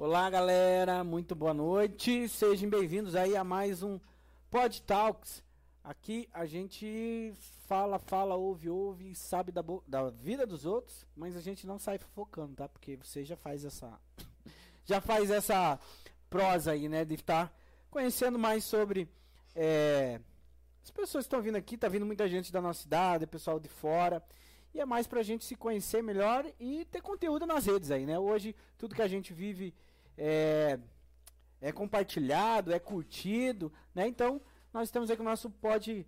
Olá, galera, muito boa noite. Sejam bem-vindos aí a mais um Pod Talks. Aqui a gente fala, fala, ouve, ouve, sabe da, da vida dos outros, mas a gente não sai focando, tá? Porque você já faz essa já faz essa prosa aí, né, de estar conhecendo mais sobre é, as pessoas que estão vindo aqui, tá vindo muita gente da nossa cidade, pessoal de fora. E é mais pra gente se conhecer melhor e ter conteúdo nas redes aí, né? Hoje, tudo que a gente vive é, é compartilhado, é curtido, né? Então, nós aí com o nosso pod,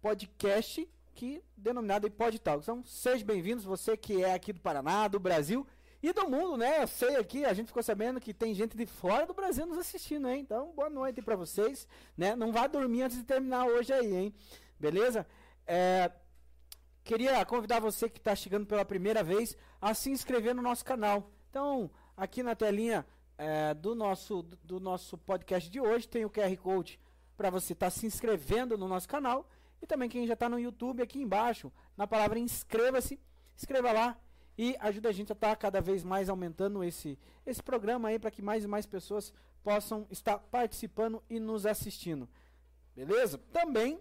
podcast, que denominado aí Pod Talk. Então, sejam bem-vindos, você que é aqui do Paraná, do Brasil e do mundo, né? Eu sei aqui, a gente ficou sabendo que tem gente de fora do Brasil nos assistindo, hein? Então, boa noite para vocês, né? Não vá dormir antes de terminar hoje aí, hein? Beleza? É, queria convidar você que está chegando pela primeira vez a se inscrever no nosso canal. Então, aqui na telinha é, do, nosso, do nosso podcast de hoje tem o QR Code para você estar tá se inscrevendo no nosso canal. E também quem já está no YouTube aqui embaixo, na palavra inscreva-se, escreva lá e ajuda a gente a estar tá cada vez mais aumentando esse, esse programa aí para que mais e mais pessoas possam estar participando e nos assistindo. Beleza? Também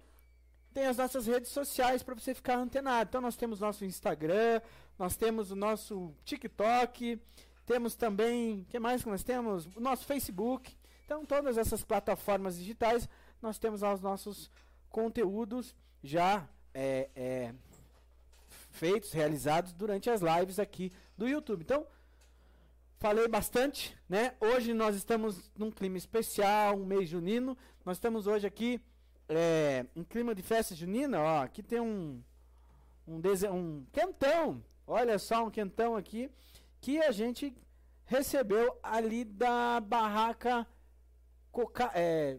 tem as nossas redes sociais para você ficar antenado. Então nós temos nosso Instagram, nós temos o nosso TikTok, temos também, que mais que nós temos? O nosso Facebook. Então todas essas plataformas digitais nós temos os nossos conteúdos já é, é, feitos, realizados durante as lives aqui do YouTube. Então, falei bastante, né? Hoje nós estamos num clima especial, um mês junino. Nós estamos hoje aqui é, em clima de festa junina, ó. Aqui tem um um, um quentão. Olha só um quentão aqui que a gente recebeu ali da barraca Coca, é,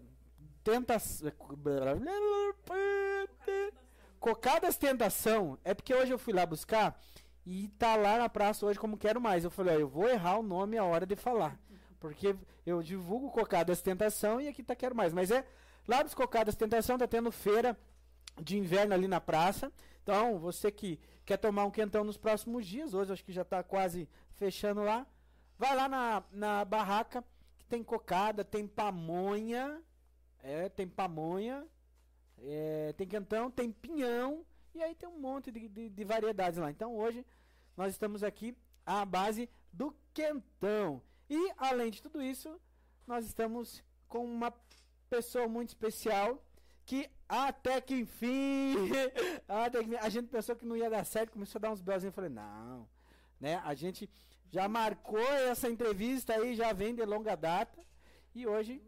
Cocadas Tentação é porque hoje eu fui lá buscar e tá lá na praça hoje como quero mais. Eu falei, ó, eu vou errar o nome a hora de falar. Porque eu divulgo Cocadas Tentação e aqui tá quero mais. Mas é lá dos Cocadas Tentação tá tendo feira de inverno ali na praça. Então, você que quer tomar um quentão nos próximos dias, hoje acho que já tá quase fechando lá, vai lá na, na barraca que tem cocada, tem pamonha, é, tem pamonha, é, tem quentão, tem pinhão, e aí tem um monte de, de, de, variedades lá. Então hoje nós estamos aqui à base do quentão. E além de tudo isso, nós estamos com uma pessoa muito especial que até que enfim, até que, a gente pensou que não ia dar certo, começou a dar uns belzinhos, eu falei, não, né? A gente já marcou essa entrevista aí, já vem de longa data, e hoje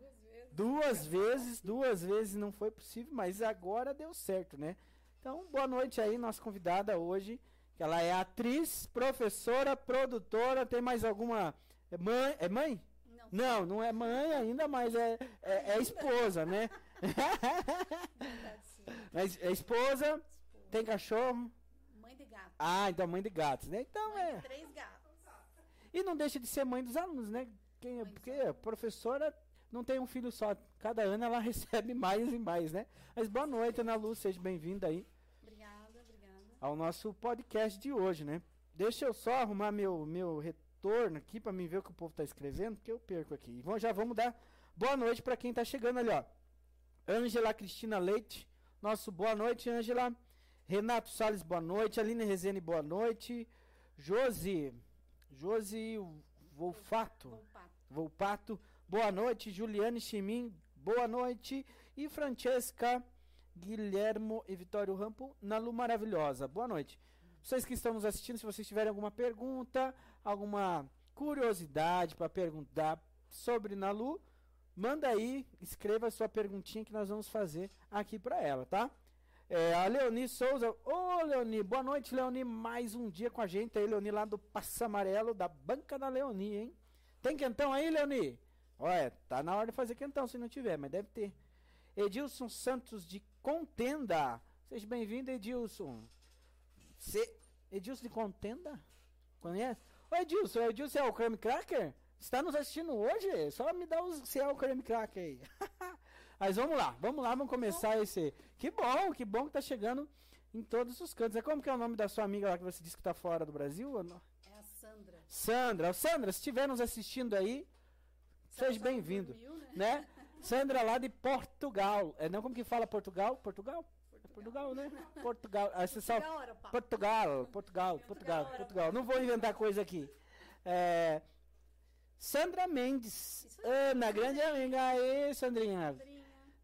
Duas vezes, duas vezes não foi possível, mas agora deu certo, né? Então, boa noite aí, nossa convidada hoje, que ela é atriz, professora, produtora, tem mais alguma... É mãe? É mãe? Não, não, não é mãe ainda, mas é, é, é esposa, né? mas é esposa, tem cachorro? Mãe de gato. Ah, então mãe de gatos, né? Então mãe é... De três gatos. E não deixa de ser mãe dos alunos, né? Quem, é, porque a professora não tem um filho só. Cada ano ela recebe mais e mais, né? Mas boa noite, Ana Lu, seja bem-vinda aí. Obrigada, obrigada. Ao nosso podcast de hoje, né? Deixa eu só arrumar meu, meu retorno aqui para mim ver o que o povo tá escrevendo, porque eu perco aqui. E já vamos dar boa noite para quem tá chegando ali, ó. Ângela Cristina Leite, nosso boa noite, Ângela. Renato Sales, boa noite. Aline Rezende, boa noite. Josi, Josi Volfato. Volpato. Volpato. Boa noite, Juliane Chimin. Boa noite. E Francesca Guilhermo e Vitório Rampo na Lu Maravilhosa. Boa noite. Vocês que estão nos assistindo, se vocês tiverem alguma pergunta, alguma curiosidade para perguntar sobre Nalu, manda aí, escreva a sua perguntinha que nós vamos fazer aqui para ela, tá? É, a Leoni Souza. Ô, Leoni, boa noite, Leoni. Mais um dia com a gente aí, Leoni, lá do Passa Amarelo, da Banca da Leoni, hein? Tem quentão aí, Leoni? Olha, tá na hora de fazer quentão se não tiver, mas deve ter. Edilson Santos de Contenda. Seja bem-vindo, Edilson. Edilson de Contenda? Conhece? Ô Edilson, Edilson é o Creme Cracker? Está nos assistindo hoje? Só me dá os se é o Creme Cracker aí. Mas vamos lá, vamos lá, vamos começar esse. Que bom, que bom que tá chegando em todos os cantos. É como que é o nome da sua amiga lá que você disse que tá fora do Brasil? É a Sandra. Sandra, Sandra, se estiver nos assistindo aí, Seja bem-vindo, né? Sandra lá de Portugal. É não como que fala Portugal? Portugal? É Portugal, né? Portugal. Ah. Portugal. Portugal, Portugal, Portugal, Portugal. Não vou inventar coisa aqui. É, Sandra Mendes. Ana, grande amiga. Aê, Sandrinha.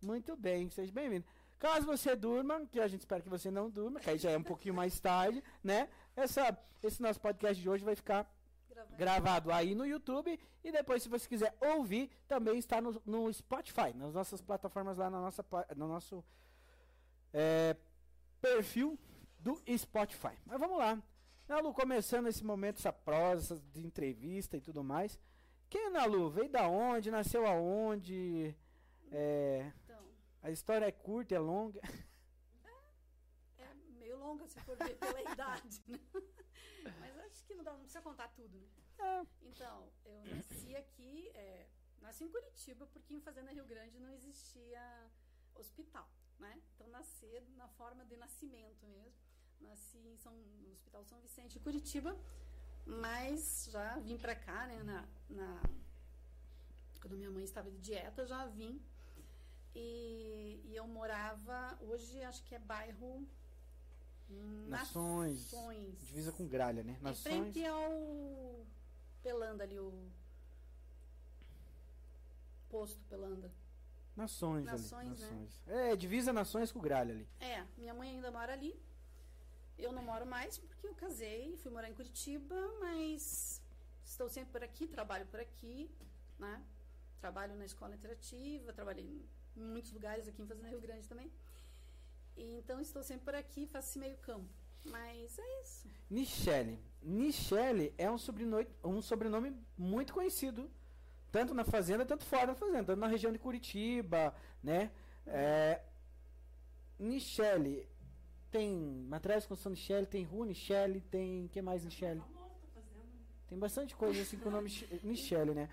Muito bem, seja bem-vindo. Caso você durma, que a gente espera que você não durma, que aí já é um pouquinho mais tarde, né? Essa, esse nosso podcast de hoje vai ficar Gravando. gravado aí no YouTube e depois, se você quiser ouvir, também está no, no Spotify, nas nossas plataformas lá na nossa, no nosso é, perfil do Spotify. Mas vamos lá. Nalu, começando esse momento, essa prosa essa de entrevista e tudo mais. Quem é Nalu? Veio da onde? Nasceu aonde? É, a história é curta, é longa. é meio longa se for ver pela idade, né? Mas acho que não, dá, não precisa contar tudo, né? É, Então, eu nasci aqui, é, nasci em Curitiba, porque em Fazenda Rio Grande não existia hospital, né? Então, nasci na forma de nascimento mesmo. Nasci em São, no Hospital São Vicente, Curitiba, mas já vim pra cá, né? Na, na- quando minha mãe estava de dieta, já vim. E, e eu morava, hoje acho que é bairro Nações. Nações. divisa com gralha, né? Em Nações. frente ao Pelanda ali, o posto Pelanda. Nações, Nações, ali. né? Nações. É, divisa nações com gralha ali. É, minha mãe ainda mora ali. Eu não moro mais porque eu casei, fui morar em Curitiba, mas estou sempre por aqui, trabalho por aqui, né? Trabalho na escola interativa, trabalhei em muitos lugares aqui em Fazenda Rio Grande também. E, então estou sempre por aqui, faço esse meio campo. Mas é isso. Nichelle. Nichelle é um sobrenome, um sobrenome muito conhecido. Tanto na fazenda, tanto fora da fazenda. Tanto na região de Curitiba, né? É, Nichelle. Tem materiais de construção Nichelle, tem rua Nichelle, tem... que mais Nichelle? Tem bastante coisa assim com o nome Nichelle, né?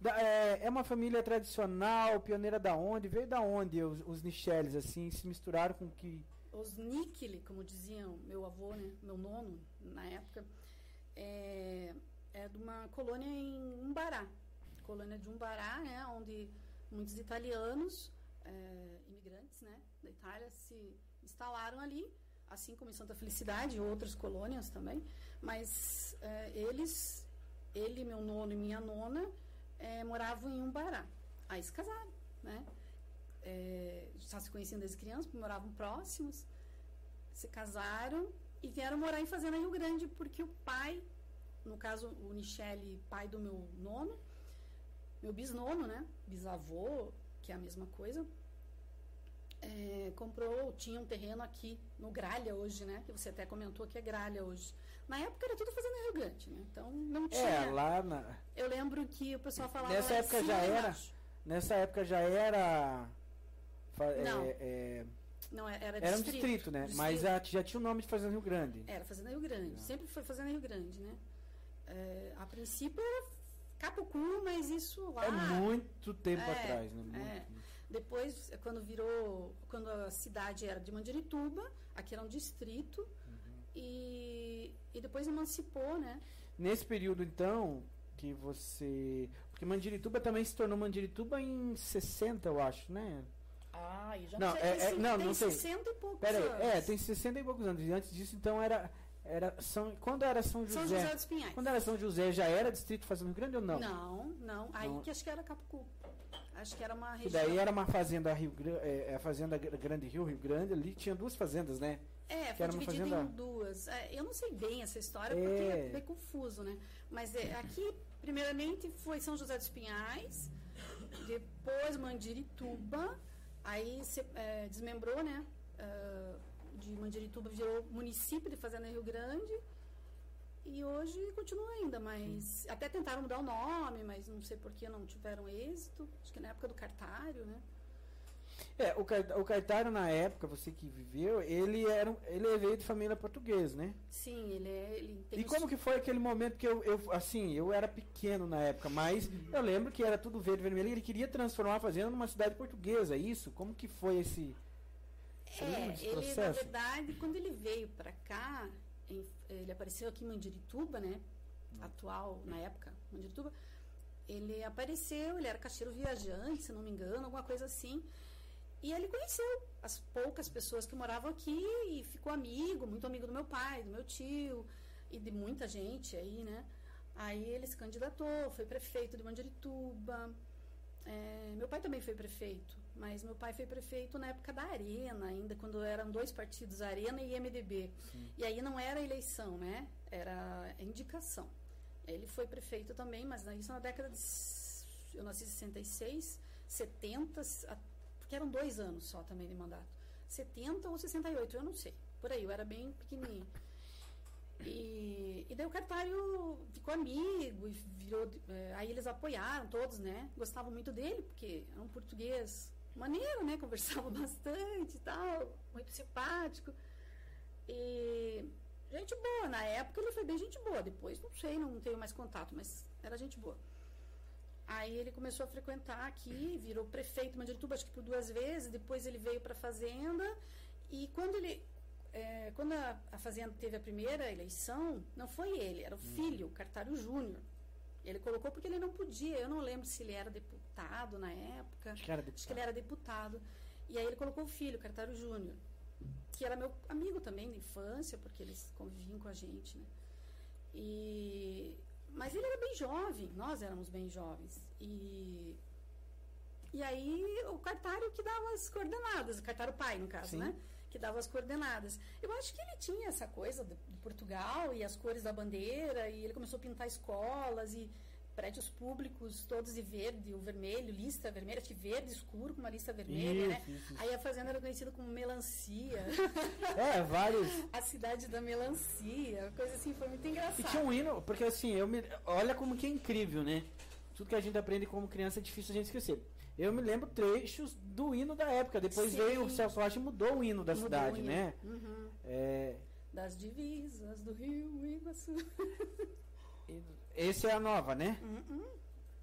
Da- é, é uma família tradicional, pioneira da onde? Veio da onde os, os Nichelles, assim, se misturaram com que... Os níquele, como diziam meu avô, né, meu nono, na época, é, é de uma colônia em Umbará. Colônia de Umbará, né, onde muitos italianos, é, imigrantes né, da Itália, se instalaram ali, assim como em Santa Felicidade e outras colônias também. Mas é, eles, ele, meu nono e minha nona, é, moravam em Umbará. Aí se casaram, né? é, já se conheciam desde criança, moravam próximos, se casaram e vieram morar em Fazenda Rio Grande, porque o pai, no caso o Michele, pai do meu nono, meu bisnono, né? Bisavô, que é a mesma coisa, é, comprou, tinha um terreno aqui no Gralha hoje, né? Que você até comentou que é Gralha hoje. Na época era tudo Fazenda Rio Grande, né? Então não tinha. É, lá na... Eu lembro que o pessoal falava. Nessa em época já e era? Nessa época já era. é, Não. é, Não, era era um distrito. distrito, né? Mas já, já tinha o nome de Fazenda Rio Grande. Era Fazenda Rio Grande. Não. Sempre foi Fazenda Rio Grande, né? É, a princípio era Capucu, mas isso lá. É muito tempo É, atrás, né? Muito, é. muito. Depois, é, quando virou. Quando a cidade era de Mandirituba, aqui era um distrito. Uhum. E, e depois emancipou, né? Nesse período, então, que você. Porque Mandirituba também se tornou Mandirituba em 60, eu acho, né? Ah, e já Não, sei, é- tem, é- não, tem não sei. 60 e poucos Pera anos. aí, é, tem 60 e poucos anos. E antes disso, então, era. era São, quando era São José? São José dos Pinhais. Quando era São José, já era distrito Fazenda Rio Grande ou não? Não, não. Aí Não. que acho que era Capucu. Acho que era uma região. daí era uma fazenda Rio Grande, é, a fazenda Gr- Grande Rio, Rio Grande, ali tinha duas fazendas, né? É, foi dividido fazenda- em duas. É, eu não sei bem essa história, É. porque é bem confuso, né? Mas é, aqui, primeiramente, foi São José dos Pinhais, depois Mandirituba, aí se, é, desmembrou, né? Ah, de Mandirituba virou município de Fazenda Rio Grande. E hoje continua ainda, mas até tentaram mudar o nome, mas não sei por que não tiveram êxito. Acho que na época do cartário, né? É, o, o Cartário, na época, você que viveu, ele era ele veio de família portuguesa, né? Sim, ele é. Ele tem E como que foi aquele momento que eu, eu, assim, eu era pequeno na época, mas eu lembro que era tudo verde e vermelho e ele queria transformar a fazenda numa cidade portuguesa, é isso? Como que foi esse... Você É, desse ele, na verdade, quando ele veio para cá, ele apareceu aqui em Mandirituba, né? Atual, na época, Mandirituba. ele apareceu, ele era caixeiro viajante, se não me engano, alguma coisa assim. E ele conheceu as poucas pessoas que moravam aqui e ficou amigo, muito amigo do meu pai, do meu tio e de muita gente aí, né? Aí ele se candidatou, foi prefeito de Mandirituba. É, meu pai também foi prefeito, mas meu pai foi prefeito na época da Arena, ainda quando eram dois partidos, Arena e MDB. Sim. E aí não era eleição, né? Era indicação. Ele foi prefeito também, mas isso na década de. Eu nasci em 66, 70, porque eram dois anos só também de mandato. 70 ou 68, eu não sei. Por aí, eu era bem pequenininho. E, e daí o Cartário ficou amigo e virou. É, aí eles apoiaram todos, né? Gostavam muito dele, porque era um português maneiro, né? Conversava bastante e tal, muito simpático. E gente boa. Na época ele foi bem gente boa. Depois, não sei, não tenho mais contato, mas era gente boa. Aí ele começou a frequentar aqui, virou prefeito de Mandirituba, acho que por duas vezes. Depois ele veio para a fazenda. E quando ele é, quando a, a, Fazenda teve a primeira eleição, não foi ele, era o hum. filho, o Cartário Júnior. Ele colocou porque ele não podia. Eu não lembro se ele era deputado na época. Acho que, era Acho que ele era deputado. E aí ele colocou o filho, o Cartário Júnior, que era meu amigo também de infância, porque eles conviviam com a gente, né? E mas ele era bem jovem, nós éramos bem jovens. E e aí o cartário que dava as coordenadas, o cartário pai, no caso, Sim. né? que dava as coordenadas. Eu acho que ele tinha essa coisa de, Portugal e as cores da bandeira, e ele começou a pintar escolas e prédios públicos todos de verde, o vermelho, lista vermelha, que verde escuro com uma lista vermelha, isso, né? Isso, isso. Aí a fazenda era conhecida como melancia. É, vários. a cidade da melancia, coisa assim, foi muito engraçado. E tinha um hino, porque assim, eu me, olha como que é incrível, né? Tudo que a gente aprende como criança é difícil a gente esquecer. Eu me lembro trechos do hino da época. Depois Sim. veio o Celso Rocha e mudou o hino da mudou cidade, hino. né? Uhum. É... Das divisas do Rio Iguaçu. Esse é a nova, né? Uhum.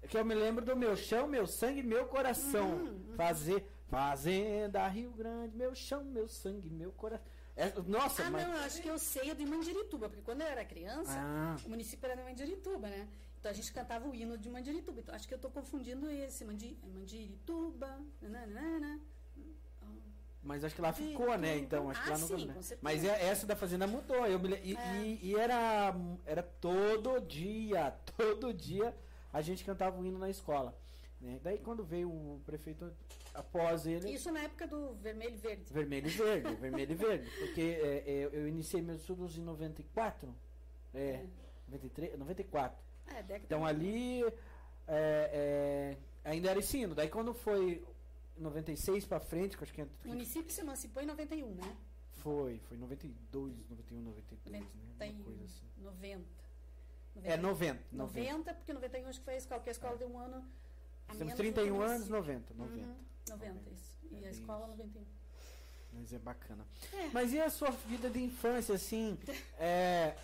Que eu me lembro do meu chão, meu sangue, meu coração. Uhum. Fazer Fazenda Rio Grande, meu chão, meu sangue, meu coração. É, nossa, ah, mas... não, acho que eu sei de Mandirituba, porque quando eu era criança, ah. o município era de Mandirituba, né? Então a gente cantava o hino de Mandirituba. Então acho que eu estou confundindo esse. Mandi, Mandirituba. Nananana. Mas acho que lá ficou, né? Então, acho que lá ah. Sim, Mas é, essa da fazenda mudou. Eu me, e, é. e, e, era, era todo dia, todo dia a gente cantava o hino na escola. Né? Daí quando veio o prefeito após ele. Isso na época do vermelho e verde. Vermelho e verde, vermelho e verde. Porque é, é, eu iniciei meus estudos em 94. É, é. 93, 94. É, então ali é, é, ainda era ensino. Daí quando foi 96 para frente, que acho que O município se emancipou em 91, né? Foi, foi 92, 91, 93, 90, né? Uma coisa assim. 90. 90. É, 90, 90. 90, porque 91 acho que foi a escola, porque a escola é. deu um ano Temos 31 anos, 90, 90. Uhum, 90, 90, isso. E é a escola, isso. 91. Mas é bacana. É. Mas e a sua vida de infância, assim? é,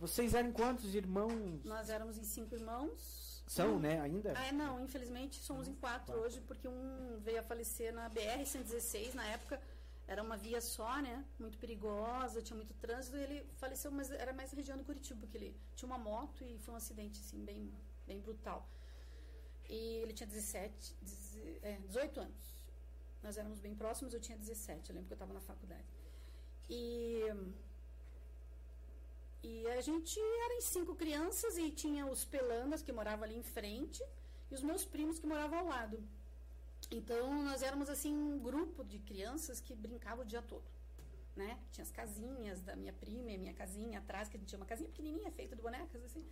vocês eram quantos irmãos? Nós éramos em cinco irmãos. São, um, né, ainda? Ah, não, infelizmente somos em quatro, quatro, hoje, porque um veio a falecer na BR-116, na época era uma via só, né, muito perigosa, tinha muito trânsito, e ele faleceu, mas era mais na região do Curitiba, porque ele tinha uma moto e foi um acidente, assim, bem, bem brutal. E ele tinha 17, 18 é, anos. Nós éramos bem próximos, eu tinha 17, eu lembro que eu estava na faculdade. E e a gente era em cinco crianças e tinha os pelandas que moravam ali em frente e os meus primos que moravam ao lado. Então nós éramos assim um grupo de crianças que brincavam o dia todo. Né? Tinha as casinhas da minha prima e minha casinha atrás, que a gente tinha uma casinha pequenininha feita de bonecas assim.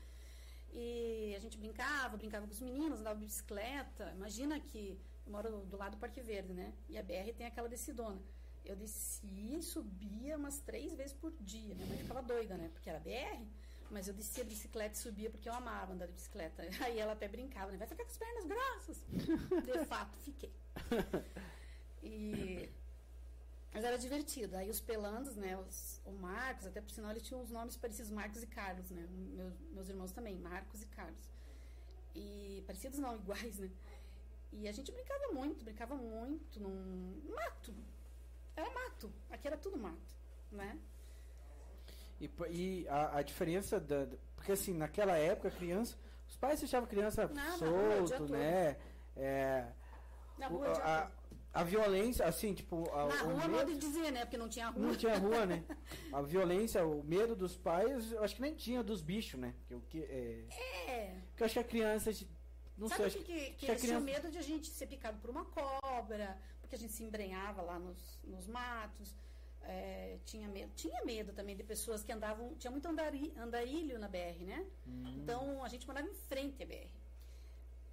E a gente brincava, brincava com os meninos, andava de bicicleta. Imagina que eu moro do lado do Parque Verde, né? E a BR tem aquela decidona. Eu descia e subia umas três vezes por dia. Minha mãe ficava doida, né? Porque era BR. Mas eu descia a bicicleta e subia porque eu amava andar de bicicleta. Aí ela até brincava, né? Vai ficar com as pernas grossas. De fato, fiquei. E... Mas era divertido. Aí os pelandos, né? Os, o Marcos, até por sinal, eles tinham os nomes parecidos, Marcos e Carlos, né? Meus, meus irmãos também, Marcos e Carlos. E parecidos não, iguais, né? E a gente brincava muito, brincava muito num mato, era mato. Aqui era tudo mato, né? E, e a, a, diferença da. Porque assim, naquela época, criança, Os pais deixavam criança Não, na rua, o dia solto, né? É, Na rua, o a, a violência, assim, tipo. a- Na rua, medo- modo de dizer, né? Porque não tinha rua. Não tinha rua, né? A violência, o medo dos pais, eu acho que nem tinha dos bichos, né? Que, que, é, É. que eu acho que a criança. Não Sabe sei, que, que. que, que eles tinham criança- medo de a gente ser picado por uma cobra, porque a gente se embrenhava lá nos, nos matos. É, tinha medo. Tinha medo também de pessoas que andavam. Tinha muito andari, andarilho na BR, né? Hum. Então a gente morava em frente à BR.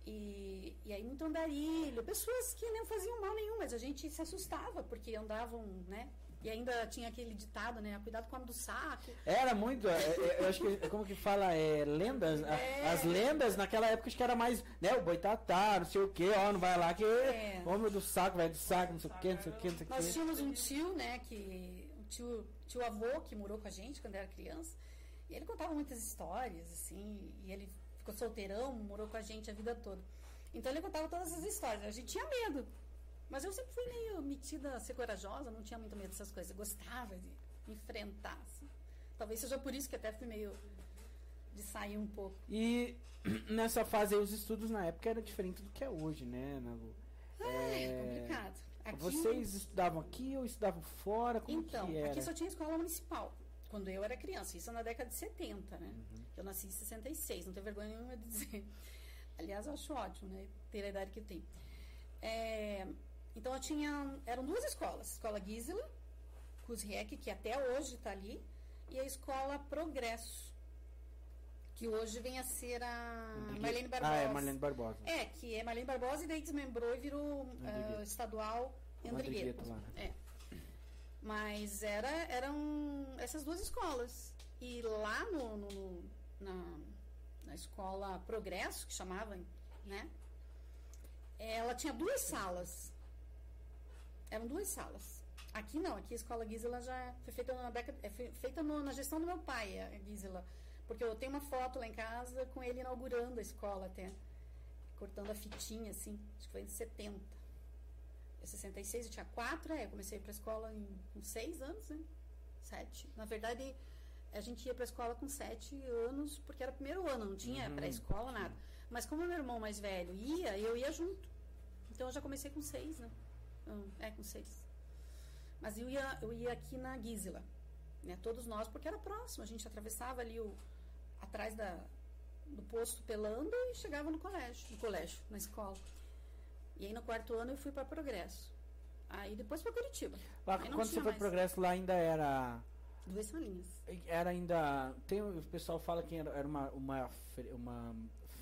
E, e aí muito andarilho, pessoas que não faziam mal nenhum, mas a gente se assustava porque andavam, né? E ainda tinha aquele ditado, né? Cuidado com a do saco. Era muito, é, é, eu acho que, como que fala, é, lendas, É. as lendas naquela época acho que era mais, né, o boitatá, não sei o que, ó, não vai lá que, É. homem do saco, vai do saco, não sei o que, não sei o que, não sei o Nós que. tínhamos um tio, né, que um tio, tio avô que morou com a gente quando era criança. E ele contava muitas histórias, assim, e ele ficou solteirão, morou com a gente a vida toda. Então ele contava todas essas histórias. A gente tinha medo. Mas eu sempre fui meio metida a ser corajosa, não tinha muito medo dessas coisas. Eu gostava de enfrentar. assim. Talvez seja por isso que até fui meio de sair um pouco. E nessa fase aí, os estudos na época era diferente do que é hoje, né, Ana Lu? É, complicado. Aqui- Vocês estudavam aqui ou estudavam fora? Como Então, que era? aqui só tinha escola municipal. Quando eu era criança, isso na década de 70, né? Uhum. Eu nasci em 66, não tenho vergonha nenhuma de dizer. Aliás, eu acho ótimo, né? Ter a idade que tem. É, então, eu tinha. Eram duas escolas: a Escola Gisela, Cusriec, que até hoje está ali, e a Escola Progresso, que hoje vem a ser a Marlene Barbosa. Ah, é Marlene Barbosa. É, que é Marlene Barbosa e daí desmembrou e virou ah, estadual Andrigueto. Né? É. Mas era, eram essas duas escolas. E lá no, no- na, na escola Progresso, que chamavam, né? Ela tinha duas salas. Eram duas salas. Aqui não, aqui a escola Gisela já foi feita na década, é, feita no- na gestão do meu pai, a Gisela. Porque eu tenho uma foto lá em casa com ele inaugurando a escola até. Cortando a fitinha, assim. Acho que foi em 70. Em 66 eu tinha quatro, é, eu comecei para a escola em, com seis anos, né? Sete. Na verdade, a gente ia para a escola com sete anos, porque era primeiro ano, não tinha Uhum. pré-escola, nada. Mas como meu irmão mais velho ia, eu ia junto. Então eu já comecei com seis, né? Hum, É, com seis. Mas eu ia, eu ia aqui na Gisela, né? Todos nós, porque era próximo. A gente atravessava ali o, atrás da, do posto pelando e chegava no colégio, no colégio, na escola. E aí no quarto ano eu fui para Progresso. Aí depois para Curitiba. Lá, quando você foi pro Progresso, lá ainda era. Duas salinhas. Era ainda. Tem, o pessoal fala que era, uma, uma, uma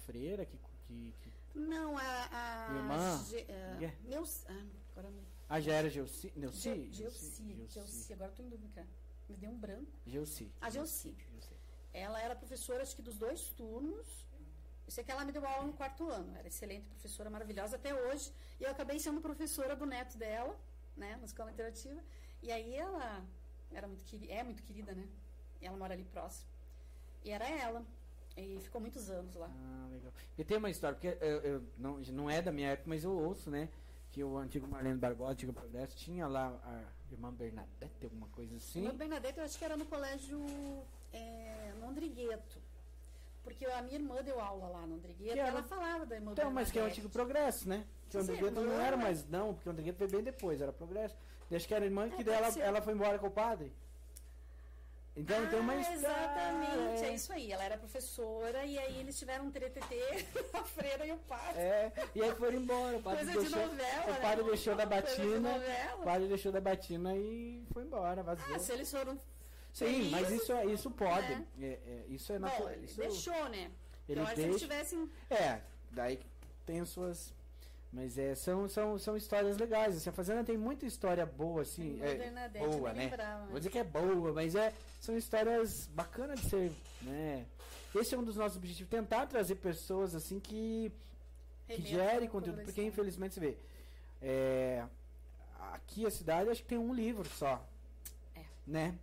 freira que. que, que Não, a. a Irmã? Ge- a- Yeah. Meus, ah, agora não. ah, já era Geuci? Neuci? Ge- Geuci. Geuci. Agora estou em dúvida. Me deu um branco. Geuci. A Geuci. Geuci. Ela era professora, acho que dos dois turnos. Eu sei que ela me deu aula no quarto ano. Era excelente professora, maravilhosa até hoje. E eu acabei sendo professora do neto dela, né, na escola interativa. E aí ela era muito querida, é muito querida, né? E ela mora ali próximo. E era ela. E ficou muitos anos lá. Ah, legal. E tem uma história, porque eu, eu- não, não é da minha época, mas eu ouço, né? Que o antigo Marlene Barbosa, antigo Progresso, tinha lá a irmã Bernadette, alguma coisa assim. O Bernadette, eu acho que era no colégio é, no Andrigueto. Porque a minha irmã deu aula lá no Andrigueto e era- ela falava da irmã Então, mas que é o antigo Progresso, né? Que o Andrigueto não irmã, era mais, não, porque o Andrigueto veio bem depois, era Progresso. Deixa que era irmã que É, dela, ela foi embora com o padre. Então tem uma Ah, história. Exatamente, é é. isso aí. Ela era professora e aí eles tiveram um TTT, a freira e o padre. É, e aí foram embora. O padre Coisa de deixou, novela, o padre né? deixou da de batina. novela. O padre deixou da batina e foi embora, vazou. Ah, se eles foram. Sim, mas isso, é- isso pode. né? É, é, isso é natural. Isso, deixou, né? Ele eu acho que se eles tivessem. É, daí tem as suas. Mas é, são, são, são histórias legais. Assim, a Fazenda tem muita história boa, assim. É, Bernadette, boa, né? lembrava, Vou mas- dizer que é boa, mas é, são histórias bacanas de ser, né? Esse é um dos nossos objetivos, tentar trazer pessoas assim que, que gerem conteúdo, porque infelizmente você vê, é, aqui a cidade acho que tem um livro só, É. né?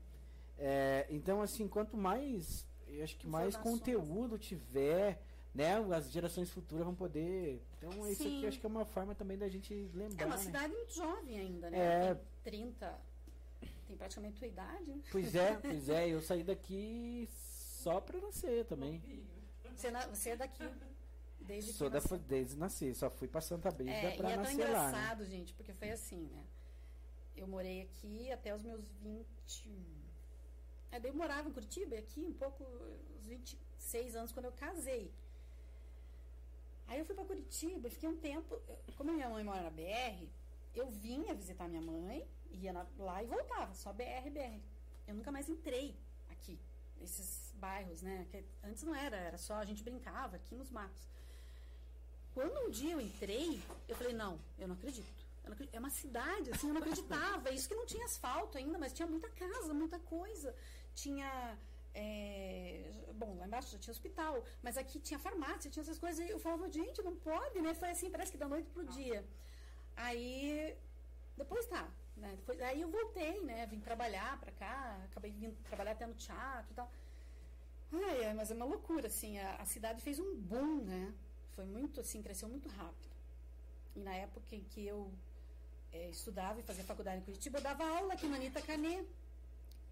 É, então assim, quanto mais, eu acho que mais conteúdo tiver, né? As gerações futuras vão poder. Então isso aqui Sim. acho que é uma forma também da gente lembrar. É uma né? cidade muito jovem ainda, né? É. Tem 30. Tem praticamente tua idade, né? Pois é, pois é, eu saí daqui só pra nascer também. Você, na, você é daqui. Desde Sou que da, nasceu. desde nascer, só fui pra Santa Brígida É, pra e é tão nascer lá. Né? engraçado, gente, porque foi assim, né? Eu morei aqui até os meus 20. É, daí eu morava em Curitiba, aqui um pouco, uns 26 anos, quando eu casei. Aí eu fui pra Curitiba, fiquei um tempo. Como minha mãe mora na BR, eu vinha visitar minha mãe, ia lá e voltava, só BR, BR. Eu nunca mais entrei aqui, nesses bairros, né? Que antes não era, era só a gente brincava aqui nos matos. Quando um dia eu entrei, eu falei, não, eu não acredito. Eu não acredito. É uma cidade, assim, eu não acreditava. Isso que não tinha asfalto ainda, mas tinha muita casa, muita coisa. Tinha. é, bom, lá embaixo já tinha hospital, mas aqui tinha farmácia, tinha essas coisas. E eu falava, gente, não pode, né? Foi assim, parece que da noite pro dia. Aí, depois tá, né? Depois, aí eu voltei, né? Vim trabalhar pra cá, acabei vindo trabalhar até no teatro e tal. Ai, ai, mas é uma loucura, assim, a, a cidade fez um boom, né? Foi muito, assim, cresceu muito rápido. E na época em que eu eh, estudava e fazia faculdade em Curitiba, eu dava aula aqui na Anitta Canê.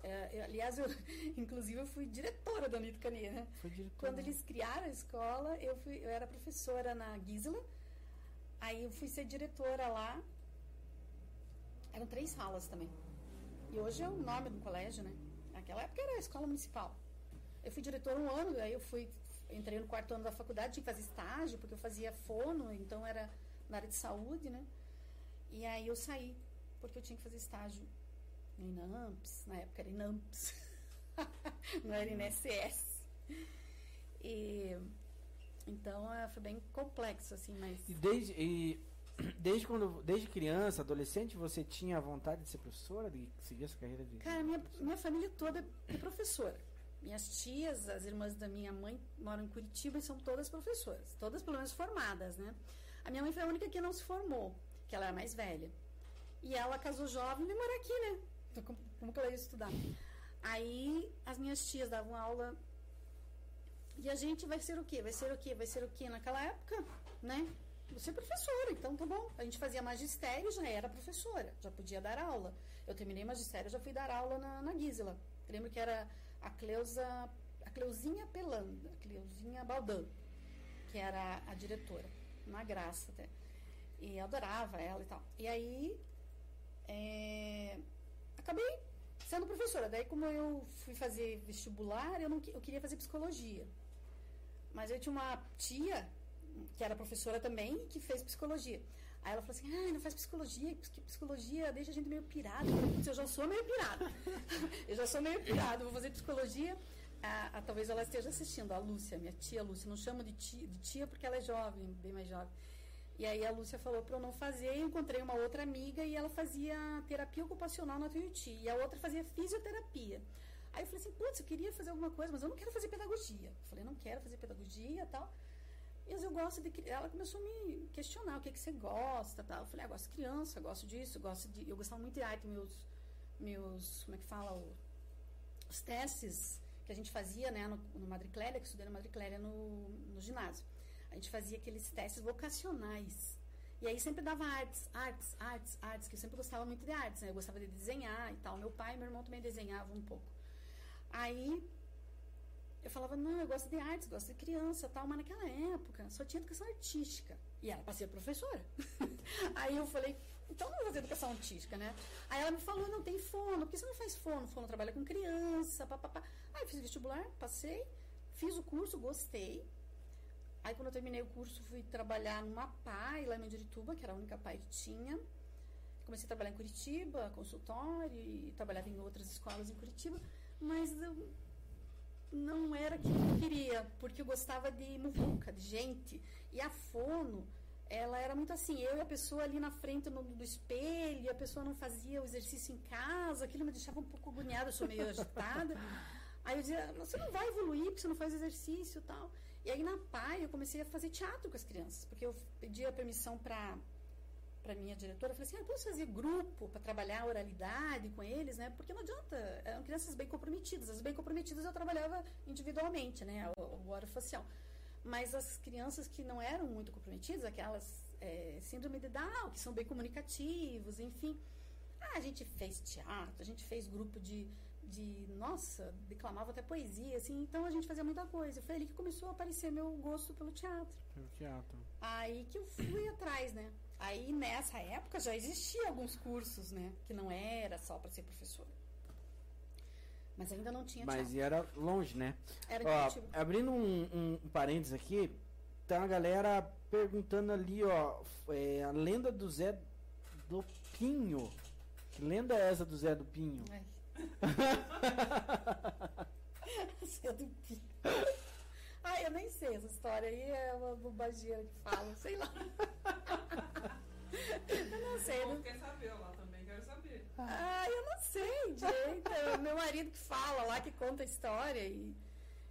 Eh, eu- aliás, eu, inclusive, eu fui diretora da Anitta Canê, né? Foi diretor. Quando eles criaram a escola, eu, fui, eu era professora na Gisela. Aí eu fui ser diretora lá. Eram três salas também. E hoje é o nome do colégio, né? Naquela época era a escola municipal. Eu fui diretora um ano, aí eu fui entrei no quarto ano da faculdade, tinha que fazer estágio, porque eu fazia fono, então era na área de saúde, né? E aí eu saí, porque eu tinha que fazer estágio no INAMPS, na época era INAMPS, não era INSS. E então eh, foi bem complexo, assim, mas. E desde, e desde quando, desde criança, adolescente, você tinha vontade de ser professora, de seguir essa carreira de Cara, minha, minha família toda é professora. Minhas tias, as irmãs da minha mãe moram em Curitiba e são todas professoras. Todas pelo menos formadas, né? A minha mãe foi a única que não se formou, que ela era mais velha. E ela casou jovem e veio morar aqui, né? Então, como, como que ela ia estudar? Aí as minhas tias davam aula. E a gente vai ser o quê? Vai ser o quê? Vai ser o quê? Naquela época, né? Você é professora, então tá bom. A gente fazia magistério, já era professora, já podia dar aula. Eu terminei magistério, já fui dar aula na, na Gisela. Lembro que era a Cleusa, a Cleuzinha Pelanda, a Cleuzinha Baldan, que era a diretora, uma graça até. E eu adorava ela e tal. E aí, é, acabei sendo professora. Daí, como eu fui fazer vestibular, eu, não, eu queria fazer psicologia. Mas eu tinha uma tia, que era professora também, que fez psicologia. Aí ela falou assim, ah, não faz psicologia, porque psicologia deixa a gente meio pirado. Eu falei, "Putz, eu já sou meio pirada. eu já sou meio pirado, vou fazer psicologia. Ah, talvez ela esteja assistindo, a Lúcia, minha tia Lúcia. Não chamo de tia, de tia porque ela é jovem, bem mais jovem. E aí a Lúcia falou para eu não fazer, eu encontrei uma outra amiga e ela fazia terapia ocupacional na Tuiuti. E a outra fazia fisioterapia. Aí eu falei assim, putz, eu queria fazer alguma coisa, mas eu não quero fazer pedagogia. Eu falei, não quero fazer pedagogia e tal. Mas eu gosto de. Ela começou a me questionar o que, que você gosta tal. Eu falei, ah, gosto de criança, gosto disso, gosto de. Eu gostava muito de arte, meus. meus como é que fala? Os testes que a gente fazia né, no, no Madre que eu estudei Madre no, no ginásio. A gente fazia aqueles testes vocacionais. E aí sempre dava artes, artes, artes, artes, que eu sempre gostava muito de artes, né? Eu gostava de desenhar e tal. Meu pai e meu irmão também desenhavam um pouco. Aí eu falava, não, eu gosto de artes, gosto de criança tal, mas naquela época só tinha educação artística. E era para ser professora. Aí eu falei, então não vou fazer educação artística, né? Aí ela me falou, não, tem fono, por que você não faz fono? Fono trabalha com criança, papapá. Aí eu fiz vestibular, passei, fiz o curso, gostei. Aí quando eu terminei o curso, fui trabalhar numa PAI lá em Mandirituba, que era a única PAI que tinha. Comecei a trabalhar em Curitiba, consultório, e trabalhava em outras escolas em Curitiba, mas eu não era aquilo que eu queria, porque eu gostava de muvuca, de gente. E a fono, ela era muito assim, eu e a pessoa ali na frente no, do espelho, a pessoa não fazia o exercício em casa, aquilo me deixava um pouco agoniada, eu sou meio agitada. Aí eu dizia, "Mas você não vai evoluir porque você não faz exercício e tal. E aí na PAI eu comecei a fazer teatro com as crianças, porque eu pedia permissão para para minha diretora, eu falei assim, ah, posso fazer grupo para trabalhar a oralidade com eles, né? Porque não adianta, eram crianças bem comprometidas. As bem comprometidas eu trabalhava individualmente, né? O, o orofacial. Mas as crianças que não eram muito comprometidas, aquelas é, síndrome de Down, que são bem comunicativos, enfim. Ah, a gente fez teatro, a gente fez grupo de de, nossa, declamava até poesia, assim, então a gente fazia muita coisa. Foi ali que começou a aparecer meu gosto pelo teatro. Pelo teatro. Aí que eu fui atrás, né? Aí nessa época já existia alguns cursos, né? Que não era só para ser professora. Mas ainda não tinha Mas teatro. e era longe, né? Era Ó, abrindo um, um, parênteses aqui, tá a galera perguntando ali, ó, é, a lenda do Zé do Pinho. Que lenda é essa do Zé do Pinho? Ai. Zé do Pinho. Ai, eu nem sei essa história aí, é uma bobageira que fala, sei lá. eu não sei. Eu Não... quer saber lá também, quero saber. Ah, eu não sei direito. É meu marido que fala lá, que conta a história. E,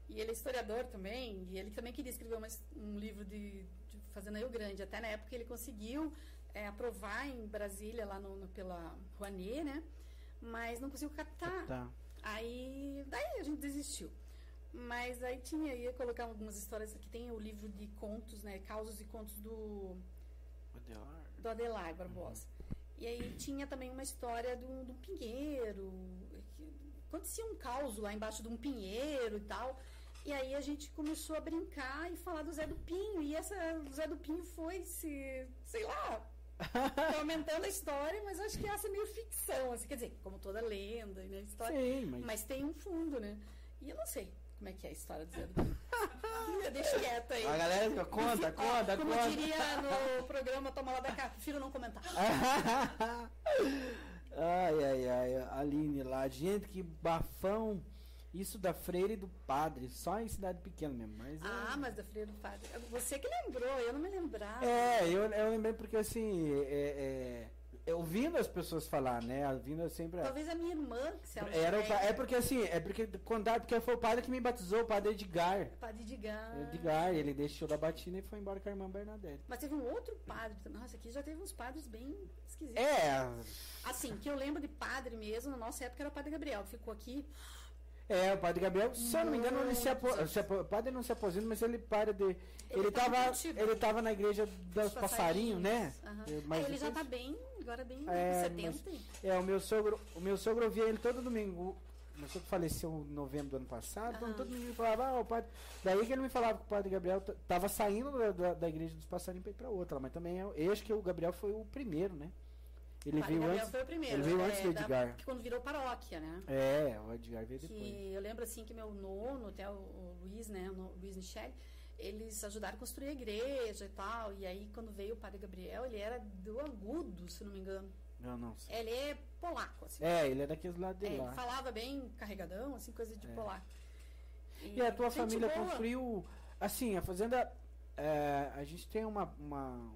e ele é historiador também. E ele também queria escrever uma, um livro de, de Fazenda Rio Grande. Até na época ele conseguiu é, aprovar em Brasília, lá no, no, pela Rouanet, né? Mas não conseguiu captar. Tá. Aí, daí a gente desistiu. Mas aí tinha, ia colocar algumas histórias que tem o livro de contos, né? Causos e contos do, do Adelar Barbosa. E aí tinha também uma história do, do pinheiro. que Acontecia um caos lá embaixo de um pinheiro e tal. E aí a gente começou a brincar e falar do Zé do Pinho. E essa o Zé do Pinho foi se, sei lá, foi aumentando a história, mas acho que essa é meio ficção, assim, quer dizer, como toda lenda, né? História, Sim, mas... mas tem um fundo, né? E eu não sei como é que é a história do Zé do. Deixa quieto aí. A galera fica, conta, conta, Como conta. diria no programa Toma lá da cá, prefiro não comentar. ai, ai, ai, Aline lá, gente, que bafão. Isso da freira e do padre, só em cidade pequena mesmo. Mas é- Ah, mas da Freira do Padre. Você que lembrou, eu não me lembrava. É, eu, eu lembrei porque assim, é, é, ouvindo as pessoas falar, né? Ouvindo sempre. Talvez a minha irmã, que se ela Era o, é porque assim, é porque contar, porque foi o padre que me batizou, o padre Edgar. Padre Edgar. Edgar, ele deixou da batina e foi embora com a irmã Bernadette. Mas teve um outro padre. Nossa, aqui já teve uns padres bem esquisitos. É, Assim, que eu lembro de padre mesmo, na nossa época era o padre Gabriel. Ficou aqui. É, o padre Gabriel, se eu não me engano, ele se, apo, Muitos se apo- o padre não se aposenta, mas ele para de. Ele, Ele tá tava, ele tava na igreja dos passarinhos, né? Aham. Eu- mas É, ele já tá depois- bem, agora bem É, 70. É, o meu sogro, o meu sogro eu via ele todo domingo. O meu sogro faleceu em novembro do ano passado, então Aham. todo domingo ele falava, ah, o padre. Daí que ele me falava que o padre Gabriel tava saindo da, da, da igreja dos passarinhos pra ir pra outra, mas também eu, eu acho que o Gabriel foi o primeiro, né? Ele Padre veio Gabriel antes. foi o primeiro. ele veio é, antes do da- Edgar. que quando virou paróquia, né? É, o Edgar veio depois. que eu lembro assim que meu nono, até o, o Luiz, né, o Luiz Michele, eles ajudaram a construir a igreja e tal. E aí quando veio o padre Gabriel, ele era do Agudo, se não me engano. Não, não. sei. Ele é polaco, assim. É, ele é daqueles lá de É, ele lá. falava bem carregadão, assim, coisa de É. polaco. E a tua família boa. construiu. Assim, a fazenda. é, a gente tem uma. uma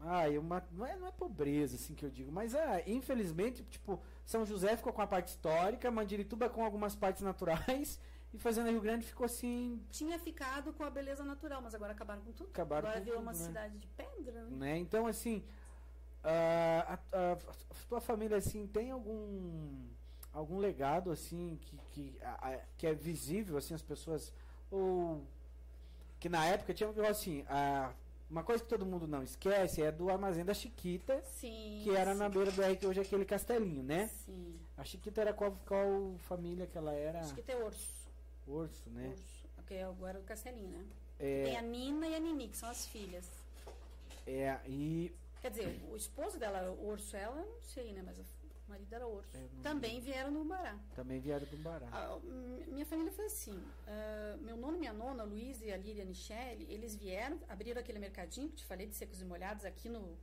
ai, uma. Não é, não é pobreza, assim que eu digo, mas é, infelizmente, tipo, São José ficou com a parte histórica, Mandirituba com algumas partes naturais, e Fazenda Rio Grande ficou assim, Tinha ficado com a beleza natural, mas agora acabaram com tudo. Acabaram agora virou uma né? cidade de pedra, né? né? Então, assim. ah, a, a- a tua família, assim, tem algum. algum legado, assim, que, que, a- que é visível, assim, as pessoas. Ou. Que na época tinha assim. A, uma coisa que todo mundo não esquece é do armazém da Chiquita, Sim. que era sim, na beira do R, que hoje é aquele castelinho, né? Sim. A Chiquita era qual, qual família que ela era? Acho que tem urso. Urso, né? Urso. Porque agora é o Castelinho, né? É, Tem a Nina e a Nini, que são as filhas. é, e. Quer dizer, o esposo dela, o urso, ela, eu não sei, né? Mas marido era. Eu não Também vieram no Bará. Também vieram do Bará. Ah, m- minha família foi assim. ah, meu nono e minha nona, Luiz e a Líria Michele, eles vieram, abriram aquele mercadinho que te falei de secos e molhados aqui no.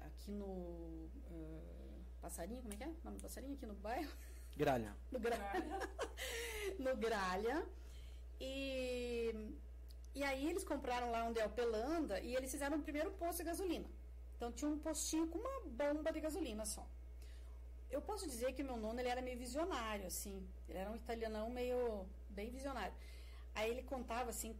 Aqui no. ah, passarinho, como é que é? O nome do passarinho aqui no bairro? Gralha. No Gralha. no Gralha. E, e aí eles compraram lá onde é o Pelanda e eles fizeram o primeiro posto de gasolina. Então tinha um postinho com uma bomba de gasolina só. Eu posso dizer que o meu nono ele era meio visionário, assim. Ele era um italianão meio bem visionário. Aí ele contava assim,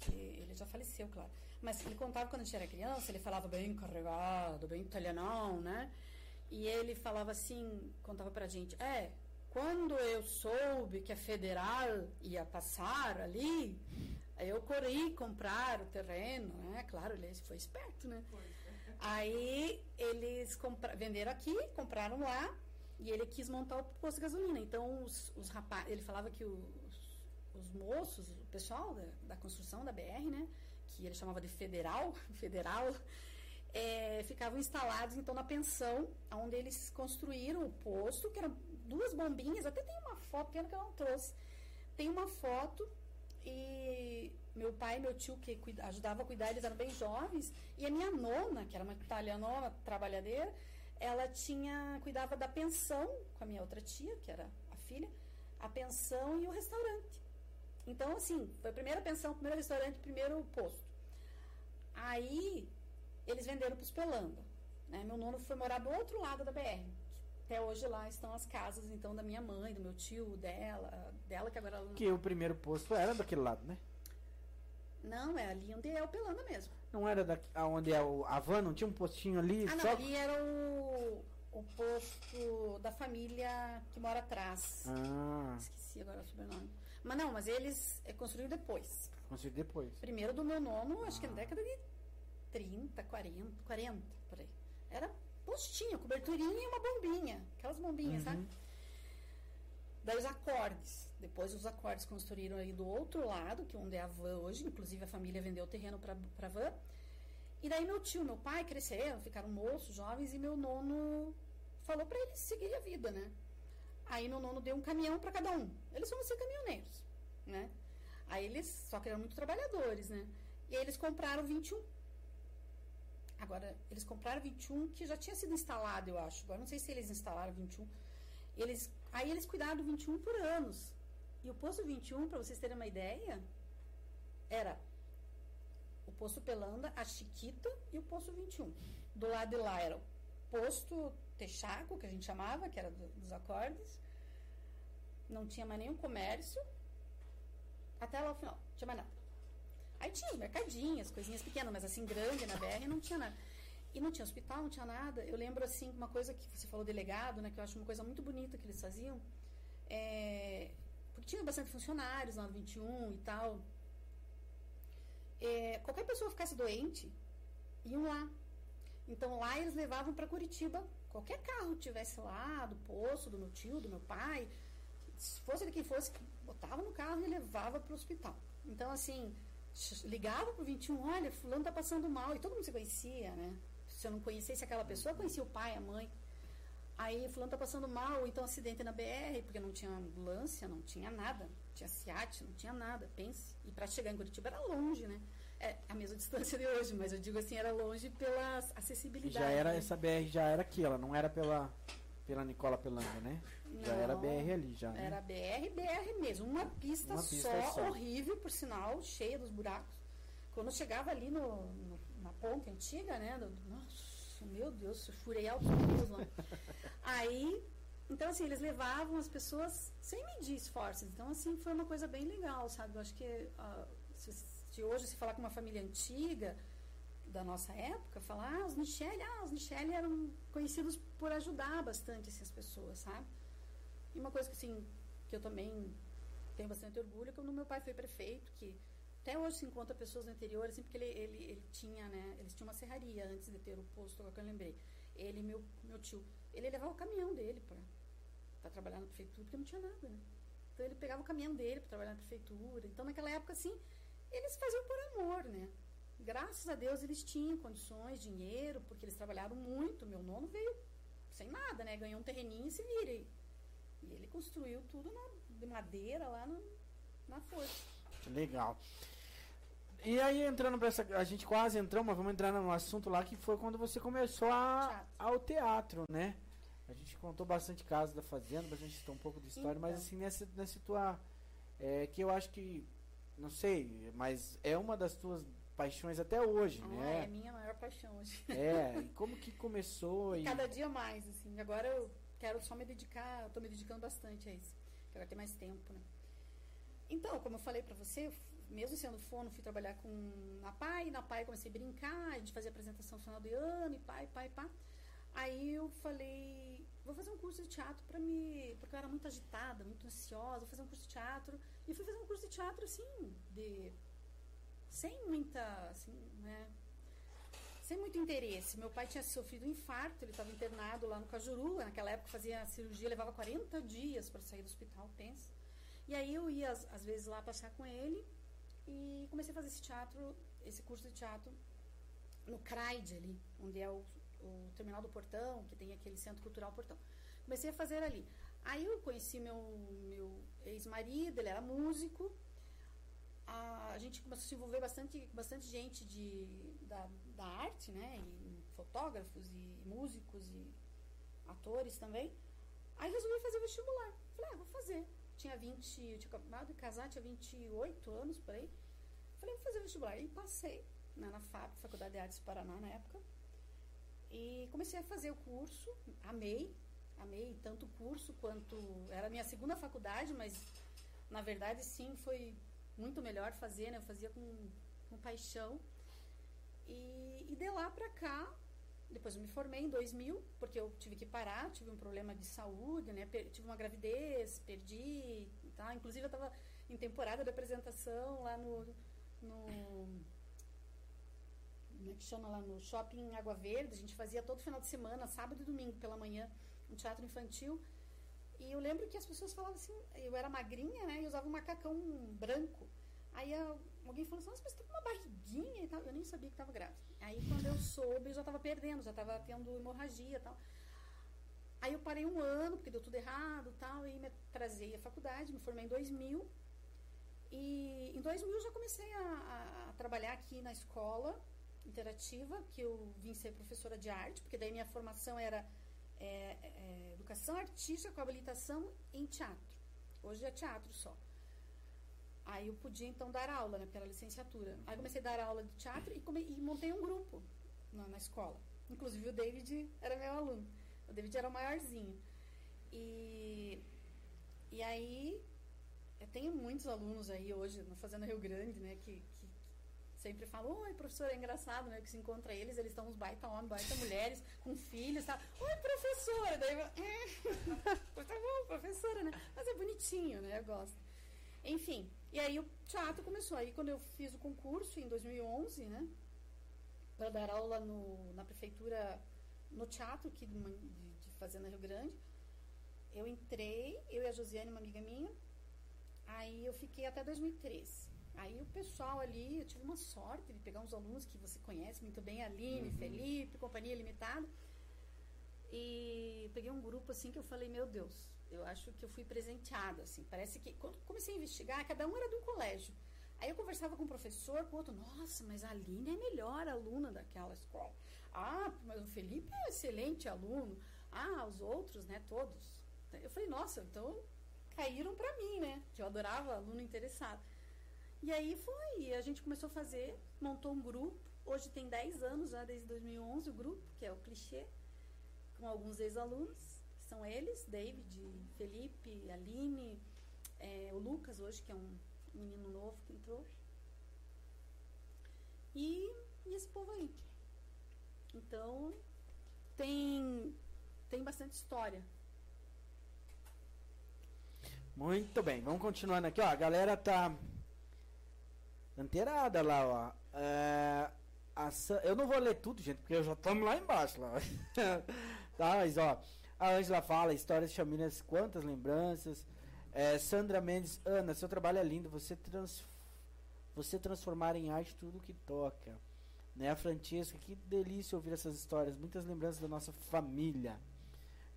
que ele já faleceu, claro. Mas ele contava quando a gente era criança, ele falava bem carregado, bem italianão, né? E ele falava assim, contava pra gente, é, quando eu soube que a federal ia passar ali, eu corri comprar o terreno, né? Claro, ele foi esperto, né? Aí eles compra- venderam aqui, compraram lá E ele quis montar o posto de gasolina. Então, os, os rapazes, ele falava que os, os moços, o pessoal da, da construção da BR, né? Que ele chamava de federal, federal, é, ficavam instalados então na pensão, onde eles construíram o posto, que eram duas bombinhas, até tem uma foto, pena que eu não trouxe. Tem uma foto e meu pai e meu tio, que cuida, ajudava a cuidar, eles eram bem jovens, e a minha nona, que era uma italianona trabalhadeira, ela tinha cuidava da pensão com a minha outra tia, que era a filha, a pensão e o restaurante. Então, assim, foi a primeira pensão, primeiro restaurante, primeiro posto. Aí, eles venderam para os Pelanda. Né? Meu nono foi morar do outro lado da BR. Até hoje lá estão as casas, então, da minha mãe, do meu tio, dela, dela que agora... Ela... Que o primeiro posto era daquele lado, né? Não, é ali onde é o Pelanda mesmo. Não era daqui, onde é o, a van, não tinha um postinho ali? Ah, não, só... ali era o, o posto da família que mora atrás. Ah. Esqueci agora o sobrenome. Mas não, mas eles é, construíram depois. Construíram depois. Primeiro do meu nono, ah. acho que na década de 30, 40, 40, por aí. Era postinho, coberturinha e uma bombinha. Aquelas bombinhas, uhum. sabe? Daí os acordes. Depois os acordes construíram aí do outro lado, que onde é a van hoje. Inclusive a família vendeu o terreno para a van. E daí meu tio, meu pai cresceram, ficaram moços, jovens, e meu nono falou para eles seguirem a vida, né? Aí meu nono deu um caminhão para cada um. Eles foram ser caminhoneiros, né? Aí eles, só que eram muito trabalhadores, né? E aí eles compraram 21. Agora, eles compraram 21 que já tinha sido instalado, eu acho. Agora não sei se eles instalaram 21. Eles Aí eles cuidaram do 21 por anos. E o posto 21, para vocês terem uma ideia, era o posto Pelanda, a Chiquita e o posto 21. Do lado de lá era o posto Texaco, que a gente chamava, que era do, dos acordes. Não tinha mais nenhum comércio. Até lá o final, não tinha mais nada. Aí tinha os mercadinhos, coisinhas pequenas, mas assim, grande na BR, não tinha nada. E não tinha hospital, não tinha nada. Eu lembro, assim, uma coisa que você falou delegado, né? Que eu acho uma coisa muito bonita que eles faziam. É, porque tinha bastante funcionários lá no 21 e tal. É, qualquer pessoa ficasse doente, iam lá. Então lá eles levavam para Curitiba. Qualquer carro tivesse lá, do poço, do meu tio, do meu pai, se fosse de quem fosse, botava no carro e levava para o hospital. Então, assim, ligava pro 21, olha, fulano tá passando mal, e todo mundo se conhecia, né? Se eu não conhecesse aquela pessoa, conhecia o pai, a mãe. Aí fulano tá passando mal, então acidente na BR, porque não tinha ambulância, não tinha nada. Tinha SIAT, não tinha nada, pense. E para chegar em Curitiba era longe, né? É a mesma distância de hoje, mas eu digo assim, era longe pela acessibilidade. Já era, né? essa BR já era aqui, ela não era pela, pela Nicola Pelanga, né? Não, já era BR ali, já. Né? Era BR, BR mesmo. Uma pista, Uma pista só, só. horrível, por sinal, cheia dos buracos. Quando eu chegava ali no, no na ponte antiga, né? Do, meu Deus, eu furei altos lá. Aí, então assim, eles levavam as pessoas sem medir esforços. Então, assim, foi uma coisa bem legal, sabe? Eu acho que uh, se, se, hoje se falar com uma família antiga da nossa época, falar, ah, os Michele, ah, os Michele eram conhecidos por ajudar bastante essas pessoas, sabe? E uma coisa que, assim, que eu também tenho bastante orgulho, é quando meu pai foi prefeito, que até hoje se encontra pessoas no interior, assim, porque ele, ele, ele tinha, né? Eles tinham uma serraria antes de ter o posto, agora que eu lembrei. Ele meu, meu tio, ele levava o caminhão dele para trabalhar na prefeitura, porque não tinha nada, né? Então ele pegava o caminhão dele para trabalhar na prefeitura. Então naquela época, assim, eles faziam por amor, né? Graças a Deus eles tinham condições, dinheiro, porque eles trabalharam muito. Meu nono veio sem nada, né? Ganhou um terreninho e se vira. E ele construiu tudo na, de madeira lá no, na força. Legal. E aí, entrando pra essa. A gente quase entrou, mas vamos entrar no assunto lá que foi quando você começou a, ao teatro, né? A gente contou bastante casos da Fazenda, a gente citou um pouco de história, mas Então. assim, nessa, nessa tua. É, que eu acho que. Não sei, mas é uma das tuas paixões até hoje, Ah, né? é a minha maior paixão hoje. É, e como que começou? E... Cada dia mais, assim. Agora eu quero só me dedicar, eu tô me dedicando bastante a isso. Quero ter mais tempo, né? Então, como eu falei pra você, mesmo sendo fono, fui trabalhar com na PAI, na PAI comecei a brincar, a gente fazia apresentação final do ano, e pai, pai, pá. Aí eu falei, vou fazer um curso de teatro pra me. Porque eu era muito agitada, muito ansiosa, vou fazer um curso de teatro. E fui fazer um curso de teatro, assim, de. Sem muita. Assim, né? sem muito interesse. Meu pai tinha sofrido um infarto, ele estava internado lá no Cajuru, naquela época fazia cirurgia, levava 40 dias para sair do hospital, pensa. E aí eu ia às, às vezes lá passar com ele e comecei a fazer esse teatro, esse curso de teatro no CRAID ali, onde é o, o terminal do Portão, que tem aquele centro cultural Portão. Comecei a fazer ali. Aí eu conheci meu, meu ex-marido, ele era músico. A, a, gente começou a se envolver bastante, bastante gente de, da, da arte, né? E fotógrafos e músicos e atores também. Aí resolvi fazer vestibular. Falei, ah, vou fazer. Tinha 20, eu tinha acabado de casar, tinha 28 anos por aí. Falei, vou fazer vestibular. E passei né, na FAP, Faculdade de Artes do Paraná, na época. E comecei a fazer o curso, amei, amei tanto o curso quanto. Era a minha segunda faculdade, mas na verdade sim foi muito melhor fazer, né? Eu fazia com, com paixão. E, e de lá pra cá, depois eu me formei em 2000, porque eu tive que parar, tive um problema de saúde, né? Tive uma gravidez, perdi, tá? Inclusive eu estava em temporada de apresentação lá no, no como é que chama lá no shopping Água Verde, a gente fazia todo final de semana, sábado e domingo pela manhã, um teatro infantil. E eu lembro que as pessoas falavam assim, eu era magrinha, né? E usava um macacão branco. Aí alguém falou assim, mas você tá uma barriguinha e tal. Eu nem sabia que estava grávida. Aí quando eu soube, eu já estava perdendo, já estava tendo hemorragia e tal. Aí eu parei um ano, porque deu tudo errado e tal, e me trazei à faculdade, me formei em 2000. E em 2000 eu já comecei a, a, a trabalhar aqui na escola interativa, que eu vim ser professora de arte, porque daí minha formação era é, é, educação artística com habilitação em teatro. Hoje é teatro só. Aí eu podia então dar aula, né, pela licenciatura. Aí comecei a dar aula de teatro e, come, e montei um grupo na, na, escola. Inclusive o David era meu aluno. O David era o maiorzinho. E, e aí eu tenho muitos alunos aí hoje no Fazenda Rio Grande, né, que, que sempre falam, oi, professor, é engraçado, né? Que se encontra eles, eles estão uns baita homens, baita mulheres, com filhos, tá? Oi, professora! Daí eu, é. tá bom, professora, né? Mas é bonitinho, né? Eu gosto. Enfim, e aí o teatro começou. Aí quando eu fiz o concurso em 2011, né? Para dar aula no, na prefeitura, no teatro aqui de, de, Fazenda Rio Grande, eu entrei, eu e a Josiane, uma amiga minha, aí eu fiquei até 2013. Aí o pessoal ali, eu tive uma sorte de pegar uns alunos que você conhece muito bem, Aline, uhum. Felipe, Companhia Limitada. E peguei um grupo assim que eu falei, meu Deus, eu acho que eu fui presenteada, assim. Parece que quando comecei a investigar, cada um era de um colégio. Aí eu conversava com um professor, com outro, nossa, mas a Aline é a melhor aluna daquela escola. Ah, mas o Felipe é excelente aluno. Ah, os outros, né, todos. Eu falei, nossa, então caíram para mim, né? Que eu adorava aluno interessado. E aí foi, a gente começou a fazer, montou um grupo. Hoje tem 10 anos já, desde 2011, o grupo, que é o Clichê, com alguns ex-alunos são eles, David, Felipe, Aline, é, o Lucas hoje, que é um menino novo que entrou. E, e esse povo aí. Então, tem, tem bastante história. Muito bem, vamos continuando aqui, ó. A galera tá anteirada lá, ó. É, a, eu não vou ler tudo, gente, porque eu já estamos lá embaixo. Lá. tá, mas ó. A Angela fala, histórias famílias, quantas lembranças. É, Sandra Mendes, Ana, seu trabalho é lindo. Você, trans, você transformar em arte tudo que toca. Né? A Francesca, que delícia ouvir essas histórias. Muitas lembranças da nossa família.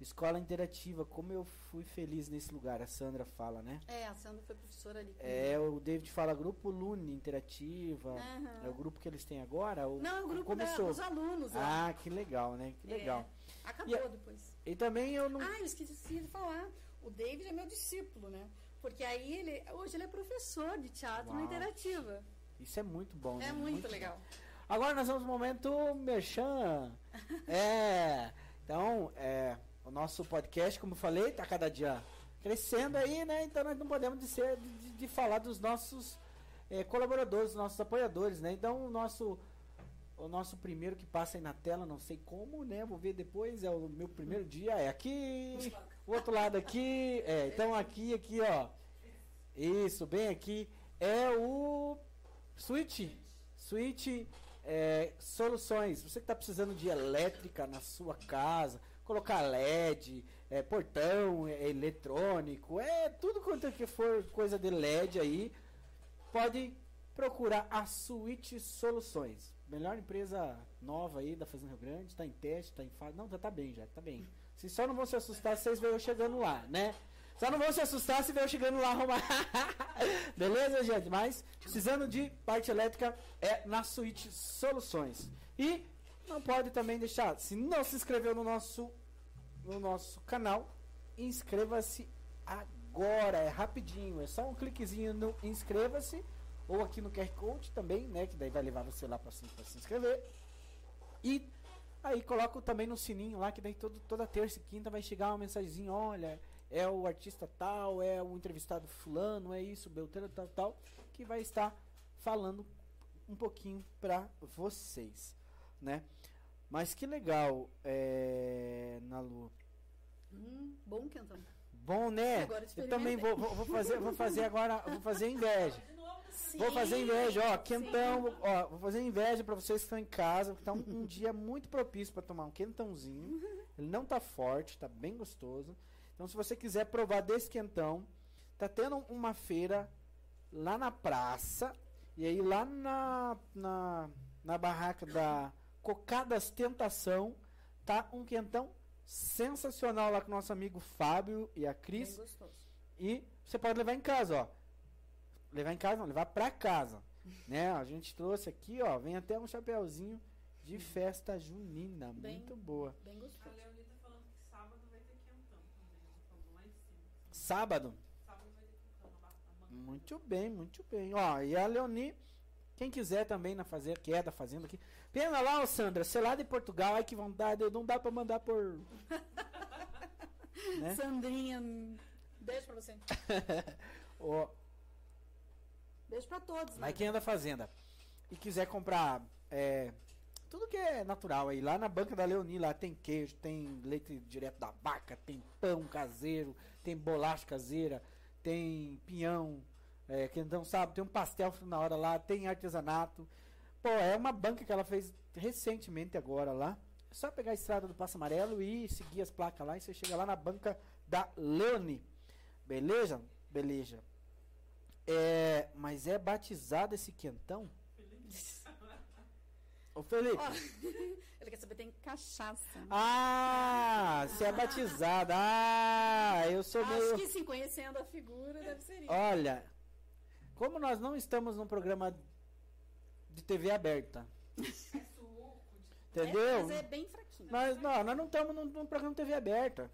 Escola interativa, como eu fui feliz nesse lugar, a Sandra fala, né? É, a Sandra foi professora ali. É, o David fala grupo Lune Interativa. Uhum. É o grupo que eles têm agora? O, Não, o grupo começou. dos alunos. Ah, que legal, né? Que legal. É, acabou e, depois. E também eu não. Ah, eu esqueci de falar. O David é meu discípulo, né? Porque aí ele. Hoje ele é professor de teatro Uau. na interativa. Isso é muito bom, É né? muito, muito legal. Bom. Agora nós vamos no momento Merchan. é. Então, é, o nosso podcast, como falei, está cada dia crescendo aí, né? Então nós não podemos de, ser, de, de falar dos nossos é, colaboradores, dos nossos apoiadores, né? Então o nosso o nosso primeiro que passa aí na tela, não sei como, né? Vou ver depois, é o meu primeiro dia, é aqui, o outro lado aqui, é, então aqui, aqui, ó. Isso, bem aqui, é o Switch, Switch é, soluções. Você que está precisando de elétrica na sua casa, colocar LED, é, portão é, eletrônico, é tudo quanto que for coisa de LED aí, pode procurar a Switch Soluções. Melhor empresa nova aí da Fazenda Rio Grande, está em teste, está em fase. Não, já tá bem, já tá bem. Vocês só não vão se assustar se vocês eu chegando lá, né? Só não vão se assustar se eu chegando lá arrumar. Beleza, gente? Mas precisando de parte elétrica é na Switch Soluções. E não pode também deixar, se não se inscreveu no nosso no nosso canal, inscreva-se agora, é rapidinho, é só um cliquezinho no inscreva-se ou aqui no QR Code também, né, que daí vai levar você lá para se inscrever. E aí coloca também no sininho lá que daí todo, toda terça e quinta vai chegar uma mensagenzinha, olha, é o artista tal, é o entrevistado fulano, é isso, Beltrano, tal, tal, que vai estar falando um pouquinho para vocês, né? Mas que legal, é, Nalu. Hum, bom, Quentão. Bom, né? Eu também vou, vou, vou, fazer, vou fazer agora, vou fazer inveja. Sim, vou fazer inveja, ó, quentão, sim. ó, vou fazer inveja para vocês que estão em casa, que tá um, um dia muito propício para tomar um quentãozinho. Ele não tá forte, tá bem gostoso. Então, se você quiser provar desse quentão, tá tendo uma feira lá na praça. E aí, lá na, na, na barraca da Cocadas Tentação, tá um quentão sensacional lá com o nosso amigo Fábio e a Cris. Bem gostoso. E você pode levar em casa, ó. Levar em casa, não, levar pra casa. né? A gente trouxe aqui, ó, vem até um chapéuzinho de festa junina. Bem, muito boa. Bem gostoso. Sábado? Muito bem, muito bem. Ó, e a Leoni, quem quiser também na fazer, que é da fazenda aqui. Pena lá, ô Sandra, sei lá de Portugal, ai que vontade, não dá pra mandar por. né? Sandrinha, beijo pra você. ó, beijo pra todos. Mas né? quem é da fazenda e quiser comprar é, tudo que é natural aí, lá na banca da Leoni, lá tem queijo, tem leite direto da vaca, tem pão caseiro, tem bolacha caseira, tem pinhão, é, que não sabe, tem um pastel na hora lá, tem artesanato. Pô, é uma banca que ela fez recentemente agora lá. É só pegar a estrada do Passo Amarelo e seguir as placas lá e você chega lá na banca da Leone. Beleza? Beleza. É, mas é batizado esse quentão? Ô Felipe. Oh, ele quer saber, tem cachaça. Ah, você é batizada. Ah, eu sou Acho meio. Acho que sim, conhecendo a figura, deve ser isso. Olha, como nós não estamos num programa de TV aberta. Entendeu? É, mas é bem fraquinho. Nós não, nós não estamos num, num, programa de TV aberta.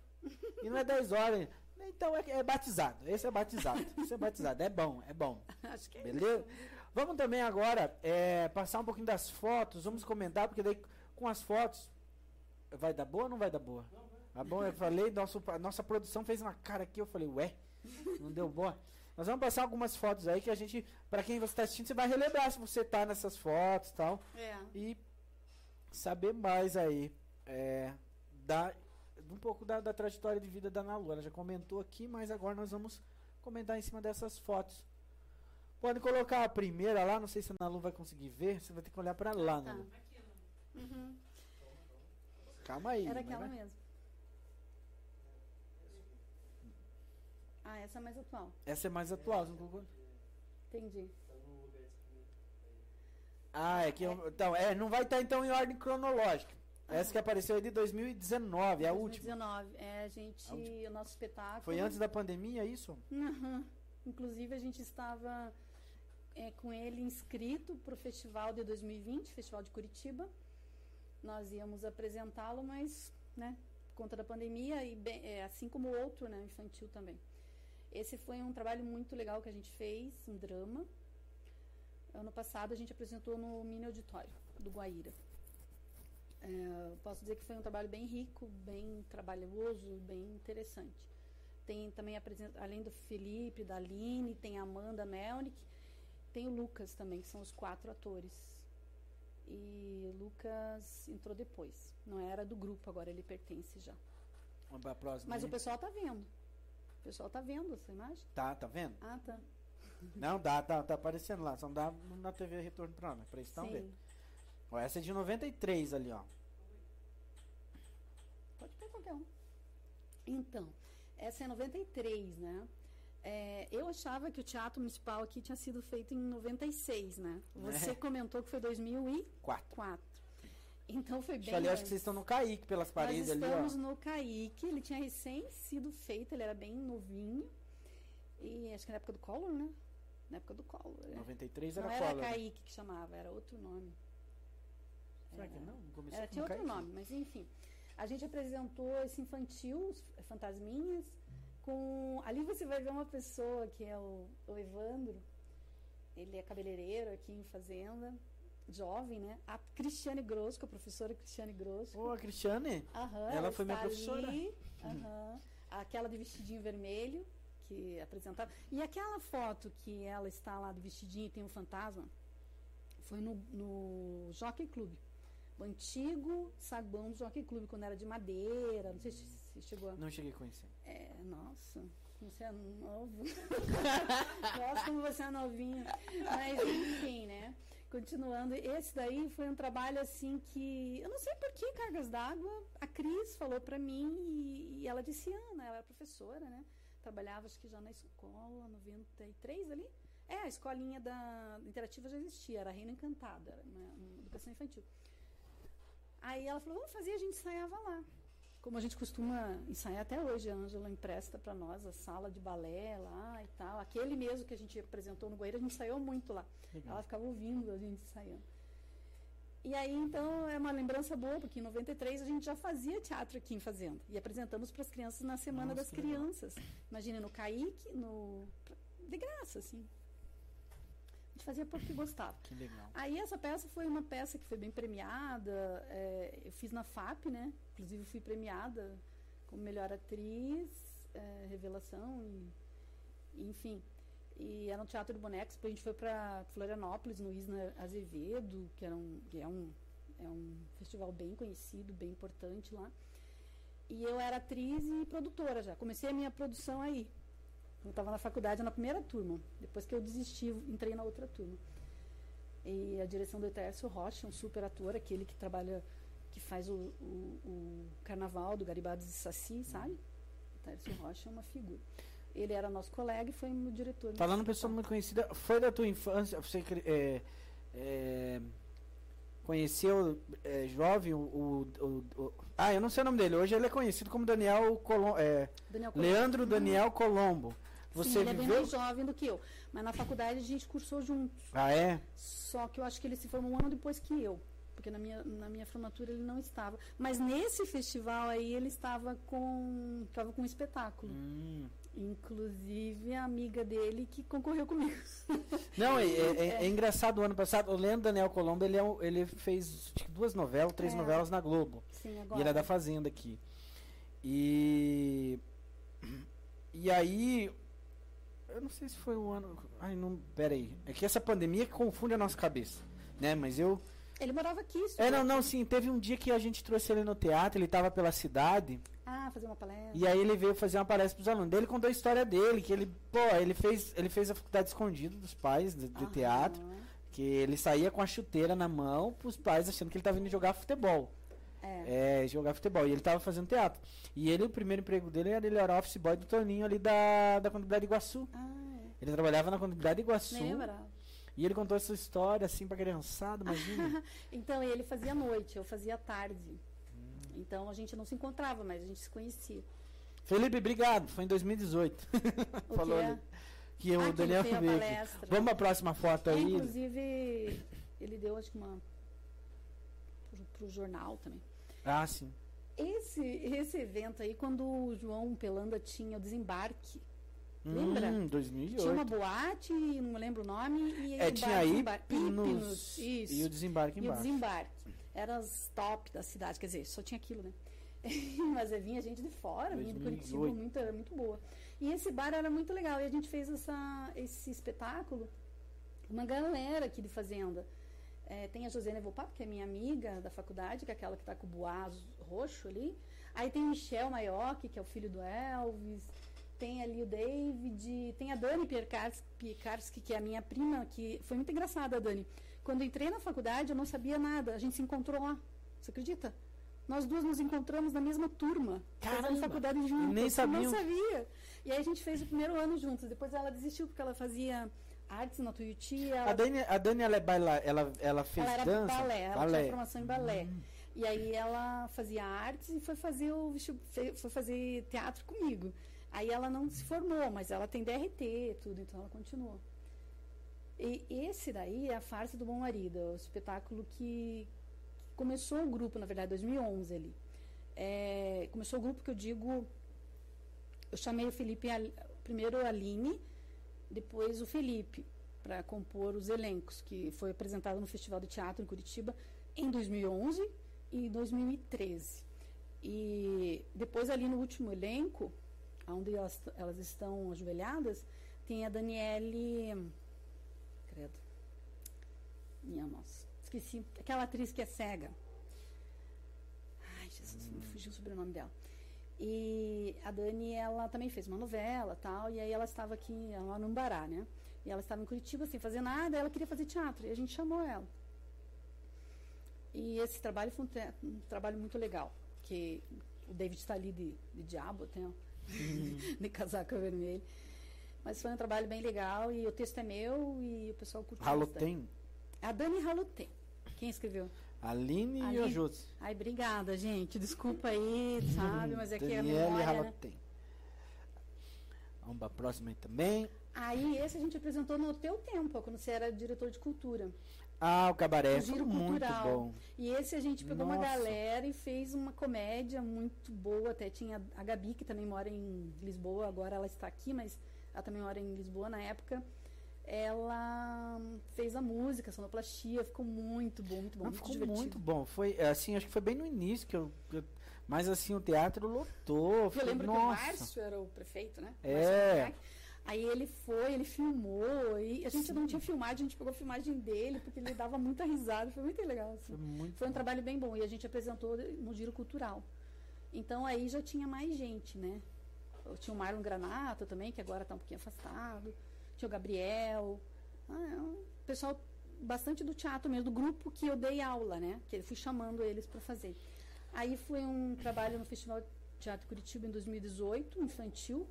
E não é 10 horas. Então é, é batizado. Esse é batizado. Esse é batizado. É bom, é bom. Acho que é Beleza? Isso. Vamos também agora é, passar um pouquinho das fotos, vamos comentar, porque daí com as fotos. Vai dar boa ou não vai dar boa? Tá bom? Eu falei, nosso, nossa produção fez uma cara aqui, eu falei, ué, não deu boa. Nós vamos passar algumas fotos aí que a gente, para quem você está assistindo, você vai relembrar se você tá nessas fotos e tal. É. E saber mais aí é, da, um pouco da, da trajetória de vida da Nalu. Ela já comentou aqui, mas agora nós vamos comentar em cima dessas fotos. Pode colocar a primeira lá, não sei se a Nalu vai conseguir ver, você vai ter que olhar para lá, tá. Nalu. Uhum. Calma aí. Era aquela mesmo. Ah, essa é mais atual. Essa é mais atual, não colocou? Entendi. Ah, é que. É. Então, é, não vai estar então em ordem cronológica. Essa que apareceu aí de 2019, é a última. 2019, é, a gente. A o nosso espetáculo. Foi antes da pandemia, é isso? Uhum. Inclusive, a gente estava é, com ele inscrito para o festival de 2020, Festival de Curitiba. Nós íamos apresentá-lo, mas, né, por conta da pandemia, e bem, é, assim como o outro, né, infantil também. Esse foi um trabalho muito legal que a gente fez, um drama. Ano passado a gente apresentou no Mini Auditório do Guaíra. É, posso dizer que foi um trabalho bem rico, bem trabalhoso, bem interessante. Tem também, além do Felipe, da Aline, tem a Amanda Melnick, tem o Lucas também, que são os quatro atores. E Lucas entrou depois. Não era do grupo, agora ele pertence já. Mas o pessoal tá vendo. O pessoal tá vendo essa imagem? Tá, tá vendo? Ah, tá. Não, dá, tá, tá aparecendo lá. Só não dá na TV retorno pra nós. Pra eles estão vendo. Ó, essa é de 93 ali, ó. Pode ter qualquer um. Então, essa é 93, né? É, eu achava que o Teatro Municipal aqui tinha sido feito em 96, né? Você É. comentou que foi 2004. Quatro. Então foi bem ali, acho que vocês estão no Kaique pelas paredes Nós ali, estamos ó. no Kaique, ele tinha recém sido feito, ele era bem novinho. E acho que na época do Collor, né? Na época do Collor. né? 93 Não era era Collor. Kaique que chamava, era outro nome. Será que não? Começou Era, com tinha outro Kaique. nome, mas enfim. A gente apresentou esse infantil, os Fantasminhas, com. Ali você vai ver uma pessoa que é o, o Evandro. Ele é cabeleireiro aqui em Fazenda, jovem, né? A Cristiane Grosso, a professora Cristiane Grosso. Ô, a Cristiane. Aham, Ela foi minha professora. ali, aham. Aquela de vestidinho vermelho, que apresentava. E aquela foto que ela está lá de vestidinho e tem um fantasma, foi no, no Jockey Club. O antigo saguão do Jockey Club, quando era de madeira. Não sei se se chegou a. Não cheguei a conhecer. É, nossa, você é novo. nossa, como você é novinho. Mas, enfim, né? Continuando, esse daí foi um trabalho assim que. Eu não sei por que cargas d'água. A Cris falou pra mim e, e ela disse: Ana, ela era professora, né? Trabalhava acho que já na escola 93 ali. É, a escolinha da interativa já existia, era a Reina Encantada, era uma, uma educação infantil. Aí ela falou: vamos fazer, a gente ensaiava lá. Como a gente costuma ensaiar até hoje, a Ângela empresta para nós a sala de balé lá e tal. Aquele mesmo que a gente apresentou no Goiânia, a gente ensaiou muito lá. Legal. Ela ficava ouvindo a gente ensaiando. E aí, então, é uma lembrança boa, porque em 93 a gente já fazia teatro aqui em Fazenda. E apresentamos para as crianças na Semana Nossa, das. Crianças. Imagina, no Kaique, no... de graça, assim. Gente fazia porque gostava. Que legal. Aí essa peça foi uma peça que foi bem premiada. é, eu fiz na FAP, né? Inclusive fui premiada como melhor atriz, é, revelação e, e, enfim. E era um teatro de bonecos. Depois a gente foi para Florianópolis, no Isna Azevedo, que, era um, que é, um, é um festival bem conhecido, bem importante lá. E eu era atriz e produtora já. Comecei a minha produção aí. Eu estava na faculdade na primeira turma. Depois que eu desisti, entrei na outra turma. E a direção do Etércio Rocha, um super ator, aquele que trabalha, que faz o, o, o carnaval do Garibaldi de Saci, sabe? O Etércio Rocha é uma figura. Ele era nosso colega e foi meu diretor. Falando pessoa muito conhecida, foi da tua infância, você é, é, conheceu é, jovem o, o- o- Ah, eu não sei o nome dele. Hoje ele é conhecido como Daniel Colombo. Daniel Colombo. Leandro Daniel Colombo. Você Sim, ele é bem viveu? mais jovem do que eu. Mas na faculdade a gente cursou juntos. Ah, é? Só que eu acho que ele se formou um ano depois que eu. Porque na minha, na minha formatura ele não estava. Mas nesse festival aí ele estava com. estava com um espetáculo. Hum. Inclusive a amiga dele que concorreu comigo. Não, é, é- é- é engraçado. O ano passado, o Leandro Daniel Colombo, ele, é um- ele fez duas novelas, três É. novelas na Globo. Sim, E agora. ele é da Fazenda aqui. E. E aí. Eu não sei se foi o ano. Ai, não. Pera aí. É que essa pandemia confunde a nossa cabeça. Né? Mas eu. Ele morava aqui. É, estudou não, não, sim. Teve um dia que a gente trouxe ele no teatro, ele tava pela cidade. Ah, fazer uma palestra. E aí ele veio fazer uma palestra pros alunos. Daí ele contou a história dele, que ele, pô, ele fez, ele fez a faculdade escondida dos pais de, de teatro. Que ele saía com a chuteira na mão pros pais achando que ele tava indo jogar futebol. É. É, jogar futebol. E ele tava fazendo teatro. E ele, o primeiro emprego dele era ele era office boy do Toninho ali da, da comunidade Iguaçu. Ah, Ele trabalhava na comunidade é. Iguaçu. Lembra? E ele contou essa história assim pra criançada, imagina. Então ele fazia noite, eu fazia tarde. Hum. Então a gente não se encontrava, mas a gente se conhecia. Felipe, obrigado. Foi em 2018. O Falou que é? Que Ah, o que Daniel aqui. palestra. Vamos pra próxima foto É, aí. inclusive, ele deu acho que uma pro, pro jornal também. Ah, sim. Esse, esse evento aí, quando o João Pelanda tinha o desembarque, Lembra? Hum, 2008. tinha uma boate, não me lembro o nome, e É, tinha aí Hipnos isso. e o desembarque E o embaixo. desembarque. Eram as top da cidade, quer dizer, só tinha aquilo, né? Mas vinha gente de fora, vinha de 2008. Curitiba, muito, era muito boa. E esse bar era muito legal. E a gente fez essa, esse espetáculo, uma galera aqui de Fazenda. É, tem a Josiane Volpato, que é minha amiga da faculdade, que é aquela que tá com o boaz roxo ali. Aí tem o Michel Maioc, que é o filho do Elvis. Tem ali o David. Tem a Dani Piekarski, que é a minha prima, que foi muito engraçada, a Dani. Quando entrei na faculdade, eu não sabia nada. A gente se encontrou lá. Você acredita? Nós duas nos encontramos na mesma turma. Fazendo faculdade juntas. Nem sabiam. Não sabia. E aí a gente fez o primeiro ano juntos. Depois ela desistiu porque ela fazia artes na Tuiuti. Ela, A Dani, a Dani ela é baila, ela, ela fez ela era dança? balé, ela balé. tinha formação em balé. E aí ela fazia artes e foi fazer o foi fazer teatro comigo. Aí ela não se formou, mas ela tem DRT e tudo, então ela continuou. E esse daí é a farsa do bom marido, é o espetáculo que começou o grupo, na verdade, 2011 ali. É, começou o grupo que eu digo, eu chamei o Felipe, primeiro a Aline, depois o Felipe, para compor os elencos, que foi apresentado no Festival de Teatro em Curitiba em 2011 e 2013. E depois ali no último elenco, onde elas, elas estão ajoelhadas, tem a Daniele. Credo. Minha nossa. Esqueci. Aquela atriz que é cega. Ai, Jesus, me fugiu o sobrenome dela. E a Dani, ela também fez uma novela tal, e aí ela estava aqui, lá no Umbará, né? E ela estava em Curitiba sem fazer nada, ela queria fazer teatro, e a gente chamou ela. E esse trabalho foi um, um trabalho muito legal, que o David está ali de, de diabo, até, ó, de casaca vermelho. Mas foi um trabalho bem legal e o texto é meu e o pessoal curtiu. Ralo bastante. tem? A Dani Ralutem. Quem escreveu? Aline e Aline. o Jutsu. Ai, obrigada, gente. Desculpa aí, sabe? Mas é que a Daniele memória, né? Ralotem. Vamos pra próxima aí também. Aí esse a gente apresentou no teu tempo, quando você era diretor de cultura. Ah, o cabaré. O Giro muito Cultural. bom. E esse a gente pegou uma Nossa. galera e fez uma comédia muito boa. Até tinha a Gabi, que também mora em Lisboa, agora ela está aqui, mas ela também mora em Lisboa na época. Ela fez a música, a sonoplastia, ficou muito bom, muito bom, Não, muito ficou divertido. muito bom. Foi assim, acho que foi bem no início que eu. eu- mas assim, o teatro lotou. Eu Foi, lembro que o nossa. Márcio era o prefeito, né? É. Márcio Burak. Aí ele foi, ele filmou, e a gente não tinha filmagem, a gente pegou a filmagem dele, porque ele dava muita risada, foi muito legal. assim. Foi muito Foi um bom. trabalho bem bom, e a gente apresentou no Giro Cultural. Então aí já tinha mais gente, né? Eu Tinha o Marlon Granato também, que agora está um pouquinho afastado. Tinha o Gabriel. Ah, é um pessoal bastante do teatro mesmo, do grupo que eu dei aula, né? Que eu fui chamando eles para fazer. Aí foi um trabalho no Festival Teatro Curitiba em 2018, infantil,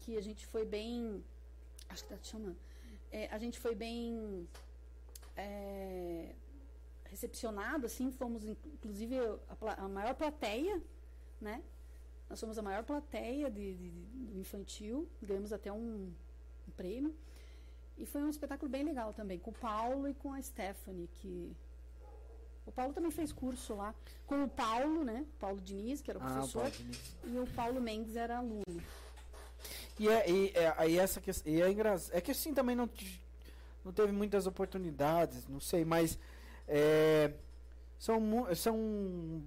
que a gente foi bem. Acho que tá te chamando. É, a gente foi bem é, recepcionado, assim, fomos in- inclusive a, a maior plateia, né? Nós somos a maior plateia de, de- de- infantil, ganhamos até um, prêmio. E foi um espetáculo bem legal também, com o Paulo e com a Stephanie, que. O Paulo também fez curso lá com o Paulo, né? Paulo Diniz, que era o Ah, professor, né? e o Paulo Mendes era aluno. E, é, e, é, aí essa que, e é engraçado. É que assim também não, não teve muitas oportunidades, não sei, mas é, são, são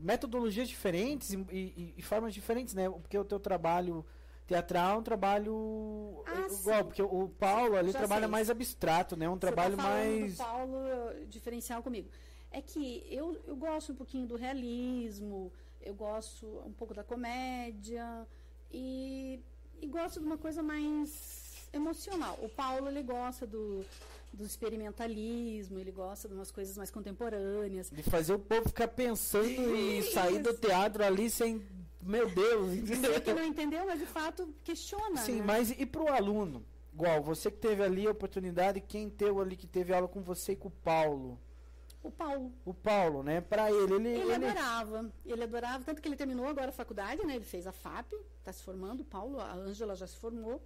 metodologias diferentes e, e- e formas diferentes, né? Porque o teu trabalho teatral é um trabalho Ah, é igual, sim. porque o Paulo ali Já trabalha sei. mais abstrato, né? Um Você trabalho tá mais. Paulo eh, diferencial comigo. É que eu, eu gosto um pouquinho do realismo, eu gosto um pouco da comédia e, e gosto de uma coisa mais emocional. O Paulo ele gosta do, do experimentalismo, ele gosta de umas coisas mais contemporâneas. De fazer o povo ficar pensando e sair do teatro ali sem. Meu Deus, entendeu? Você que não entendeu, mas de fato questiona. Sim, né? mas e pro aluno? Igual, você que teve ali a oportunidade, quem teve ali que teve aula com você e com o Paulo? O Paulo. O Paulo, né? Pra ele, ele. Ele ele- adorava, ele adorava, tanto que ele terminou agora a faculdade, né? Ele fez a FAP, está se formando, o Paulo, a Ângela já se formou,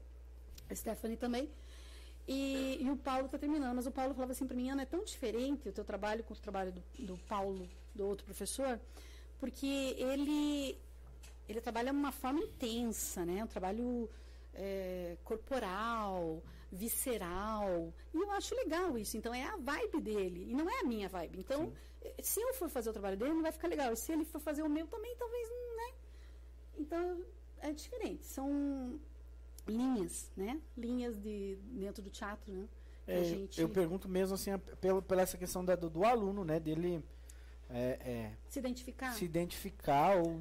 a Stephanie também. E, e o Paulo está terminando, mas o Paulo falava assim para mim, Ana, é tão diferente o teu trabalho com o trabalho do, do Paulo, do outro professor, porque ele, ele trabalha de uma forma intensa, né? Um trabalho é, corporal, visceral. E eu acho legal isso. Então é a vibe dele. E não é a minha vibe. Então, eh, se eu for fazer o trabalho dele, não vai ficar legal. E se ele for fazer o meu também, talvez, né? Então, é diferente. São linhas, né? Linhas de dentro do teatro, né? É, gente Eu pergunto mesmo assim, a- pelo, pela essa questão da- do, do aluno, né? Dele é, é, se identificar. se identificar ou.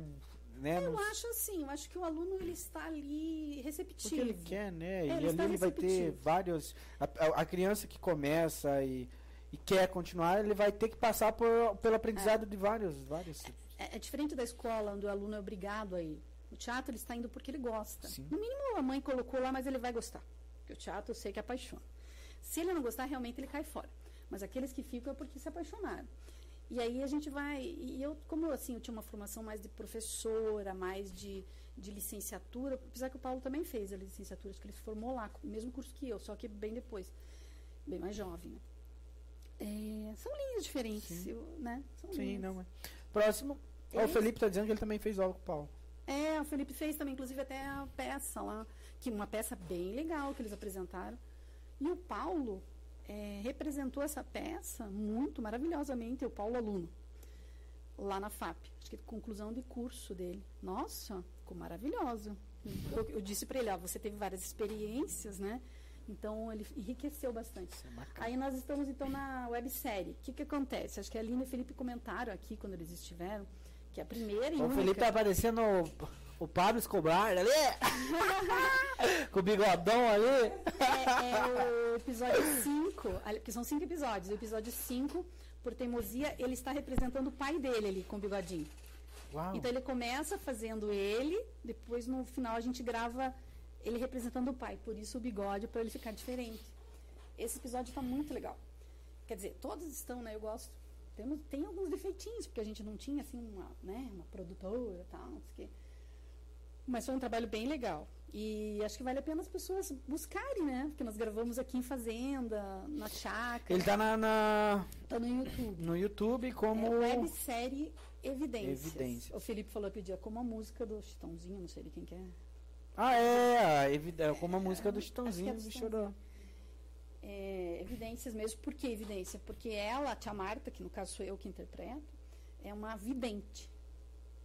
Né, Eu acho assim, eu acho que o aluno ele está ali porque receptivo. ele quer, né? É, e ele ali ele vai ter vários. A, a- criança que começa e, e quer continuar, ele vai ter que passar por, pelo aprendizado de vários, vários. É, é diferente da escola, onde o aluno é obrigado a ir. O teatro ele está indo porque ele gosta. Sim. No mínimo a mãe colocou lá, mas ele vai gostar. Porque o teatro eu sei que apaixona. Se ele não gostar, realmente ele cai fora. Mas aqueles que ficam é porque se apaixonaram. E aí a gente vai. E eu, como assim, eu tinha uma formação mais de professora, mais de, de licenciatura, apesar que o Paulo também fez a licenciatura, acho que ele se formou lá, o mesmo curso que eu, só que bem depois, bem mais jovem. Né? É, são linhas diferentes, eu, né? São Sim, linhas. não, mas. Próximo. O Felipe tá dizendo que ele também fez aula com o Paulo. É, o Felipe fez também, inclusive, até a peça lá, que uma peça bem legal que eles apresentaram. E o Paulo é, representou essa peça muito maravilhosamente, o Paulo aluno, lá na FAP. Acho que é conclusão de curso dele. Nossa, ficou maravilhoso. Eu, eu disse para ele, ó, você teve várias experiências, né? Então ele enriqueceu bastante. É. Aí nós estamos então na websérie. O que, que acontece? Acho que a Aline e o Felipe comentaram aqui quando eles estiveram, que a primeira e o única... Felipe tá parecendo o, o Pablo Escobar ali. com o bigodão ali. é, é o episódio 5, que são cinco episódios. O episódio 5, por teimosia, ele está representando o pai dele ali com o bigodinho. Uau. Então ele começa fazendo ele, depois no final a gente grava ele representando o pai. Por isso o bigode, para ele ficar diferente. Esse episódio está muito legal. Quer dizer, todos estão, né? Eu gosto. Temos, tem alguns defeitinhos, porque a gente não tinha assim uma, né, uma produtora e tal, não sei o quê. Mas foi um trabalho bem legal. E acho que vale a pena as pessoas buscarem, né? Porque nós gravamos aqui em Fazenda, na chácara. Ele tá na, na- Tá no YouTube. no YouTube como. É websérie Evidências. Evidências. O Felipe falou que o dia como a música do Chitãozinho, não sei de quem que é. Ah, é, é como a música do que é Chitãozinho do Chitãozinho. Chorão. É, evidências mesmo. Por que evidência? Porque ela, a tia Marta, que no caso sou eu que interpreto, é uma vidente.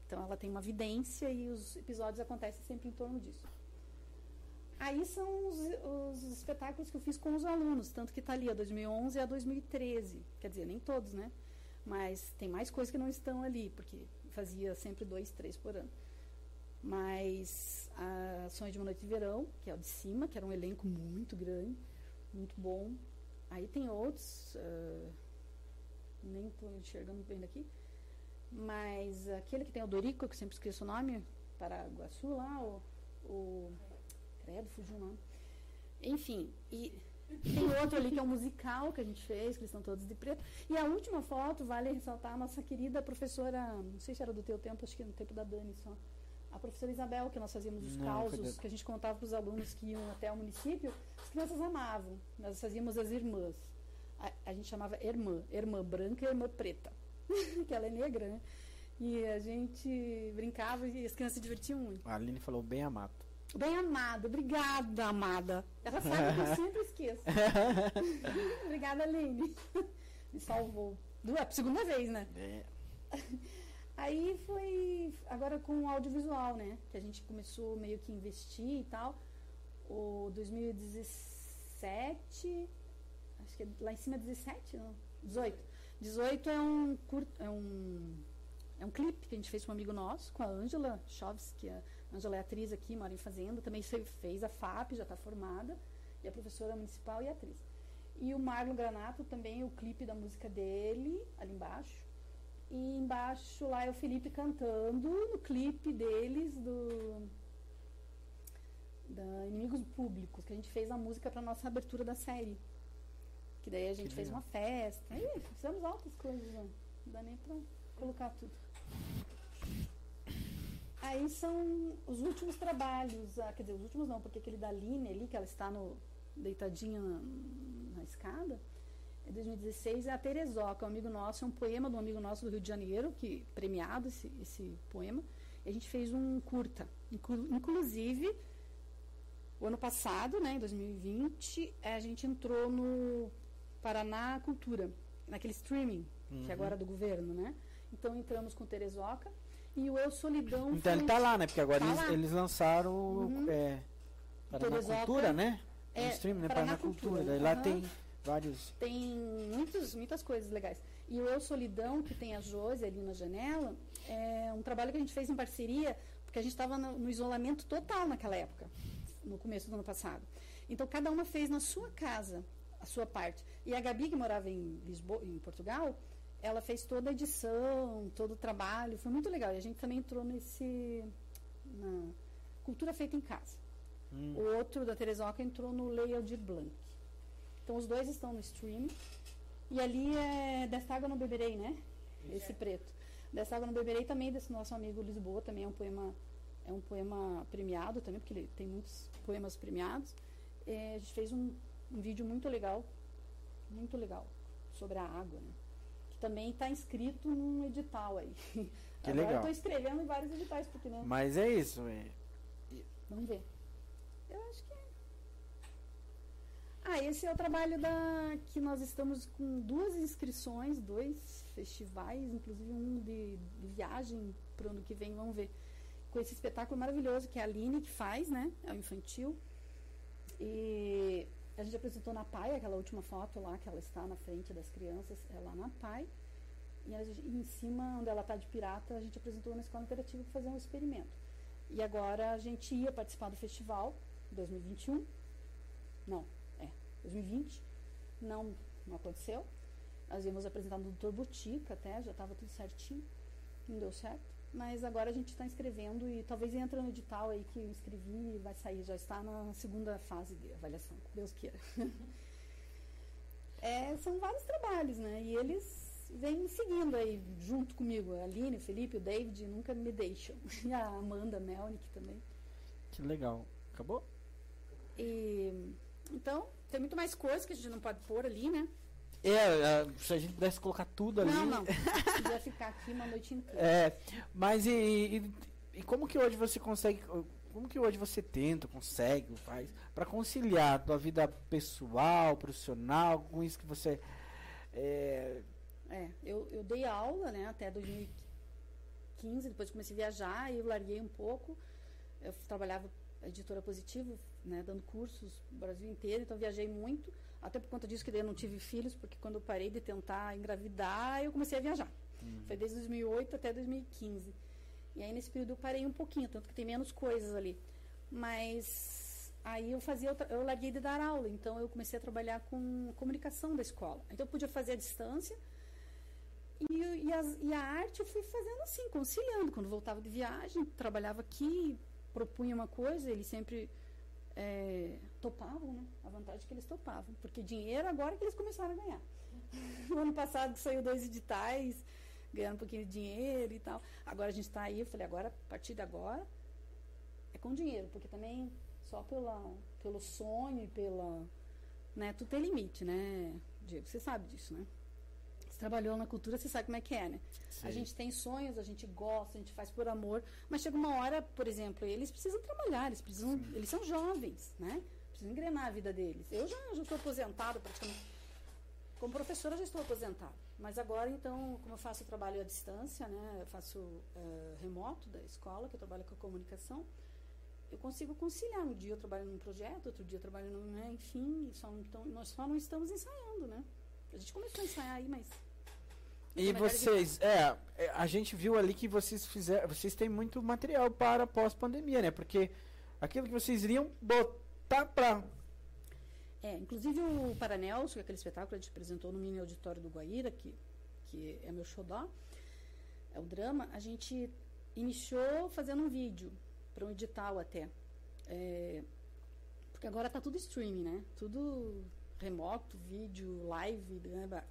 Então ela tem uma vidência e os episódios acontecem sempre em torno disso. Aí são os, os espetáculos que eu fiz com os alunos, tanto que está ali a 2011 e a 2013. Quer dizer, nem todos, né? Mas tem mais coisas que não estão ali, porque fazia sempre dois, três por ano. Mas a Sonho de uma Noite de Verão, que é o de cima, que era um elenco muito grande, muito bom. Aí tem outros, ah, nem estou enxergando bem daqui, mas aquele que tem o Dorico, que eu sempre esqueço o nome, Paraguaçu lá, o, o Credo, fugiu o nome. Enfim, e tem outro ali que é um musical que a gente fez, que eles estão todos de preto. E a última foto, vale ressaltar a nossa querida professora, não sei se era do teu tempo, acho que no tempo da Dani só. A professora Isabel, que nós fazíamos os Não, causos, que a gente contava para os alunos que iam até o município, as crianças amavam. Nós fazíamos as irmãs. A, a gente chamava irmã, irmã branca e irmã preta, que ela é negra, né? E a gente brincava e as crianças se divertiam muito. A Aline falou bem amado. Bem amada, obrigada, amada. Ela sabe que eu sempre esqueço. obrigada, Aline. Me salvou. Du- é, segunda vez, né? É. Aí foi agora com o audiovisual, né? Que a gente começou meio que investir e tal. O 2017, acho que é lá em cima é 17, não? 18. 18 é um curto, é um é um clipe que a gente fez com um amigo nosso, com a Ângela Chaves, que a Ângela é atriz aqui, mora em Fazenda, também fe- fez a FAP, já está formada, e a professora municipal e atriz. E o Marlon Granato também, o clipe da música dele, ali embaixo. E embaixo lá é o Felipe cantando no clipe deles do da Inimigos Públicos, que a gente fez a música para nossa abertura da série. Que daí a gente fez legal. uma festa. Aí fizemos altas coisas, não dá nem para colocar tudo. Aí são os últimos trabalhos, ah, quer dizer, os últimos não, porque aquele da Aline ali, que ela está no, deitadinha na, na escada, é 2016, é a Terezoca, um amigo nosso, é um poema de um amigo nosso do Rio de Janeiro, que premiado esse, esse poema. E a gente fez um curta. Inclu- inclusive, o ano passado, né, em 2020, eh, a gente entrou no Paraná Cultura, naquele streaming, que agora é do governo, né? Então entramos com Terezoca e o Eu Solidão Então ele tá lá, né? Porque agora Tá eles, eles lançaram Uhum. é, Paraná Cultura, né? é, no stream, né? Paraná Paraná Cultura. Cultura, Daí lá tem vários. tem muitos, muitas coisas legais. E o Eu Solidão, que tem a Josi ali na janela, é um trabalho que a gente fez em parceria, porque a gente estava no, no isolamento total naquela época, no começo do ano passado. Então, cada uma fez na sua casa a sua parte. E a Gabi, que morava em Lisboa, em Portugal, ela fez toda a edição, todo o trabalho, foi muito legal. E a gente também entrou nesse. na cultura feita em casa. Hum. O outro da Teresoca entrou no Layout Blanc. Então os dois estão no stream. E ali é Desta Água Não Beberei, né? Esse preto. Desta Água Não Beberei também, desse nosso amigo Lisboa, também é um poema, é um poema premiado também, porque ele tem muitos poemas premiados. É, a gente fez um, um vídeo muito legal, muito legal, sobre a água, né? Também está inscrito num edital aí. Que Agora legal. eu estou escrevendo em vários editais, porque né? Mas é isso, é. Vamos ver. Eu acho que. é. Ah, esse é o trabalho da. que nós estamos com duas inscrições, dois festivais, inclusive um de, de viagem para o ano que vem, vamos ver. Com esse espetáculo maravilhoso que é a Aline que faz, né? É o infantil. E a gente apresentou na PAI, aquela última foto lá, que ela está na frente das crianças, é lá na PAI. E em cima, onde ela está de pirata, a gente apresentou na escola interativa para fazer um experimento. E agora a gente ia participar do festival 2021. Não, é, 2020. Não, não aconteceu. Nós íamos apresentar no Doutor Botica até, já estava tudo certinho. Não deu certo. Mas agora a gente está inscrevendo e talvez entre no edital aí que eu inscrevi e vai sair, já está na segunda fase de avaliação, Deus queira. É, são vários trabalhos, né? E eles vêm me seguindo aí junto comigo. A Aline, o Felipe, o David nunca me deixam. E a Amanda a Melnick também. Que legal. Acabou? E, então, tem muito mais coisas que a gente não pode pôr ali, né? É, é, se a gente pudesse colocar tudo ali. Não, não. Podia ficar aqui uma noite inteira. É, mas e, e, e como que hoje você consegue, como que hoje você tenta, consegue, faz, para conciliar a tua vida pessoal, profissional, com isso que você é, É, eu, eu dei aula, né, até 2015, depois comecei a viajar e eu larguei um pouco. Eu trabalhava editora positivo, né, dando cursos no Brasil inteiro, então viajei muito, até por conta disso que eu não tive filhos, porque quando eu parei de tentar engravidar, eu comecei a viajar. Foi desde 2008 até 2015. E aí nesse período eu parei um pouquinho, tanto que tem menos coisas ali. Mas aí eu fazia, eu larguei de dar aula, então eu comecei a trabalhar com comunicação da escola. Então eu podia fazer à distância, e, e, as- e a arte eu fui fazendo assim, conciliando. Quando voltava de viagem, trabalhava aqui, propunha uma coisa, eles sempre é, topavam, né? A vantagem é que eles topavam. Porque dinheiro agora que eles começaram a ganhar. No ano passado saiu dois editais, ganhando um pouquinho de dinheiro e tal. Agora a gente está aí, eu falei, agora, a partir de agora, é com dinheiro, porque também só pela, pelo sonho pela. Né, tudo tem limite, né, Diego? Você sabe disso, né? Você trabalhou na cultura, você sabe como é que é, né? A Sim. gente tem sonhos, a gente gosta, a gente faz por amor, mas chega uma hora, por exemplo, eles precisam trabalhar, eles precisam, eles são jovens, né? Precisam engrenar a vida deles. Eu já já estou aposentado praticamente. Como professora já estou aposentada, mas agora então, como eu faço trabalho à distância, né? Eu faço eh, remoto da escola, que eu trabalho com a comunicação, eu consigo conciliar. Um dia eu trabalho num projeto, outro dia eu trabalho num, né? enfim, só então, nós só não estamos ensaiando, né? A gente começou a ensaiar aí, mas E vocês, é, é, a gente viu ali que vocês fizeram, vocês têm muito material para pós-pandemia, né? Porque aquilo que vocês iriam botar pra. É, inclusive o Paranelso, que é aquele espetáculo que a gente apresentou no mini auditório do Guaíra, que, que é meu xodó, é o drama, a gente iniciou fazendo um vídeo para um edital até. É, porque agora tá tudo streaming, né? Tudo remoto, vídeo, live, né? Bah.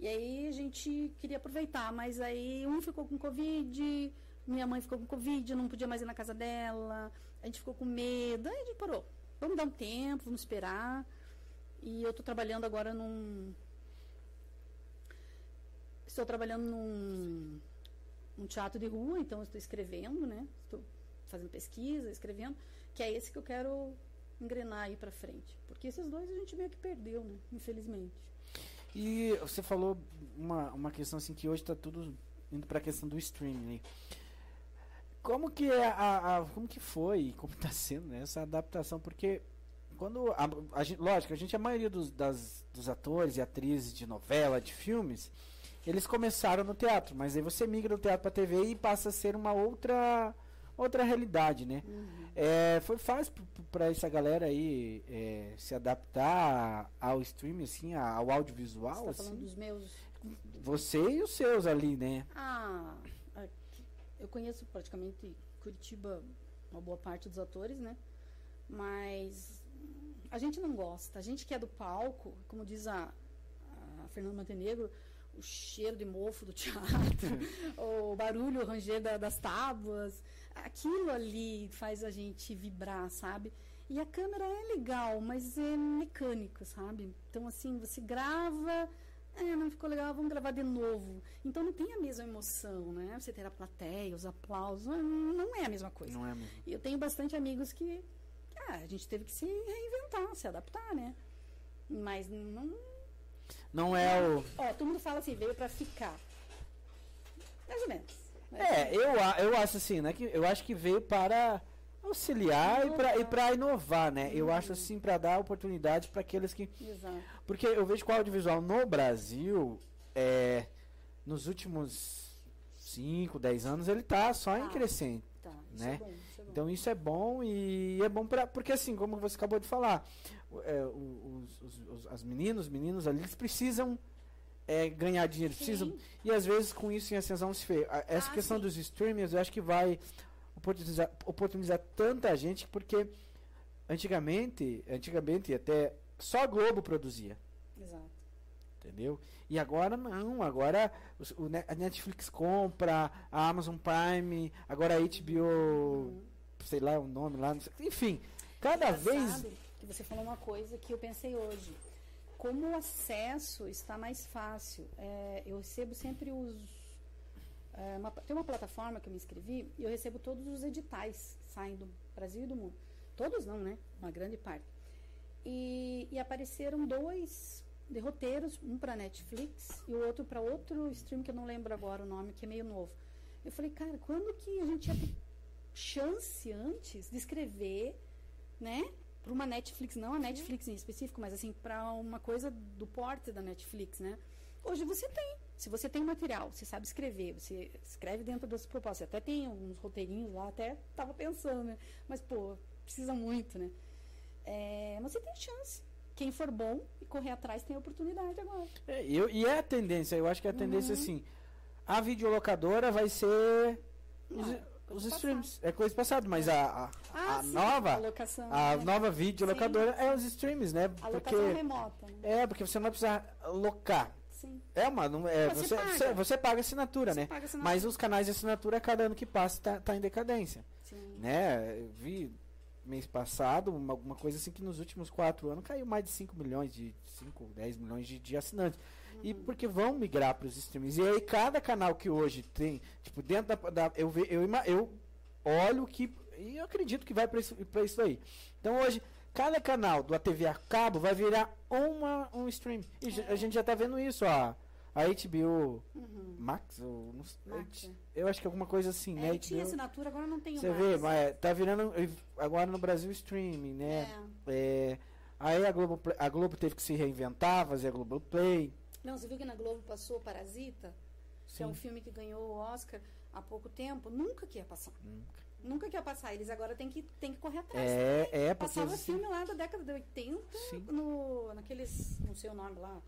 E aí a gente queria aproveitar, mas aí um ficou com Covid, minha mãe ficou com Covid, não podia mais ir na casa dela, a gente ficou com medo, aí a gente parou. Vamos dar um tempo, vamos esperar. E eu estou trabalhando agora num. Estou trabalhando num, num teatro de rua, então estou escrevendo, né? Estou fazendo pesquisa, escrevendo, que é esse que eu quero engrenar aí para frente. Porque esses dois a gente meio que perdeu, né? Infelizmente. E você falou uma, uma questão assim que hoje está tudo indo para a questão do streaming. né? Como que é a, a- como que foi e como está sendo né, essa adaptação? Porque quando a, a gente, lógico, a gente a maioria dos, das, dos atores e atrizes de novela, de filmes, eles começaram no teatro, mas aí você migra do teatro para TV e passa a ser uma outra outra realidade, né? Uhum. É, foi fácil para essa galera aí é, se adaptar ao streaming, assim, ao audiovisual, Você tá falando assim? dos meus. Você e os seus ali, né? Ah, eu conheço praticamente Curitiba, uma boa parte dos atores, né? Mas a gente não gosta. A gente que é do palco, como diz a, a Fernanda Montenegro, o cheiro de mofo do teatro, o barulho, o ranger da- das tábuas, aquilo ali faz a gente vibrar, sabe? E a câmera é legal, mas é mecânico, sabe? Então, assim, você grava, é, não ficou legal, vamos gravar de novo. Então não tem a mesma emoção, né? Você ter a plateia, os aplausos, não- é a mesma coisa. Não é mesmo? E eu tenho bastante amigos que, que, ah, a gente teve que se reinventar, se adaptar, né? Mas não. Não é o. Ó, todo mundo fala assim, veio pra ficar. Mais ou menos. Mas, É, eu, eu acho assim, né? Que eu acho que veio para auxiliar e para e para inovar, né? Eu acho assim para dar oportunidade para aqueles que Exato. porque eu vejo que o audiovisual no Brasil é nos últimos 5, 10 anos ele tá só em Tá. crescente. Tá, isso Né? é bom. Isso é. Então isso é bom e é bom para porque assim, como você acabou de falar, é, os, os- os- as meninas, os meninos ali, eles precisam é, ganhar dinheiro, precisam Sim. e às vezes com isso em ascensão se vê. Essa Ah, questão sim. dos streamers, eu acho que vai oportunizar, oportunizar tanta gente, porque antigamente, antigamente até só a Globo produzia, Exato. entendeu? E agora não, agora o Ne- a Netflix compra, a Amazon Prime, agora a HBO, Uhum. sei lá o nome lá, sei- enfim, cada vez que você falou uma coisa que eu pensei hoje. Como o acesso está mais fácil, é, eu recebo sempre os. é, uma- tem uma plataforma que eu me inscrevi e eu recebo todos os editais que saem do Brasil e do mundo. Todos não, né? Uma grande parte. E, e apareceram dois de roteiros, um para Netflix e o outro para outro stream que eu não lembro agora o nome, que é meio novo. Eu falei, cara, quando que a gente ter chance antes de escrever, né? Para uma Netflix, não a Netflix em específico, mas assim, para uma coisa do porte da Netflix, né? Hoje você tem. Se você tem material, você sabe escrever, você escreve dentro das propostas. Até tem uns roteirinhos lá, até tava pensando, né? Mas, pô, precisa muito, né? É, mas você tem chance. Quem for bom e correr atrás tem oportunidade agora. É, eu, e é a tendência, eu acho que a tendência Uhum. assim, a videolocadora vai ser Ah, os streams, é coisa passada, mas a, a, Ah, a sim, nova, a locação. a né? nova videolocadora Sim, é os streams, né? A Porque remota, né? é, porque você não vai precisar locar. Sim. É uma, não, é, Você você, paga. você, você paga assinatura, Você né? paga assinatura. Mas os canais de assinatura, cada ano que passa, tá, tá em decadência, Sim. né? Eu vi mês passado uma, uma coisa assim que nos últimos quatro anos caiu mais de 5 milhões de 5, 10 milhões de, de assinantes. E porque vão migrar para os streams. E aí cada canal que hoje tem, tipo, dentro da, da- eu ve, eu, eu olho que e eu acredito que vai para isso, pra isso aí. Então hoje cada canal do ATV a cabo vai virar uma um stream. E já- a gente já tá vendo isso, ó. A HBO Uhum. Max, ou não sei, Max, é. eu acho que alguma coisa assim, né? É, tinha HBO. assinatura, agora não tenho Você mais. vê, mas tá virando agora no Brasil streaming, né? É. É, aí a Globo, a Globo teve que se reinventar, fazer a Globo Play. Não, você viu que na Globo passou Parasita? Que é um Sim. filme que ganhou o Oscar há pouco tempo. Nunca que ia passar. Nunca. Nunca que ia passar. Eles agora têm que, têm que correr atrás. É, é, porque Passava assim, filme lá da década de 80 Sim. no, naqueles, não sei o nome lá,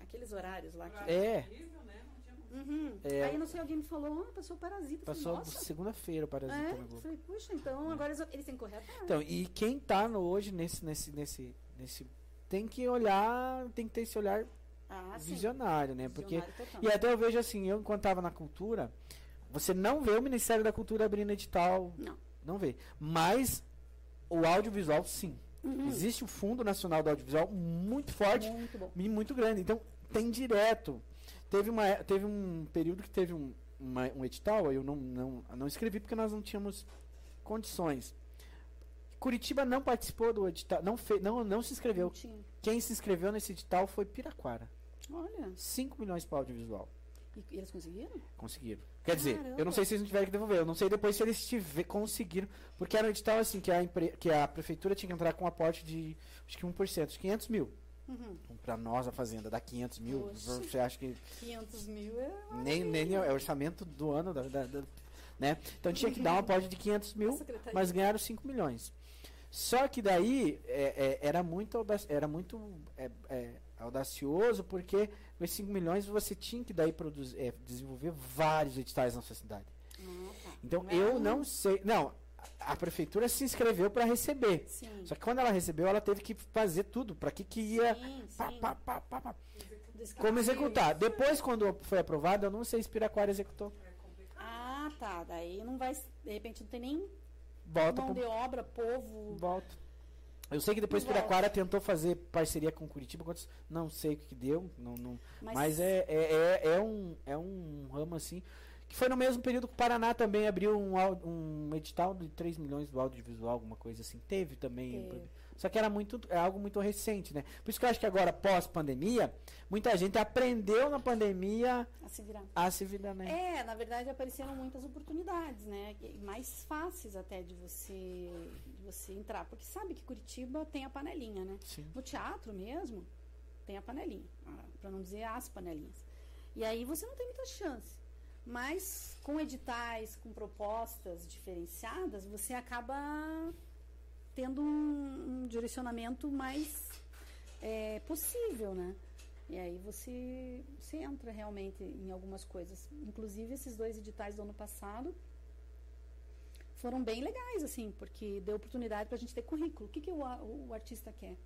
aqueles horários lá. Que, É. Né? Uhum. É. Aí não sei, alguém me falou, ah, passou Parasita. Passou segunda-feira o Parasita É, eu falei, puxa, então agora eles, eles têm que correr atrás. Então, e quem tá no, hoje nesse, nesse, nesse, nesse. Tem que olhar, tem que ter esse olhar ah, sim. visionário, né? Porque. Visionário. E até eu vejo assim, eu enquanto tava na cultura, você não vê o Ministério da Cultura abrindo edital. Não. Não vê. Mas o audiovisual, sim. Uhum. Existe o Fundo Nacional do Audiovisual muito forte Muito bom. e muito grande. Então, tem direto. Teve, uma, teve um período que teve um, uma- um edital, eu não, não, não escrevi porque nós não tínhamos condições. Curitiba não participou do edital, não, fe, não, não se inscreveu. Não. Quem se inscreveu nesse edital foi Piraquara. Olha, 5 milhões para audiovisual. e, e eles conseguiram? Conseguiram. Quer dizer, eu não sei se eles não tiveram que devolver. Eu não sei depois se eles tiver, conseguiram. Porque era um edital assim, que a, empre, que a prefeitura tinha que entrar com um aporte de acho que 1%, de 500 mil. Uhum. Então, Pra nós, a Fazenda, dá 500 mil. Poxa. Você acha que 500 mil é. nem, nem é o orçamento do ano da, da, da, né? Então tinha que dar uma aporte de 500 mil, mas ganharam 5 milhões. Só que daí é, é, era muito, era muito é, é, audacioso, porque com esses 5 milhões você tinha que daí produzir, é, desenvolver vários editais na sua cidade. Então Não eu não sei. Não, a, prefeitura se inscreveu para receber. Sim. Só que quando ela recebeu, ela teve que fazer tudo para que que ia Sim, pá, sim. pá, pá, pá, pá. Como executar. Depois, quando foi aprovado, eu não sei se Piraquara executou. Ah, tá. Daí não vai. De repente não tem nem Volta mão pro de obra, povo. Volta. Eu sei que depois. Piraquara tentou fazer parceria com Curitiba, não sei o que, que deu, não, não- Mas, mas é, é, é, é um, é um ramo assim, que foi no mesmo período que o Paraná também abriu um, um edital de 3 milhões do audiovisual, alguma coisa assim, teve também, Teve. Só que era muito, é algo muito recente, né, por isso que eu acho que agora, pós-pandemia, muita gente aprendeu na pandemia a se virar. a se virar, né, É, na verdade apareceram muitas oportunidades, né? Mais fáceis até de você, de você entrar. Porque sabe que Curitiba tem a panelinha, né? sim, No teatro mesmo, tem a panelinha. para não dizer as panelinhas. E aí você não tem muita chance. Mas com editais, com propostas diferenciadas, você acaba tendo um, um direcionamento mais é, possível, né? E aí você, você entra realmente em algumas coisas. Inclusive, esses dois editais do ano passado foram bem legais, assim, porque deu oportunidade para a gente ter currículo. O que, que o, o artista quer?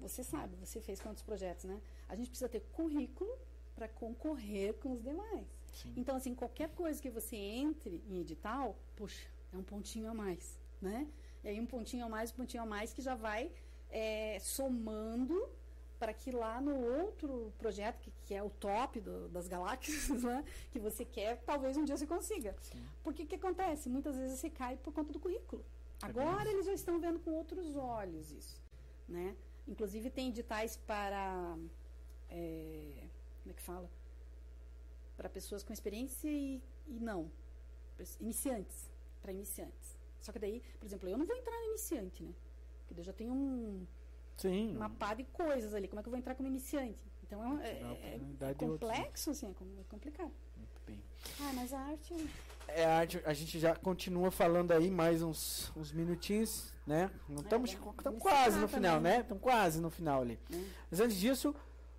Você sabe, você fez quantos projetos, né? A gente precisa ter currículo para concorrer com os demais. sim. Então, assim, qualquer coisa que você entre em edital, puxa, é um pontinho a mais, né? E aí um pontinho a mais, um pontinho a mais que já vai é, somando para que lá no outro projeto, que, que é o top do- das galáxias, né? que você quer, talvez um dia você consiga. Sim. Porque o que acontece? Muitas vezes você cai por conta do currículo. É Agora eles já estão vendo com outros olhos isso, né? Inclusive tem editais para, é, como é que fala? Para pessoas com experiência e, e não, iniciantes, para iniciantes. Só que daí, por exemplo, eu não vou entrar no iniciante, né? Porque eu já tenho um, sim. uma pá de coisas ali. Como é que eu vou entrar como iniciante? Então é, é- é complexo, assim, é é complicado. Muito bem. Ah, mas a arte. É, a, arte- a gente já continua falando aí mais uns, uns minutinhos, né? Não estamos É, estamos quase no final, também. né? Estamos quase no final ali. Né? Mas antes disso,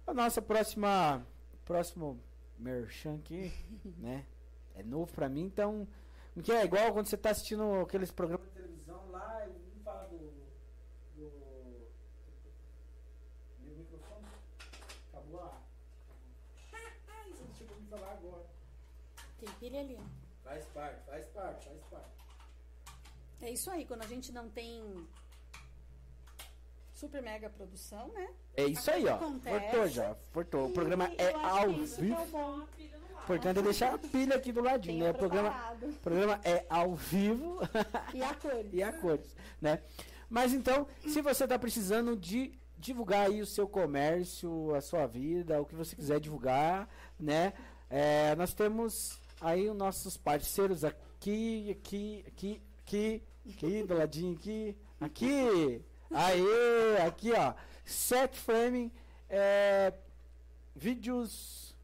a nossa próxima próximo merchan aqui, né? É novo pra mim, então que é igual quando você tá assistindo aqueles programas de televisão lá, e um fala do do meu microfone acabou a Ai, você chegou a me falar agora. Tem pilha ali. Faz parte, faz parte, faz parte. É isso aí, quando a gente não tem super mega produção, né? É isso aí, ó. Acontece. Fortou já, fortou. O programa é ao que isso que vivo. Importante é deixar a pilha aqui do ladinho, Tenha né? O programa, preparado. o programa é ao vivo E a cor. e a cores, né? Mas então, se você está precisando de divulgar aí o seu comércio, a sua vida, o que você quiser divulgar, né? É, nós temos aí os nossos parceiros aqui, aqui, aqui, aqui, aqui, do ladinho aqui, aqui, aê, aqui ó, Set Framing, é, vídeos.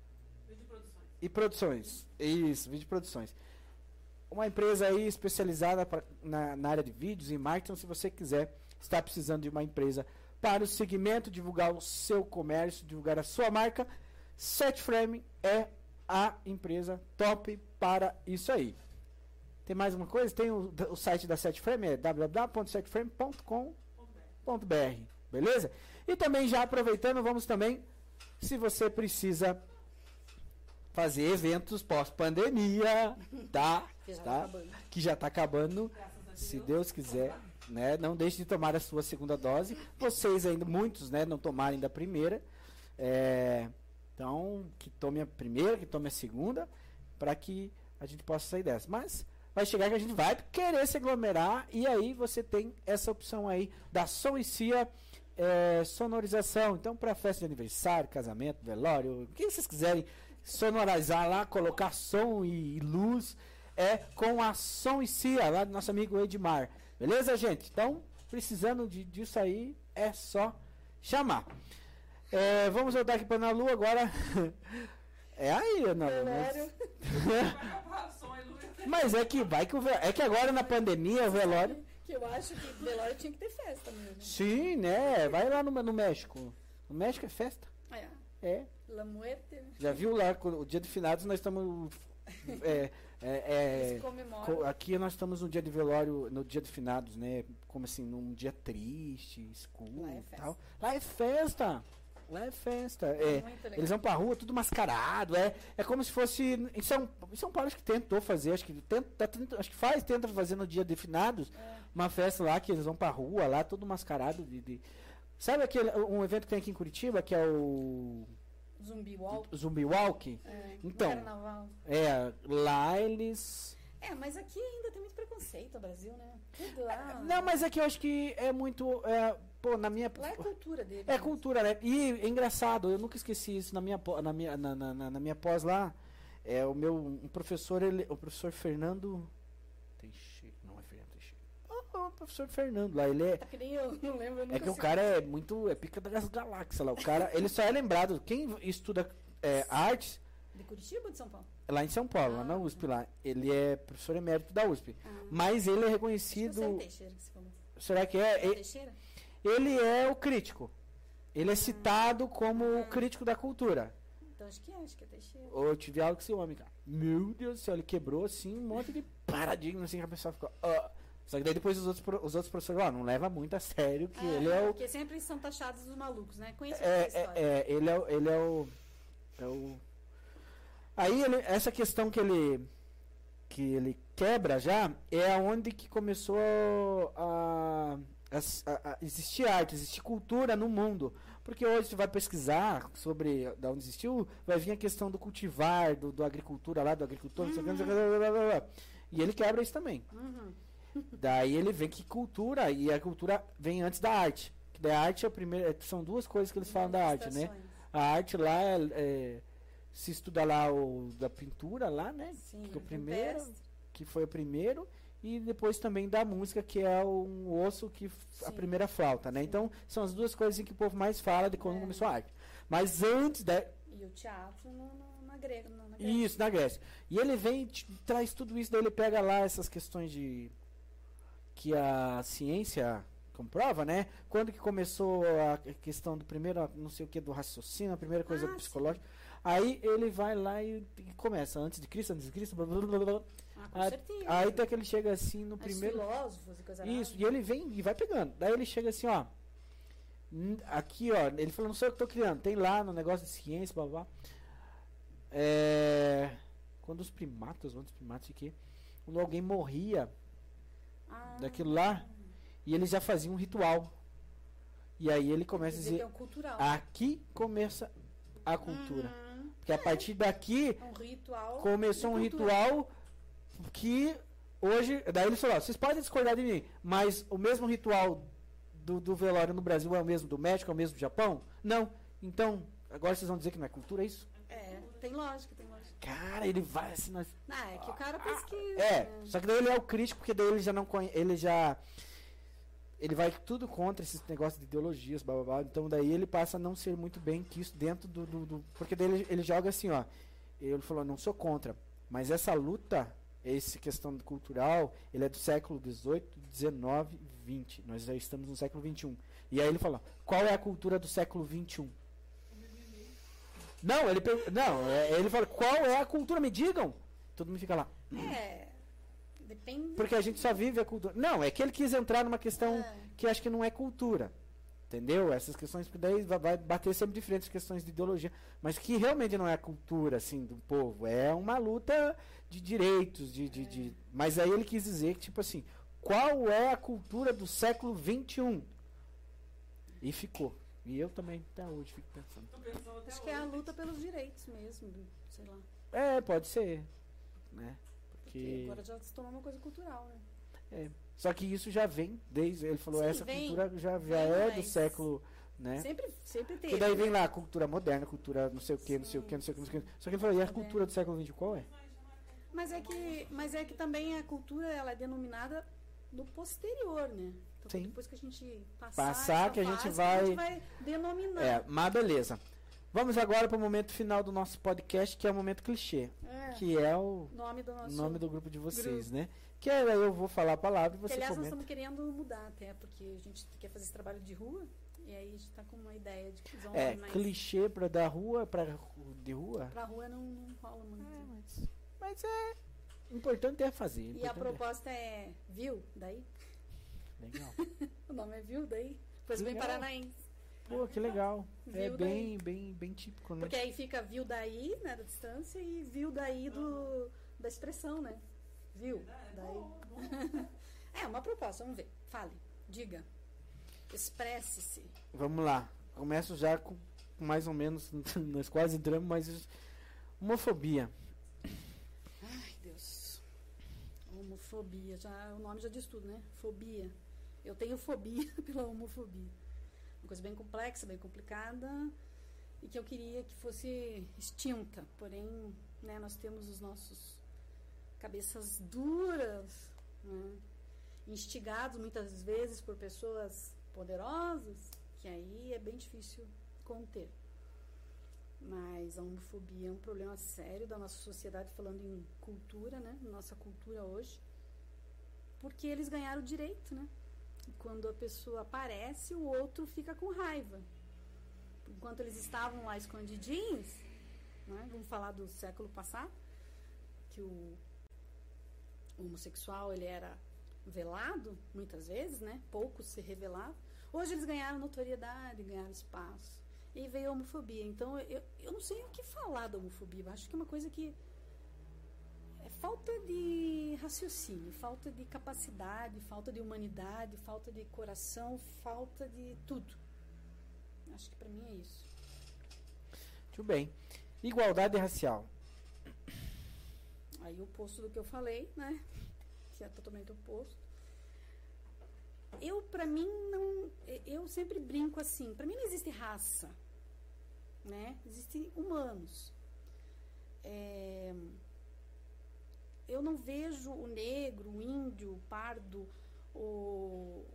E produções. Isso, vídeo produções. Uma empresa aí especializada pra- na, na área de vídeos e marketing, se você quiser, está precisando de uma empresa para o segmento, divulgar o seu comércio, divulgar a sua marca, Setframe é a empresa top para isso aí. Tem mais uma coisa? Tem o, o site da Setframe, é www.setframe.com.br, beleza? E também já aproveitando, vamos também, se você precisa fazer eventos pós-pandemia, tá? Que já tá? tá acabando. Que já tá acabando, Deus. se Deus quiser, né? Não deixe de tomar a sua segunda dose. Vocês ainda, muitos, né, não tomaram ainda a primeira. É, então, que tome a primeira, que tome a segunda, para que a gente possa sair dessa. Mas vai chegar que a gente vai querer se aglomerar e aí você tem essa opção aí da Som e Cia é, sonorização. Então, para festa de aniversário, casamento, velório, o que vocês quiserem sonorizar lá, colocar som e, luz, é com a Som e Cia, lá do nosso amigo Edmar. Beleza, gente? Então, precisando de, disso aí, é só chamar. É, vamos voltar aqui para Ana Lu agora. É aí, Ana Lu. mas- o. Mas é que vai que o É que agora na pandemia o velório. Que eu acho que velório tinha que ter festa mesmo. Sim, né? Vai lá no, no México. No México é festa. É, É. La Muerte? Já viu lá, o dia de finados nós estamos. É, é, é, aqui nós estamos no dia de velório, no dia de finados, né? Como assim, num dia triste, escuro Lá é e festa. tal. Lá é festa! Lá é festa. É, legal. eles vão pra rua, tudo mascarado. É, é como se fosse. Em São, em São Paulo acho que tentou fazer, acho que, tenta, tá tenta- acho que faz, tenta fazer no dia de finados É. uma festa lá que eles vão pra rua lá, todo mascarado de. de- Sabe aquele um evento que tem aqui em Curitiba, que é o Zumbi Walk. Zumbi Walk? É, Então. carnaval. É, lá eles. É, mas aqui ainda tem muito preconceito no Brasil, né? Tudo lá. Não, mas é que eu acho que é muito. É, pô, na minha. Lá é cultura dele. É cultura, né? E é engraçado, eu nunca esqueci isso na minha, na minha, na, na- na minha pós lá. É, o meu um professor, ele, o professor Fernando Teixeira, não é Fernando Teixeira. O, professor Fernando lá, ele é, Tá que nem eu, não lembro. Eu é que o cara é muito, é pica das galáxias lá. O cara, ele só é lembrado, quem estuda é, artes, De Curitiba ou de São Paulo? lá em São Paulo, lá na Ah, USP lá, ele é professor emérito da USP. Ah, Mas ele é acho que é reconhecido, Teixeira que falou. será que É é? Teixeira? Ele é o crítico. Ele é citado como o crítico da cultura. Então acho que é, acho que é Teixeira. Eu tive aula com esse homem, cara. Meu Deus do céu, ele quebrou assim um monte de paradigmas assim que a pessoa ficou. "Ah". Só que daí depois os outros, os outros professores, ó, não leva muito a sério que ele é o. Porque sempre são taxados os malucos, né? Conheço É, história. é, é, ele é, o- ele é o. É o. Aí ele, essa questão que ele que ele quebra já é onde que começou a, a- a- a existir arte, existir cultura no mundo. Porque hoje você vai pesquisar sobre da onde existiu, vai vir a questão do cultivar, do, do agricultura lá, do agricultor, não sei o que, não sei o que, blá, blá, blá, blá. e ele quebra isso também. Uhum. Daí ele vê que cultura, e a cultura vem antes da arte. Que da arte é a primeira, são duas coisas que eles falam da arte, né? A arte lá, é, é, se estuda lá o da pintura lá, né? Sim, que o primeiro, que foi o primeiro, e depois também da música, que é um osso que f- a Sim. primeira flauta, né? Sim. Então, são as duas coisas em que o povo mais fala de quando É. começou a arte. Mas antes da, E o teatro no, no- na grega. no- na Grécia. isso, na Grécia. E ele vem, t- traz tudo isso, daí ele pega lá essas questões de. Que a ciência comprova, né? Quando que começou a questão do primeiro, não sei o que, do raciocínio, a primeira coisa Ah, psicológica. Aí ele vai lá e, e começa, antes de Cristo, antes de Cristo, blá, blá, blá, blá. Ah, com Aí- certeza. Aí até que ele chega assim no Os primeiro. filósofos e coisa Isso, nada. e ele vem e vai pegando. Daí ele chega assim, ó. "Hum, Aqui, ó, ele falou, não sei o que eu tô criando. Tem lá no negócio de ciência, blá blá. É. Quando os primatas, antes primatas aqui, quando alguém morria Ah, daquilo lá, e eles já faziam um ritual. E aí ele começa a quer dizer é dizer, um cultural. aqui começa a cultura. Uhum. Porque a partir daqui É um ritual. começou um ritual que hoje. Daí ele falou: vocês podem discordar de mim, mas o mesmo ritual do, do velório no Brasil é o mesmo do México, é o mesmo do Japão? Não. Então, agora vocês vão dizer que não é cultura, é isso? Tem lógica, tem lógica. Cara, ele vai assim. Nós... Não, é que o cara pesquisa. É, né? só que daí ele é o crítico, porque daí ele já não conhece. Ele já. Ele vai tudo contra esses negócios de ideologias, blá blá blá. Então daí ele passa a não ser muito bem quisto dentro do. do, do- porque daí ele, ele joga assim, ó. Ele falou, não sou contra. Mas essa luta, essa questão cultural, ele é do século XVIII, XIX e XX. Nós já estamos no século XXI. E aí ele falou, qual é a cultura do século XXI? Não, ele per- não, é- ele fala, qual é a cultura? Me digam! Todo mundo fica lá. É. Depende. Porque a gente só vive a cultura. Não, é que ele quis entrar numa questão É. que acho que não é cultura. Entendeu? Essas questões, porque daí vai- bater sempre diferentes questões de ideologia. Mas que realmente não é a cultura, assim, do povo. É uma luta de direitos, de. de, de- Mas aí ele quis dizer que, tipo assim, qual é a cultura do século XXI? E ficou. E eu também, até hoje, fico pensando. Tô pensando até Acho que é a luta pelos direitos mesmo, sei lá. É, pode ser. Né? Porque Porque. agora já se tornou uma coisa cultural, né? É. Só que isso já vem desde. Ele falou, Sim, essa vem. cultura já, já é do século. Né? Sempre, sempre teve. Porque daí vem lá a cultura moderna, cultura não sei o que, não sei o que, não sei o que, não sei o que. Só que ele falou, e a cultura do século XX qual é? Mas é que, mas é que também a cultura ela é denominada no posterior, né? Então, Sim. depois que a gente passar, Passar, que a gente vai- a gente vai denominar. É, mas beleza. Vamos agora para o momento final do nosso podcast, que é o momento clichê, É, que é o nome do nome do grupo de vocês, né? Que aí eu vou falar a palavra e Que, você aliás, nós comenta. estamos querendo mudar até, porque a gente quer fazer esse trabalho de rua. E aí a gente está com uma ideia de usar um É, mais. clichê para dar rua, para de rua. Pra rua não, não rola muito. É, mas, mas é importante é fazer. E a importante é- proposta é Viu? Daí? Legal. O nome é Viu? Daí? Pois bem Legal. paranaense. Pô, que legal. É bem, bem, bem típico, né? Porque aí fica Viu daí, né, da distância, e Viu daí do, da expressão, né? Viu? Daí. é uma proposta, vamos ver. Fale, diga. Expresse-se. Vamos lá. Começo já com com mais ou menos, nós quase entramos, mas homofobia. Ai, Deus. Homofobia, já, o nome já diz tudo, né? Fobia. Eu tenho fobia pela homofobia. Uma coisa bem complexa, bem complicada e que eu queria que fosse extinta. Porém, né, nós temos os nossos cabeças duras, né, instigados muitas vezes por pessoas poderosas, que aí é bem difícil conter. Mas a homofobia é um problema sério da nossa sociedade, falando em cultura, né? Nossa cultura hoje. Porque eles ganharam o direito, né? Quando a pessoa aparece, o outro fica com raiva. Enquanto eles estavam lá escondidinhos, né? vamos falar do século passado, que o homossexual ele era velado, muitas vezes, né? Poucos se revelavam. Hoje eles ganharam notoriedade, ganharam espaço. E veio a homofobia. Então, eu, eu não sei o que falar da homofobia. Eu acho que é uma coisa que falta de raciocínio, falta de capacidade, falta de humanidade, falta de coração, falta de tudo. Acho que para mim é isso. Muito bem. Igualdade racial. Aí o oposto do que eu falei, né? Que é totalmente oposto. Eu, para mim, não. Eu sempre brinco assim. Para mim não existe raça, né? Existem humanos. É, eu não vejo o negro, o índio, o pardo, o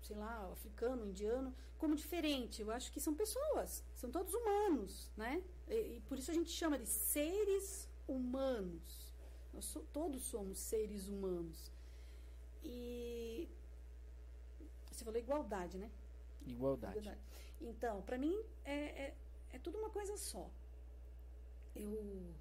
sei lá, o africano, o indiano, como diferente. Eu acho que são pessoas, são todos humanos, né? E, e por isso a gente chama de seres humanos. Nós so, todos somos seres humanos. E você falou igualdade, né? Igualdade. Igualdade. Então, para mim é, é, é tudo uma coisa só. Eu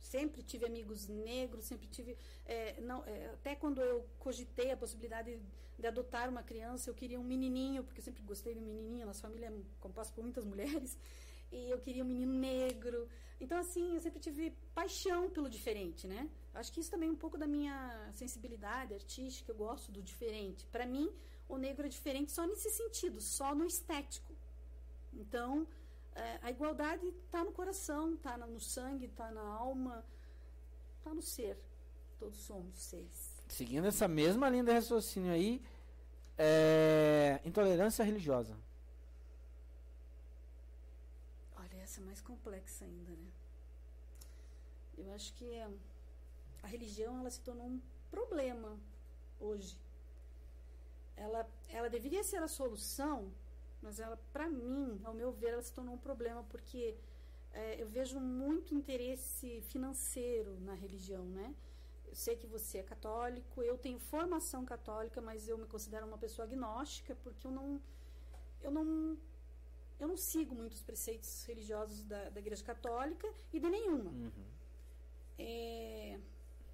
sempre tive amigos negros, sempre tive. é, não, é, até quando eu cogitei a possibilidade de adotar uma criança, eu queria um menininho, porque eu sempre gostei de um menininho. Nossa família é composta por muitas mulheres. E eu queria um menino negro. Então, assim, eu sempre tive paixão pelo diferente, né? Acho que isso também é um pouco da minha sensibilidade artística. Eu gosto do diferente. Para mim, o negro é diferente só nesse sentido, só no estético. Então, é, a igualdade está no coração, está no sangue, está na alma, está no ser. Todos somos seres. Seguindo essa mesma linha de raciocínio aí, é, intolerância religiosa. Olha, essa é mais complexa ainda, né? Eu acho que é, a religião ela se tornou um problema hoje. Ela, ela deveria ser a solução, mas ela, para mim, ao meu ver, ela se tornou um problema porque é, eu vejo muito interesse financeiro na religião, né? Eu sei que você é católico, eu tenho formação católica, mas eu me considero uma pessoa agnóstica porque eu não, eu não, eu não sigo muitos preceitos religiosos da, da Igreja Católica e de nenhuma. Uhum. É,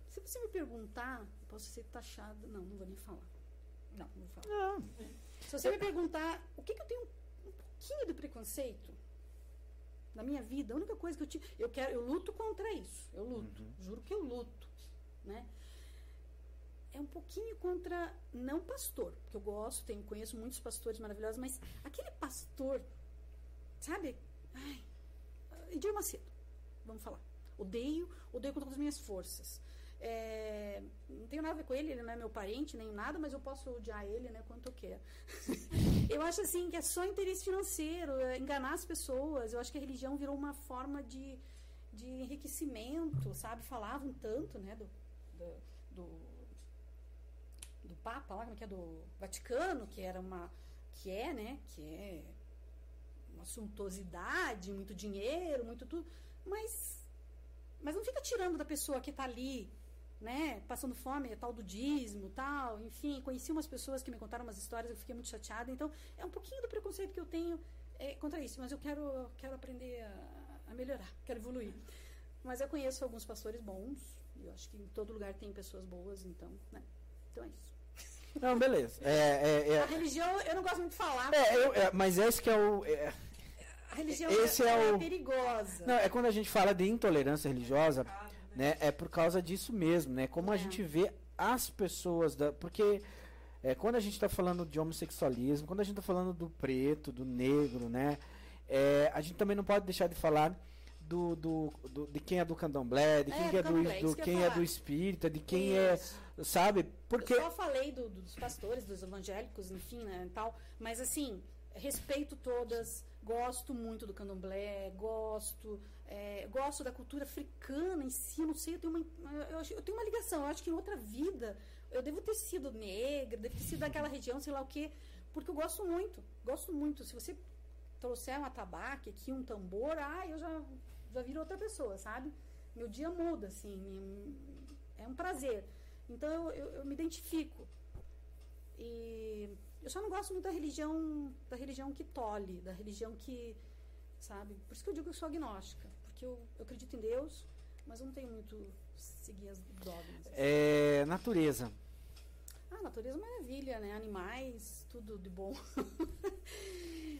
se você me perguntar, eu posso ser taxada. Não, não vou nem falar. Não, não vou falar. Não, Se você me perguntar o que, que eu tenho um, pouquinho de preconceito na minha vida, a única coisa que eu tive. Eu quero, eu luto contra isso. Eu luto. Juro que eu luto. Né? É um pouquinho contra, não pastor, porque eu gosto, tenho, conheço muitos pastores maravilhosos, mas aquele pastor, sabe? Ai, Edir Macedo, vamos falar. Odeio, odeio com todas as minhas forças. É, não tenho nada a ver com ele, ele não é meu parente nem nada, mas eu posso odiar ele, né, quanto eu quero. eu acho assim que é só interesse financeiro, é enganar as pessoas. Eu acho que a religião virou uma forma de, de enriquecimento, sabe? Falavam tanto, né, do, do, do, do Papa lá, como é que é, do Vaticano, que era uma, que é, né, que é uma suntuosidade, muito dinheiro, muito tudo, mas, mas não fica tirando da pessoa que está ali, né, passando fome, é tal do dízimo, tal, enfim, conheci umas pessoas que me contaram umas histórias, eu fiquei muito chateada, então é um pouquinho do preconceito que eu tenho é, contra isso, mas eu quero, quero aprender a, a melhorar, quero evoluir. Mas eu conheço alguns pastores bons, eu acho que em todo lugar tem pessoas boas, então, né, então é isso. Não, beleza. É, é, é, A religião, eu não gosto muito de falar. é, eu- é, mas esse que é o. é- A religião esse é, é é o- perigosa. não, é quando a gente fala de intolerância religiosa, né? É por causa disso mesmo, né? Como a É. gente vê as pessoas da. Porque é, quando a gente está falando de homossexualismo, quando a gente está falando do preto, do negro, né? é, a gente também não pode deixar de falar do, do, do- de quem é do candomblé, de É, quem do é do, do que quem é do espírita, de quem Isso. é, sabe? Porque Eu só falei do- do- dos pastores, dos evangélicos, enfim, né, e tal. Mas assim, respeito todas, gosto muito do candomblé, gosto, é, gosto da cultura africana em si, não sei, eu tenho uma, eu, eu tenho uma ligação, eu acho que em outra vida eu devo ter sido negra, devo ter sido daquela região, sei lá o quê, porque eu gosto muito, gosto muito. Se você trouxer um atabaque aqui, um tambor, ah, eu já, já viro outra pessoa, sabe? Meu dia muda, assim, é um prazer. Então eu, eu, eu me identifico. E eu só não gosto muito da religião, da religião que tolhe, da religião que, sabe? Por isso que eu digo que eu sou agnóstica, porque eu, eu acredito em Deus, mas eu não tenho muito seguir as dogmas. é natureza. Ah, natureza é maravilha, né? Animais, tudo de bom.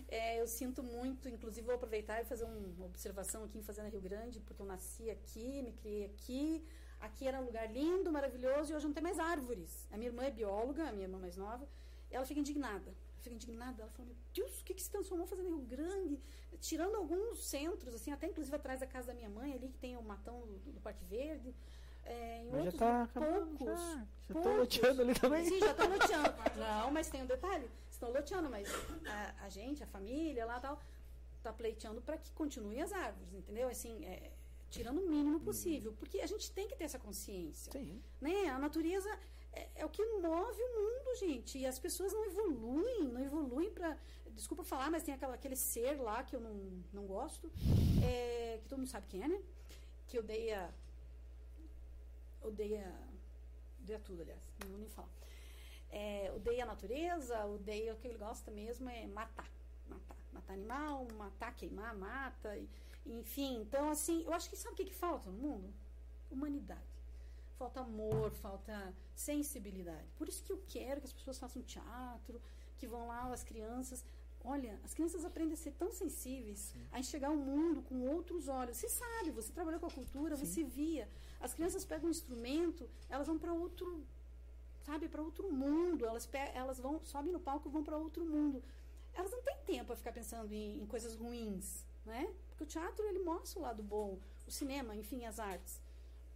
É, eu sinto muito, inclusive vou aproveitar e fazer um- uma observação aqui em Fazenda Rio Grande, porque eu nasci aqui, me criei aqui. Aqui era um lugar lindo, maravilhoso, e hoje não tem mais árvores. A minha irmã é bióloga, a minha irmã mais nova, ela fica indignada. Fica indignada, ela fala, meu Deus, o que, que se transformou Fazenda Rio Grande? Tirando alguns centros, assim, até inclusive atrás da casa da minha mãe, ali que tem o matão do, do Parque Verde. É, em Mas já outros, tá acabando, poucos. já. Já poucos. loteando ali também. Sim, já estão loteando. Não, mas tem um detalhe. Estão loteando, mas a, a gente, a família lá tal, tá pleiteando para que continuem as árvores, entendeu? Assim, é, tirando o mínimo possível. Porque a gente tem que ter essa consciência. Sim. Né? A natureza é, é o que move o mundo, gente. E as pessoas não evoluem, não evoluem para. Desculpa falar, mas tem aquela, aquele ser lá que eu não, não gosto, é, que todo mundo sabe quem é, né? Que odeia. Odeia. Odeia tudo, aliás. Não vou nem falar. É, odeia a natureza, odeia o que ele gosta mesmo é matar. Matar. Matar animal, matar, queimar, mata. e- enfim, então assim, eu acho que sabe o que, que falta no mundo? Humanidade falta amor, falta sensibilidade. Por isso que eu quero que as pessoas façam teatro, que vão lá as crianças. Olha, as crianças aprendem a ser tão sensíveis, a enxergar o mundo com outros olhos. Você sabe, você trabalhou com a cultura, você via. As crianças pegam um instrumento, elas vão para outro, sabe, para outro mundo. Elas, elas vão, sobem no palco e vão para outro mundo. Elas não têm tempo a ficar pensando em, em coisas ruins, né? Porque o teatro ele mostra o lado bom, o cinema, enfim, as artes.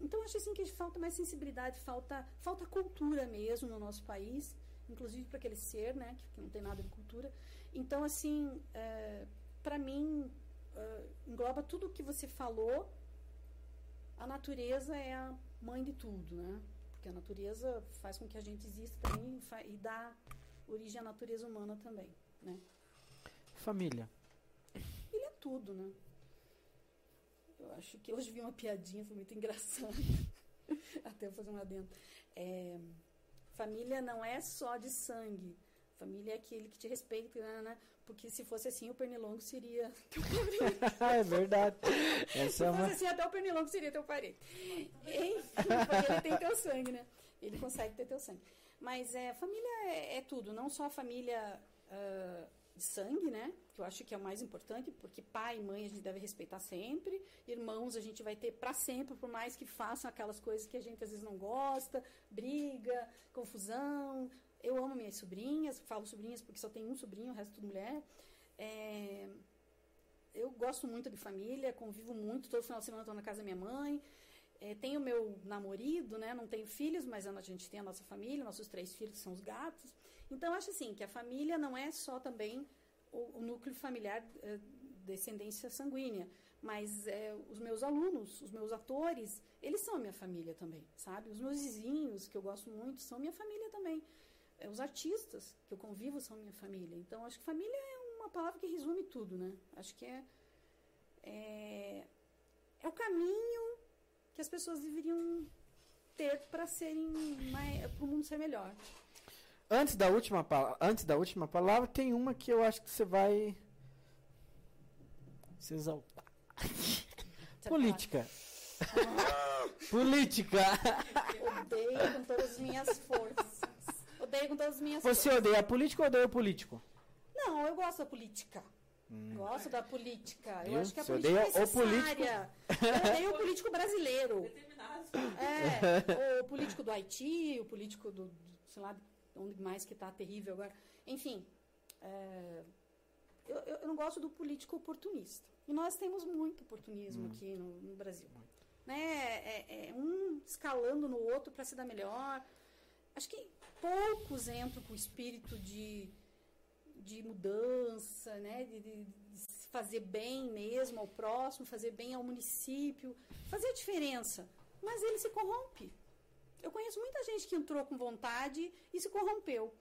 Então, acho assim que falta mais sensibilidade, falta, falta cultura mesmo no nosso país, inclusive para aquele ser, né, que, que não tem nada de cultura. Então, assim, para mim, é, engloba tudo o que você falou. A natureza é a mãe de tudo, né? Porque a natureza faz com que a gente exista também e e dá origem à natureza humana também, né? Família. Ele é tudo, né? Eu acho que hoje vi uma piadinha, foi muito engraçado. Até vou fazer uma dentro. É, família não é só de sangue. Família é aquele que te respeita, né, né? Porque se fosse assim, o pernilongo seria teu parente. é verdade. Essa Se é fosse uma. assim, até o pernilongo seria teu parente. Enfim, porque ele tem teu sangue, né? Ele consegue ter teu sangue. Mas é, família é, é tudo, não só a família ah, de sangue, né? Que eu acho que é o mais importante, porque pai e mãe a gente deve respeitar sempre, irmãos a gente vai ter para sempre, por mais que façam aquelas coisas que a gente às vezes não gosta, briga, confusão. Eu amo minhas sobrinhas, falo sobrinhas porque só tem um sobrinho, o resto tudo mulher. É, eu gosto muito de família, convivo muito, todo final de semana estou na casa da minha mãe. É, tenho meu namorado, né? Não tenho filhos, mas a gente tem a nossa família, nossos três filhos são os gatos. Então, acho assim, que a família não é só também o, o núcleo familiar é, descendência sanguínea, mas é, os meus alunos, os meus atores, eles são a minha família também, sabe? Os meus vizinhos, que eu gosto muito, são minha família também. É, os artistas que eu convivo são minha família. Então, acho que família é uma palavra que resume tudo, né? Acho que é, é, é o caminho que as pessoas deveriam ter para serem para o mundo ser melhor. Antes da última antes da última palavra tem uma que eu acho que você vai se exaltar. Política. Ah. Política. Odeio com todas as minhas forças. Odeio com todas as minhas Você forças. odeia a política ou odeia o político? Não, eu gosto da política. Hum. Gosto da política. Eu, eu acho que a política é o político. Eu odeio o político brasileiro. É, o político do Haiti, o político do, sei lá, onde mais que está terrível agora. Enfim, é, eu, eu, não gosto do político oportunista. E nós temos muito oportunismo hum. aqui no, no Brasil. Né? É, é, um escalando no outro para se dar melhor. Acho que poucos entram com o espírito de, de mudança, né? de, de, de fazer bem mesmo ao próximo, fazer bem ao município, fazer a diferença. Mas ele se corrompe. Eu conheço muita gente que entrou com vontade e se corrompeu.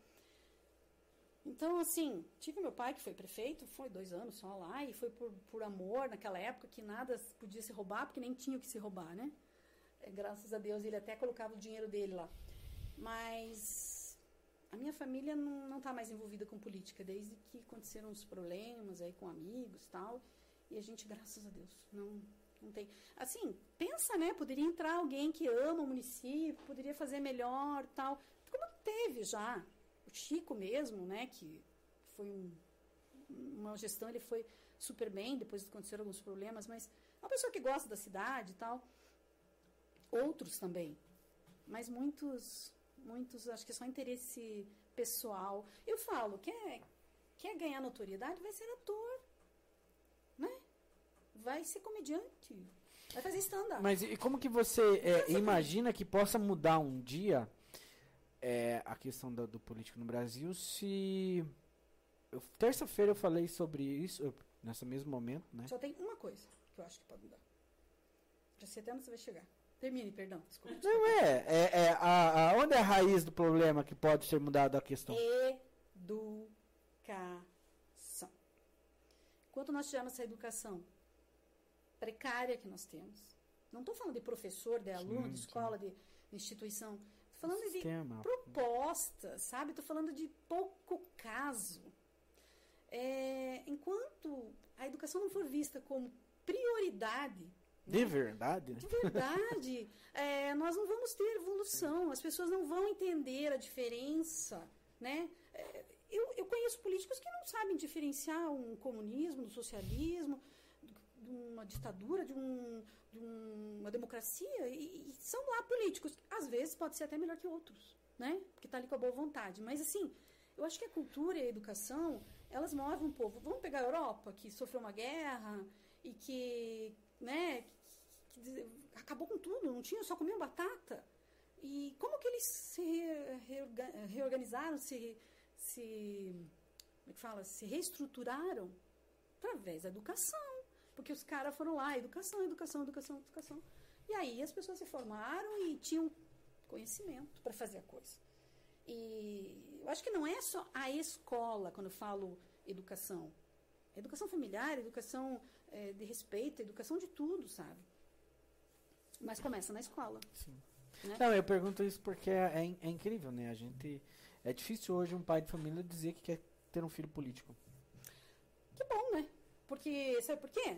Então, assim, tive meu pai que foi prefeito, foi dois anos só lá, e foi por, por amor naquela época que nada podia se roubar, porque nem tinha o que se roubar, né? É, graças a Deus ele até colocava o dinheiro dele lá. Mas a minha família não está mais envolvida com política, desde que aconteceram os problemas aí com amigos tal. E a gente, graças a Deus, não, não tem. Assim, pensa, né? Poderia entrar alguém que ama o município, poderia fazer melhor tal. Como teve já. O Chico mesmo, né? Que foi um, uma gestão, ele foi super bem, depois aconteceram alguns problemas, mas é uma pessoa que gosta da cidade e tal. Outros também. Mas muitos, muitos, acho que é só interesse pessoal. Eu falo, quer, quer ganhar notoriedade, vai ser ator. Vai ser comediante. Vai fazer stand-up. Mas e como que você é, imagina que possa mudar um dia é, a questão do, do, político no Brasil se. Terça-feira eu falei sobre isso, eu, nesse mesmo momento, né? Só tem uma coisa que eu acho que pode mudar. Já sei até onde você vai chegar. Termine, perdão. Desculpa. desculpa. Não é. é, é a, a, onde é a raiz do problema que pode ser mudada a questão? Educação. Enquanto nós tivermos essa educação precária que nós temos. Não estou falando de professor, de aluno, sim, de escola, de, instituição. Estou falando Sistema. de propostas, sabe? Estou falando de pouco caso. É, enquanto a educação não for vista como prioridade. De né? verdade? De verdade. é, nós não vamos ter evolução. As pessoas não vão entender a diferença. Né? É, eu, eu conheço políticos que não sabem diferenciar um comunismo do socialismo de uma ditadura, de, um, de uma democracia, e, e, são lá políticos. Às vezes pode ser até melhor que outros, né? Porque está ali com a boa vontade. Mas, assim, eu acho que a cultura e a educação, elas movem um povo. Vamos pegar a Europa, que sofreu uma guerra e que, né, que, que acabou com tudo, não tinha, só comiam batata. E como que eles se reorganizaram, se, se como é que fala, se reestruturaram? Através da educação. Porque os caras foram lá, educação, educação, educação, educação. E aí as pessoas se formaram e tinham conhecimento para fazer a coisa. E eu acho que não é só a escola, quando eu falo educação. Educação familiar, educação é, de respeito, educação de tudo, sabe? Mas começa na escola. Sim. Né? Não, eu pergunto isso porque é, é, é, incrível, né? A gente. É difícil hoje um pai de família dizer que quer ter um filho político. Que bom, né? Porque, sabe por quê?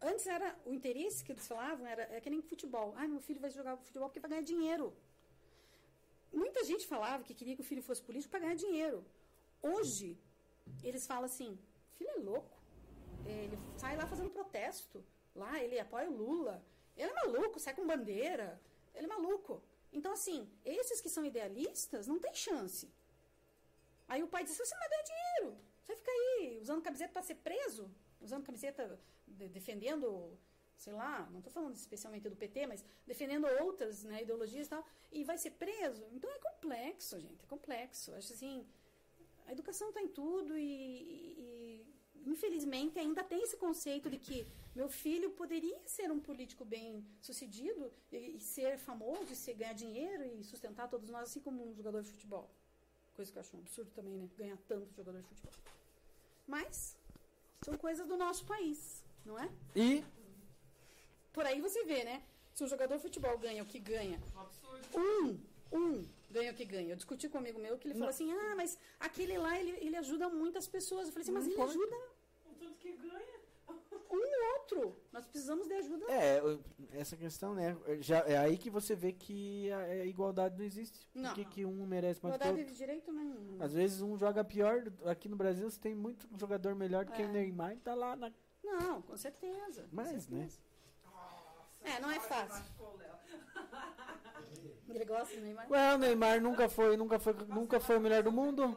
Antes era o interesse que eles falavam era é que nem futebol. Ah, meu filho vai jogar futebol porque vai ganhar dinheiro. Muita gente falava que queria que o filho fosse político para ganhar dinheiro. Hoje, eles falam assim: filho é louco. Ele sai lá fazendo protesto. Lá, ele apoia o Lula. Ele é maluco, sai com bandeira. Ele é maluco. Então, assim, esses que são idealistas não tem chance. Aí o pai diz: você não vai ganhar dinheiro. Você fica aí usando camiseta para ser preso usando camiseta de, defendendo, sei lá, não estou falando especialmente do PT, mas defendendo outras né, ideologias e tal, e vai ser preso. Então é complexo, gente, é complexo. Acho assim, a educação está em tudo e, e, infelizmente ainda tem esse conceito de que meu filho poderia ser um político bem sucedido e, e ser famoso, e ser, ganhar dinheiro e sustentar todos nós, assim como um jogador de futebol. Coisa que eu acho um absurdo também, né? Ganhar tanto jogador de futebol. Mas são coisas do nosso país, não é? E Por aí você vê, né? Se um jogador de futebol ganha o que ganha, Um absurdo. um, um ganha o que ganha. Eu discuti com um amigo meu que ele falou assim: ah, mas aquele lá ele, ele ajuda muitas pessoas. Eu falei assim: mas Não ele pode. ajuda O tanto que ganha. Outro. Nós precisamos de ajuda. é, essa questão, né? Já, é aí que você vê que a, a igualdade não existe. Por Não. que, que um merece mais que Igualdade outro? de direito não. Às vezes um joga pior. Aqui no Brasil você tem muito jogador melhor do que É. o Neymar e tá lá na. Não, com certeza. com Mas, né? certeza. É, não é fácil. Ele gosta do Neymar? Ué, o Neymar nunca foi, nunca foi, nunca foi o melhor do mundo.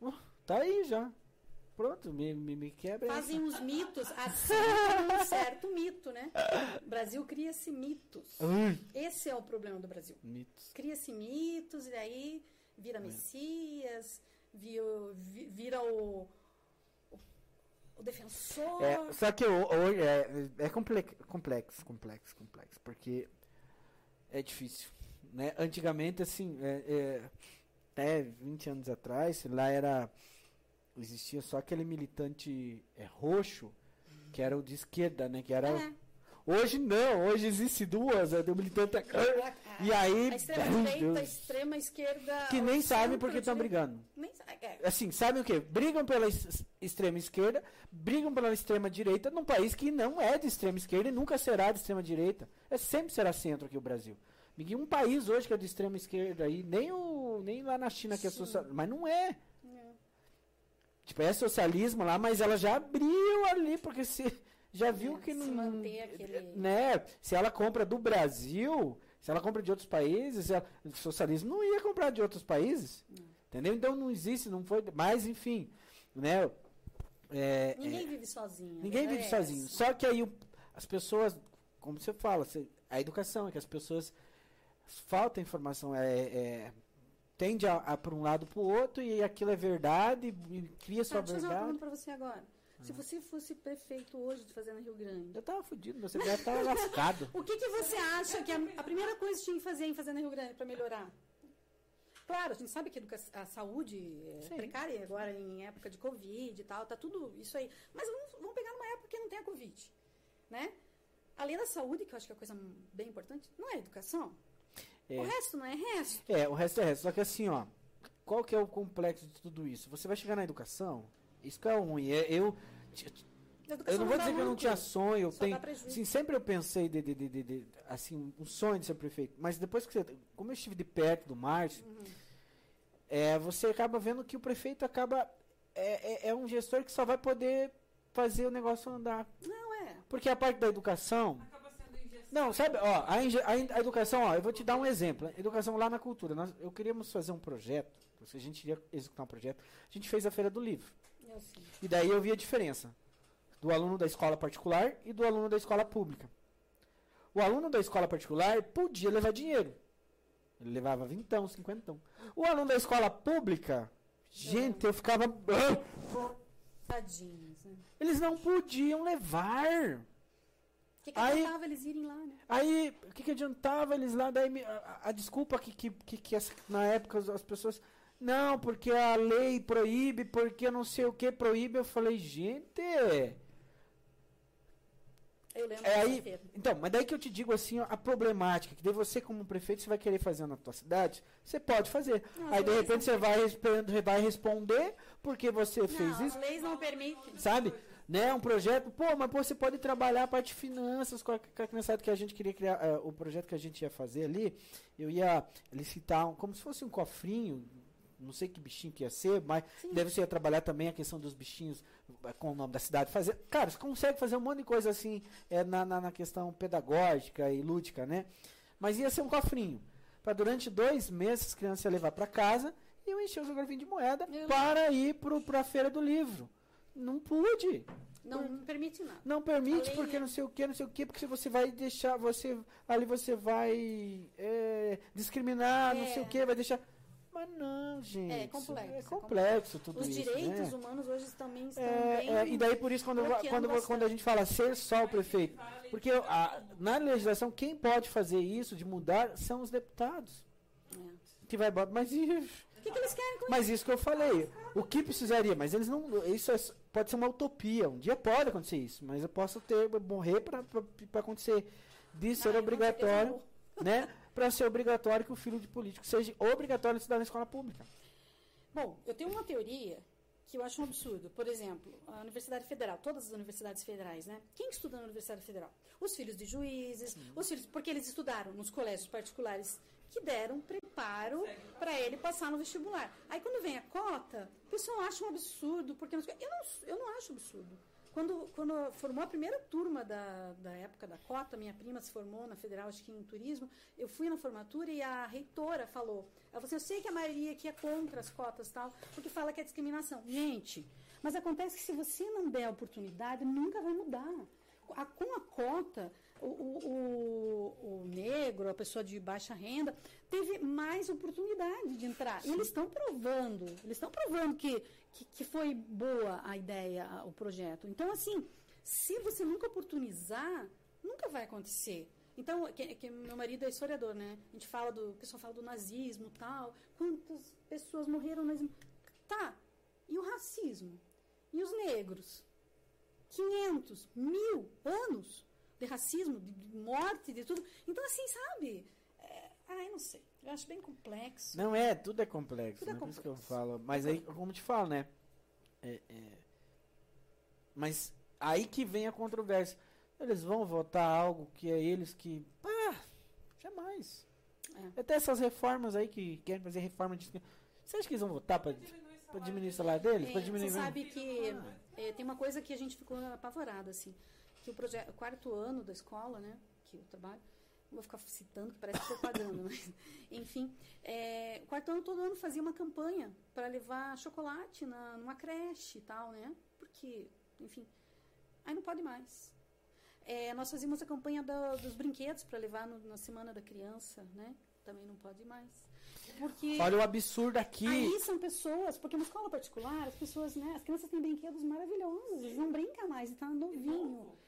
Uh, tá aí já. Pronto, me, me, me quebra. Fazem uns mitos, assim um certo mito, né? O Brasil cria-se mitos. Esse é o problema do Brasil. mitos. Cria-se mitos e daí vira Messias, vira, vira o, o, defensor. É, só que ho- hoje é, é complex- complexo, complexo, complexo, porque é difícil, né? Antigamente, assim, é, é, até 20 anos atrás, lá era, existia só aquele militante é, roxo, que era o de esquerda, né? Que era, É. Hoje não, hoje existe duas, é do militante... A- E aí, a extrema direita, a extrema esquerda. que nem sabem porque estão brigando. Nem sabe. É. Assim, sabem o quê? Brigam pela extrema esquerda, brigam pela extrema direita num país que não é de extrema esquerda e nunca será de extrema direita. É sempre será centro aqui o Brasil. Um país hoje que é de extrema esquerda aí, nem o nem lá na China que é social, mas não é. Tipo, é socialismo lá, mas ela já abriu ali porque se já viu É, que se não manter aquele- né? Se ela compra do Brasil, se ela compra de outros países, se ela- o socialismo não ia comprar de outros países. Entendeu? Então não existe, não foi, mas enfim, né? É, Ninguém é, vive sozinho. ninguém né? vive É sozinho. essa. Só que aí o- as pessoas, como você fala, você- a educação é que as pessoas falta informação, é, é- tende a, a para um lado para o outro e aquilo é verdade e cria Tá, sua deixa eu fazer uma pergunta verdade. pra você agora. Se você fosse prefeito hoje de Fazenda Rio Grande, Eu tava fudido, meu CPF tava lascado. o que, que você acha que a, a primeira coisa que tinha que fazer em Fazenda Rio Grande para melhorar? Claro, a gente sabe que a saúde é Sim. precária agora em época de Covid e tal, tá tudo isso aí. Mas vamos, vamos pegar numa época que não tem a Covid, né? Além da saúde, que eu acho que é a coisa bem importante, não é a educação. É. O resto não é resto. É, o resto é resto. Só que assim, ó, qual que é o complexo de tudo isso? Você vai chegar na educação, isso que é ruim. É, eu, eu não vou dizer que eu não tinha sonho, eu tenho, assim, sempre eu pensei de, de, de, de- assim, um sonho de ser prefeito. Mas depois que você, como eu estive de perto do Márcio, Uhum. é, você acaba vendo que o prefeito acaba é, é, é um gestor que só vai poder fazer o negócio andar. Não é. Porque a parte da educação. Não, sabe, ó, a, a a educação, ó, eu vou te dar um exemplo. Educação lá na cultura. Nós, eu queríamos fazer um projeto, a gente iria executar um projeto, a gente fez a Feira do Livro. E daí eu vi a diferença do aluno da escola particular e do aluno da escola pública. O aluno da escola particular podia levar dinheiro. Ele levava vintão, cinquentão. O aluno da escola pública, gente, eu ficava... Tadinhos, né? Eles não podiam levar. O que, que Aí- adiantava eles irem lá, né? Aí, o que, que adiantava eles lá? Daí, a, a- a desculpa que, que, que, que as- na época as, as pessoas. Não, porque a lei proíbe, porque não sei o que proíbe. Eu falei, gente. Eu lembro É aí, então, mas daí que eu te digo assim, ó, a problemática, que daí você como prefeito, você vai querer fazer na tua cidade, você pode fazer. Não, Aí de repente você vai, vai responder porque você Não, fez isso. as leis não permitem. sabe? Né, um projeto, pô, mas pô, você pode trabalhar a parte de finanças com a, com a criançada que a gente queria criar, eh, o projeto que a gente ia fazer ali, eu ia licitar um, como se fosse um cofrinho, não sei que bichinho que ia ser, mas Sim. deve ser trabalhar também a questão dos bichinhos eh, com o nome da cidade, fazer, cara, você consegue fazer um monte de coisa assim eh, na, na, na questão pedagógica e lúdica, né? Mas ia ser um cofrinho, para durante dois meses as crianças iam levar para casa e eu encher os garfinhos de moeda Eu- para ir para a feira do livro. Não pude. Não, não permite nada. Não permite, porque é- não sei o que, não sei o que, porque você vai deixar, você ali você vai é, discriminar, não É. sei o que, vai deixar. Mas não, gente. É complexo, É é complexo tudo Os isso. direitos né? humanos hoje também estão É, bem... é, e daí por isso quando, quando, bastante. quando a gente fala ser só o prefeito, porque a- na legislação quem pode fazer isso de mudar são os deputados É. que vai mas O que, que eles querem com Mas isso que eu falei, o que precisaria, mas eles não, isso é- pode ser uma utopia, um dia pode acontecer isso, mas eu posso ter, morrer para acontecer, de ser obrigatório, né, para ser obrigatório que o filho de político seja obrigatório estudar na escola pública. Bom, eu tenho uma teoria que eu acho um absurdo. Por exemplo, a Universidade Federal, todas as universidades federais, né? Quem estuda na Universidade Federal? Os filhos de juízes, os filhos, porque eles estudaram nos colégios particulares que deram preparo para ele passar no vestibular. Aí quando vem a cota, o pessoal acha um absurdo, porque eu não, eu não acho absurdo. Quando, quando formou a primeira turma da, da época da cota, minha prima se formou na Federal, acho que em turismo, eu fui na formatura e a reitora falou, ela falou assim, eu sei que a maioria aqui é contra as cotas tal, porque fala que é discriminação. Gente, mas acontece que se você não der a oportunidade, nunca vai mudar. A- com a cota, o, o, o- negro, a pessoa de baixa renda, teve mais oportunidade de entrar. E eles estão provando, eles estão provando que, que, que foi boa a ideia, o projeto. Então, assim, se você nunca oportunizar, nunca vai acontecer. Então, que, que meu marido é historiador, né? A gente fala do, o pessoal fala do nazismo tal. Quantas pessoas morreram no nazismo? Tá. E o racismo? E os negros? 500, mil anos de racismo, de, de morte, de tudo. Então, assim, sabe? É, ai, não sei. Eu acho bem complexo. Não é, tudo é complexo, Tudo é né? Por isso que eu complexo. falo. Mas aí, como eu te falo, né? É, é, Mas aí que vem a controvérsia. Eles vão votar algo que é eles que. Pá, jamais. É. Até essas reformas aí que querem fazer reforma de. Você acha que eles vão votar pra diminuir o salário deles? É, diminuir você sabe que é, tem uma coisa que a gente ficou apavorada, assim, que o projeto, quarto ano da escola, né, que eu trabalho, não vou ficar citando, que parece propaganda, mas, enfim, é, o quarto ano todo ano fazia uma campanha para levar chocolate na, numa creche e tal, né, porque, enfim, aí não pode mais. É, nós fazíamos a campanha da- dos brinquedos para levar no- na semana da criança, né, também não pode mais. Porque Olha o absurdo aqui. Aí são pessoas, porque uma escola particular, as pessoas, né, as crianças têm brinquedos maravilhosos, eles não brincam mais, e tá novinho. É,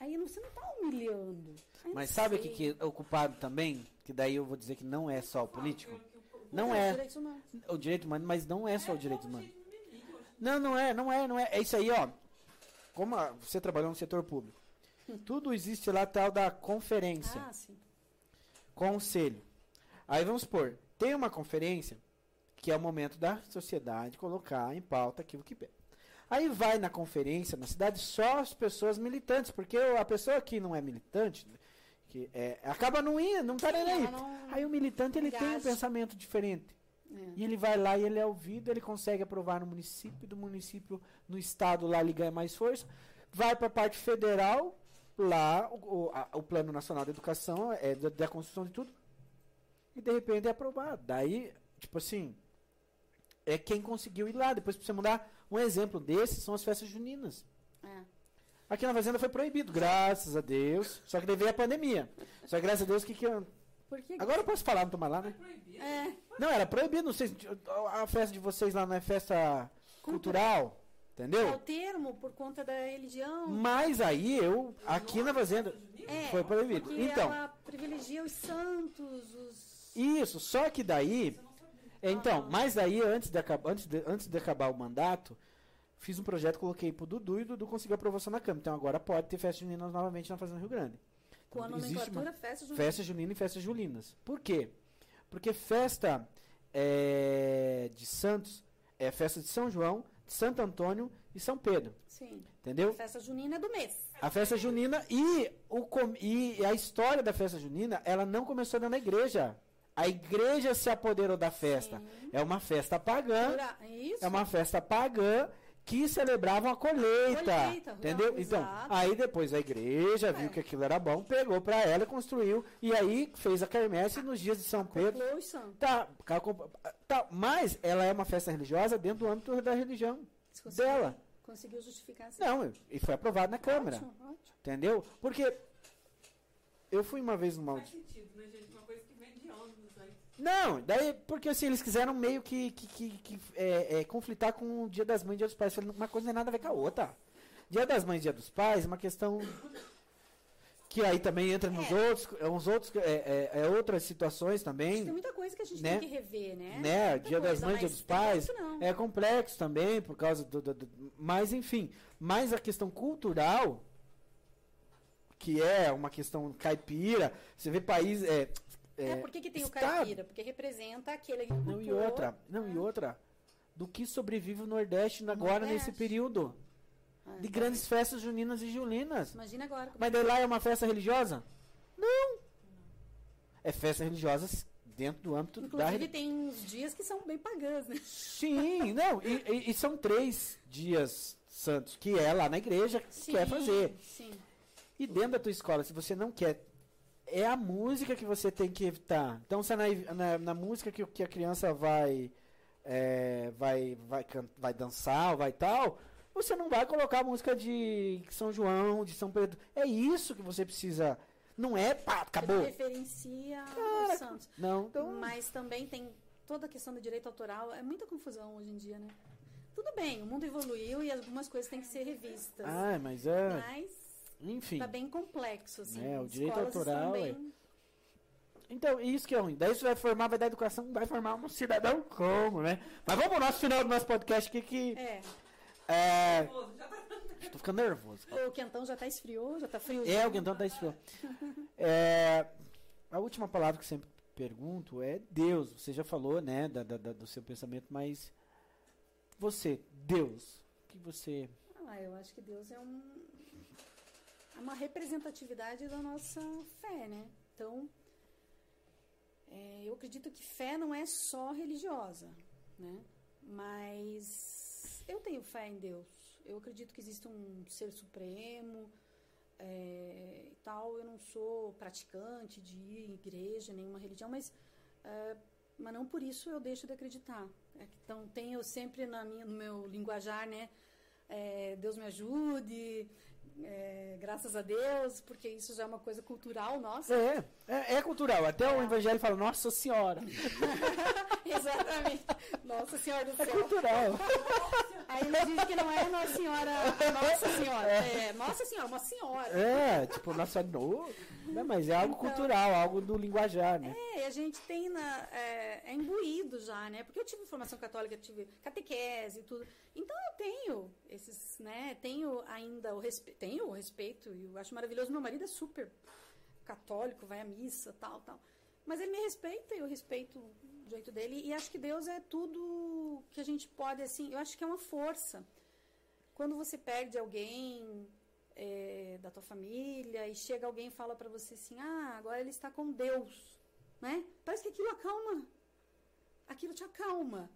aí não- você não tá humilhando. Aí Mas sabe o que, que é ocupado também? Que daí eu vou dizer que não é só o político. Não é. O direito humano, mas não é só o direito humano. Não, não é, não é, não é. É isso aí, ó. Como a- você trabalhou no setor público. Tudo existe lá tal da conferência, Ah, sim. conselho. Aí vamos supor, tem uma conferência que é o momento da sociedade colocar em pauta aquilo que pede. Aí vai na conferência, na cidade, só as pessoas militantes, porque a pessoa que não é militante, que é, acaba não indo, não tá nem aí. Aí o militante ele tem um engaja. pensamento diferente. É. E ele vai lá e ele é ouvido, ele consegue aprovar no município, do município, no estado lá ele ganha mais força. Vai para a parte federal, lá o, o, a- o Plano Nacional de Educação é da, da construção de tudo. E de repente é aprovado. Daí, tipo assim, é quem conseguiu ir lá. Depois você mudar um exemplo desses são as festas juninas. É. Aqui na fazenda foi proibido, graças a Deus. Só que veio a pandemia. Só que graças a Deus que, que eu- que Agora eu posso falar, não tomar lá, né? É. Não, era proibido, não sei se a festa de vocês lá não é festa cultural, É o entendeu? termo por conta da religião. Mas aí eu, aqui na fazenda, É, foi proibido. Então, ela privilegia os santos, os. isso, só que daí, então, mas daí antes de, acabar, antes, de, antes de acabar o mandato, fiz um projeto, coloquei pro Dudu e o Dudu conseguiu aprovação na Câmara. Então agora pode ter festa junina novamente na Fazenda Rio Grande. Com a Então, existe uma- nomenclatura festa junina. Festa junina e festas julinas. Por quê? Porque festa é, de Santos é festa de São João, de Santo Antônio e São Pedro. Sim. Entendeu? A festa junina é do mês. A festa junina e, o, e a história da festa junina, ela não começou na igreja. A igreja se apoderou da festa. Sim. É uma festa pagã. Dura- Isso. É uma festa pagã que celebravam a colheita. Colheita, entendeu? Então, exato. aí depois a igreja viu É. que aquilo era bom, pegou pra ela e construiu. E aí fez a quermesse nos dias de São Pedro. Tá, tá, mas ela é uma festa religiosa dentro do âmbito da religião conseguiu- dela. Conseguiu justificar assim. Não, e foi aprovado na Câmara. Ótimo, ótimo. Entendeu? Porque eu fui uma vez numa. Não, daí, porque assim, eles quiseram meio que, que, que, que, é, é, conflitar com o Dia das Mães e Dia dos Pais. Uma coisa não tem nada a ver com a outra. Dia das Mães e Dia dos Pais é uma questão que aí também entra nos É. outros, é uns outros, é, é- é outras situações também, tem muita coisa que a gente né? tem que rever, né? né? Dia das coisa, Mães, Dia mas dos Pais, é complexo também por causa do, do- do- mas enfim, mas a questão cultural que é uma questão caipira, você vê país é, É, por que, que tem o estado- caipira? Porque representa aquele agricultor. Não, e outra, não, e né? outra, do que sobrevive o Nordeste agora nesse Nordeste. período Ah, de grandes festas juninas e julinas. Imagina agora. Mas daí lá é uma festa religiosa? Não. É festa religiosa dentro do âmbito da Inclusive tem uns dias que são bem pagãs, né? Sim, não, e, e- e são três dias santos, que é lá na igreja que quer fazer. Sim. E dentro da tua escola, se você não quer, é a música que você tem que evitar. Então, se é na, na, na música que, que a criança vai, é, vai, vai, can- vai dançar, vai tal, você não vai colocar a música de São João, de São Pedro. É isso que você precisa. Não é, pá, acabou. Ele referencia Cara, os santos. Não, então. Mas também tem toda a questão do direito autoral. É muita confusão hoje em dia, né? Tudo bem, o mundo evoluiu e algumas coisas têm que ser revistas. Ah, mas é. Mas Enfim. tá bem complexo, assim. É, o direito autoral estão é- bem- Então, isso que é ruim. Daí você vai formar, vai dar educação, vai formar um cidadão como, né? Mas vamos pro nosso final do nosso podcast aqui que. É, É. Nervoso, já tá Tô ficando nervoso. o quentão já tá esfriou, já tá frio. É, o Guentão tá esfriando. É, a última palavra que eu sempre pergunto é Deus. Você já falou, né, da, da- da- do seu pensamento, mas você, Deus, o que você. Ah, eu acho que Deus é um é uma representatividade da nossa fé, né? Então, é, eu acredito que fé não é só religiosa, né? Mas eu tenho fé em Deus. Eu acredito que existe um ser supremo é, tal. Eu não sou praticante de igreja, nenhuma religião, mas é, mas não por isso eu deixo de acreditar. É Então tenho sempre na minha, no meu linguajar, né? é, Deus me ajude, é, graças a Deus, porque isso já é uma coisa cultural nossa. É, é, é cultural. Até o É. Evangelho fala, Nossa Senhora. Exatamente. Nossa Senhora do É céu. cultural. Aí ele diz que não é Nossa Senhora, Nossa Senhora, é Nossa Senhora, uma senhora. É, tipo, Nossa no, né, Mas é algo Então- cultural, algo do linguajar, né? É, e a gente tem na, é, é imbuído já, né? Porque eu tive formação católica, tive catequese e tudo. Então eu tenho esses, né? Tenho ainda o respeito, tenho o respeito e eu acho maravilhoso. Meu marido é super católico, vai à missa, tal, tal. Mas ele me respeita e eu respeito jeito dele. E acho que Deus é tudo que a gente pode, assim, eu acho que é uma força. Quando você perde alguém é, da tua família e chega alguém e fala pra você assim, ah, agora ele está com Deus, né? Parece que aquilo acalma. Aquilo te acalma.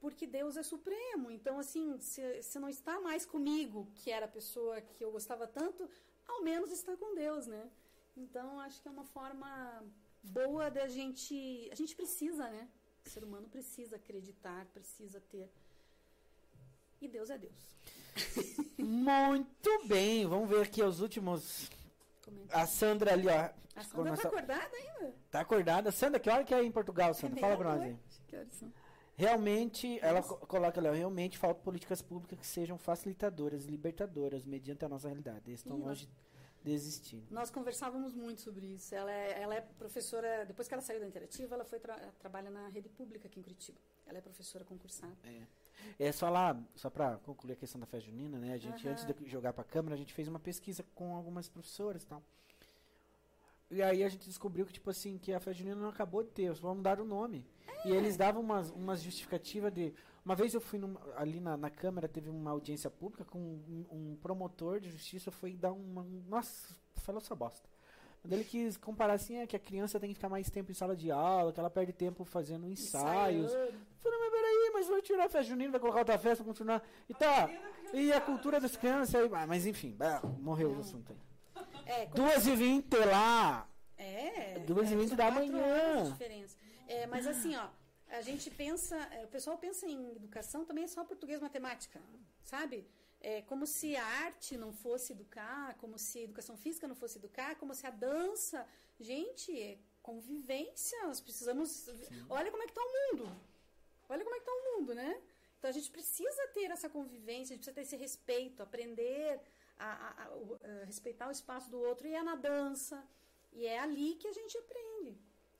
Porque Deus é supremo. Então, assim, se, se não está mais comigo, que era a pessoa que eu gostava tanto, ao menos está com Deus, né? Então, acho que é uma forma boa da gente. A gente precisa, né? O ser humano precisa acreditar, precisa ter. E Deus é Deus. Muito bem, vamos ver aqui os últimos. A Sandra ali, ó. A Sandra começa- tá acordada ainda? Tá acordada. Sandra, que hora que é em Portugal, Sandra? Fala pra nós aí. Que horas são? Realmente, ela co- coloca ali, ó, realmente faltam políticas públicas que sejam facilitadoras libertadoras mediante a nossa realidade. Eles estão longe de existir. Nós conversávamos muito sobre isso. Ela é, ela é professora, depois que ela saiu da Interativa, ela foi tra trabalha na rede pública aqui em Curitiba. Ela é professora concursada. É só lá, só pra concluir a questão da festa junina, né? A gente, Aham. antes de jogar pra câmera, a gente fez uma pesquisa com algumas professoras e tal. E aí a gente descobriu que, tipo assim, que a festa junina não acabou de ter, só mudar o nome. E É. eles davam umas, umas justificativas de. Uma vez eu fui numa- ali na, na Câmara, teve uma audiência pública com um, um promotor de justiça, foi dar uma. Nossa, falou essa bosta. Ele quis comparar assim, é que a criança tem que ficar mais tempo em sala de aula, que ela perde tempo fazendo ensaios. Falei, mas peraí, mas vai tirar a festa junina, vai colocar outra festa, continuar. E tá. E a cultura das crianças aí. ah, Mas enfim, morreu o Não. assunto aí. É, com- 2h20 lá. é. Duas e é, vinte são da manhã. É, mas assim, ó, a gente pensa, é, o pessoal pensa em educação também é só português matemática, sabe? É como se a arte não fosse educar, como se a educação física não fosse educar, como se a dança. Gente, é convivência, nós precisamos. Olha como é que está o mundo. Olha como é que está o mundo, né? Então a gente precisa ter essa convivência, a gente precisa ter esse respeito, aprender a- a- a- o- eh, respeitar o espaço do outro. E é na dança. E é ali que a gente aprende.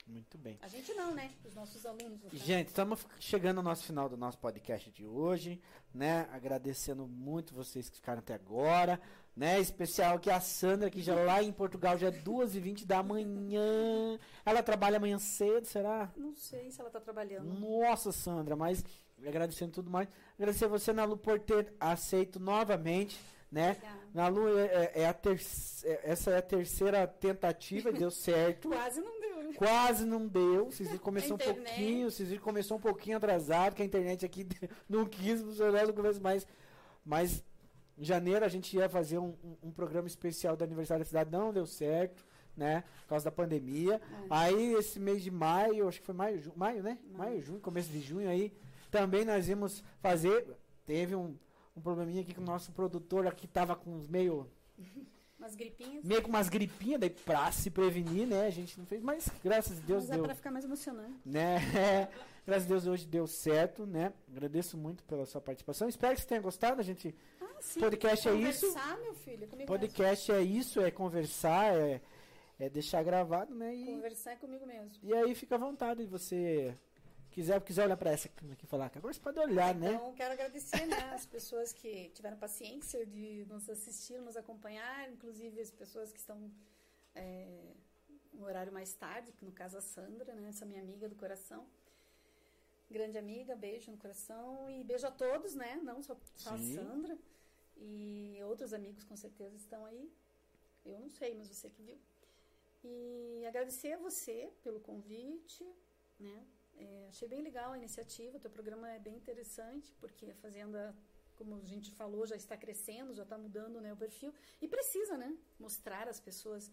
Muito bem. A gente não, né? Os nossos alunos. no. Gente, estamos chegando ao nosso final do nosso podcast de hoje, né? Agradecendo muito vocês que ficaram até agora, né? Especial que a Sandra, que já lá em Portugal já é 2h20 da manhã. Ela trabalha amanhã cedo, será? Não sei se ela está trabalhando. Nossa, Sandra, mas agradecendo tudo mais. Agradecer você, Nalu, por ter aceito novamente, né? Obrigada. Nalu, é, é- é a ter- é- essa é a terceira tentativa, deu certo. Quase não deu? Quase não deu. Vocês viram que começou um pouquinho. Vocês viram que começou um pouquinho atrasado, que a internet aqui não quis funcionar no começo, mas, mas em janeiro a gente ia fazer um, um- um programa especial do aniversário da cidade, não deu certo, né? Por causa da pandemia. É. Aí esse mês de maio, acho que foi maio, ju- maio, né? Maio. Maio, junho, começo de junho aí, também nós íamos fazer. Teve um, um probleminha aqui com o nosso produtor aqui tava com uns meio Umas gripinhas. meio com umas gripinhas, daí pra se prevenir, né? A gente não fez, mas graças a Deus mas é deu. para ficar mais emocionante. Né? graças a Deus hoje deu certo, né? Agradeço muito pela sua participação. Espero que você tenha gostado. A gente. Ah, sim. Podcast é isso? Conversar, meu filho. Comigo Podcast é isso, é conversar, é, é deixar gravado, né? mesmo. E, Conversar é comigo mesmo. e aí fica à vontade de você. Quiser, quiser olhar pra essa câmera aqui e falar, agora você pode olhar, né? Então, quero agradecer né, as pessoas que tiveram paciência de nos assistir, nos acompanhar, inclusive as pessoas que estão é, no horário mais tarde, que no caso a Sandra, né, essa minha amiga do coração. Grande amiga, beijo no coração e beijo a todos, né? Não só, só a. Sandra. E outros amigos com certeza estão aí. Eu não sei, mas você que viu. E agradecer a você pelo convite, né? É, achei bem legal a iniciativa, o teu programa é bem interessante, porque a Fazenda, como a gente falou, já está crescendo, já está mudando né, o perfil. E precisa, né? Mostrar às pessoas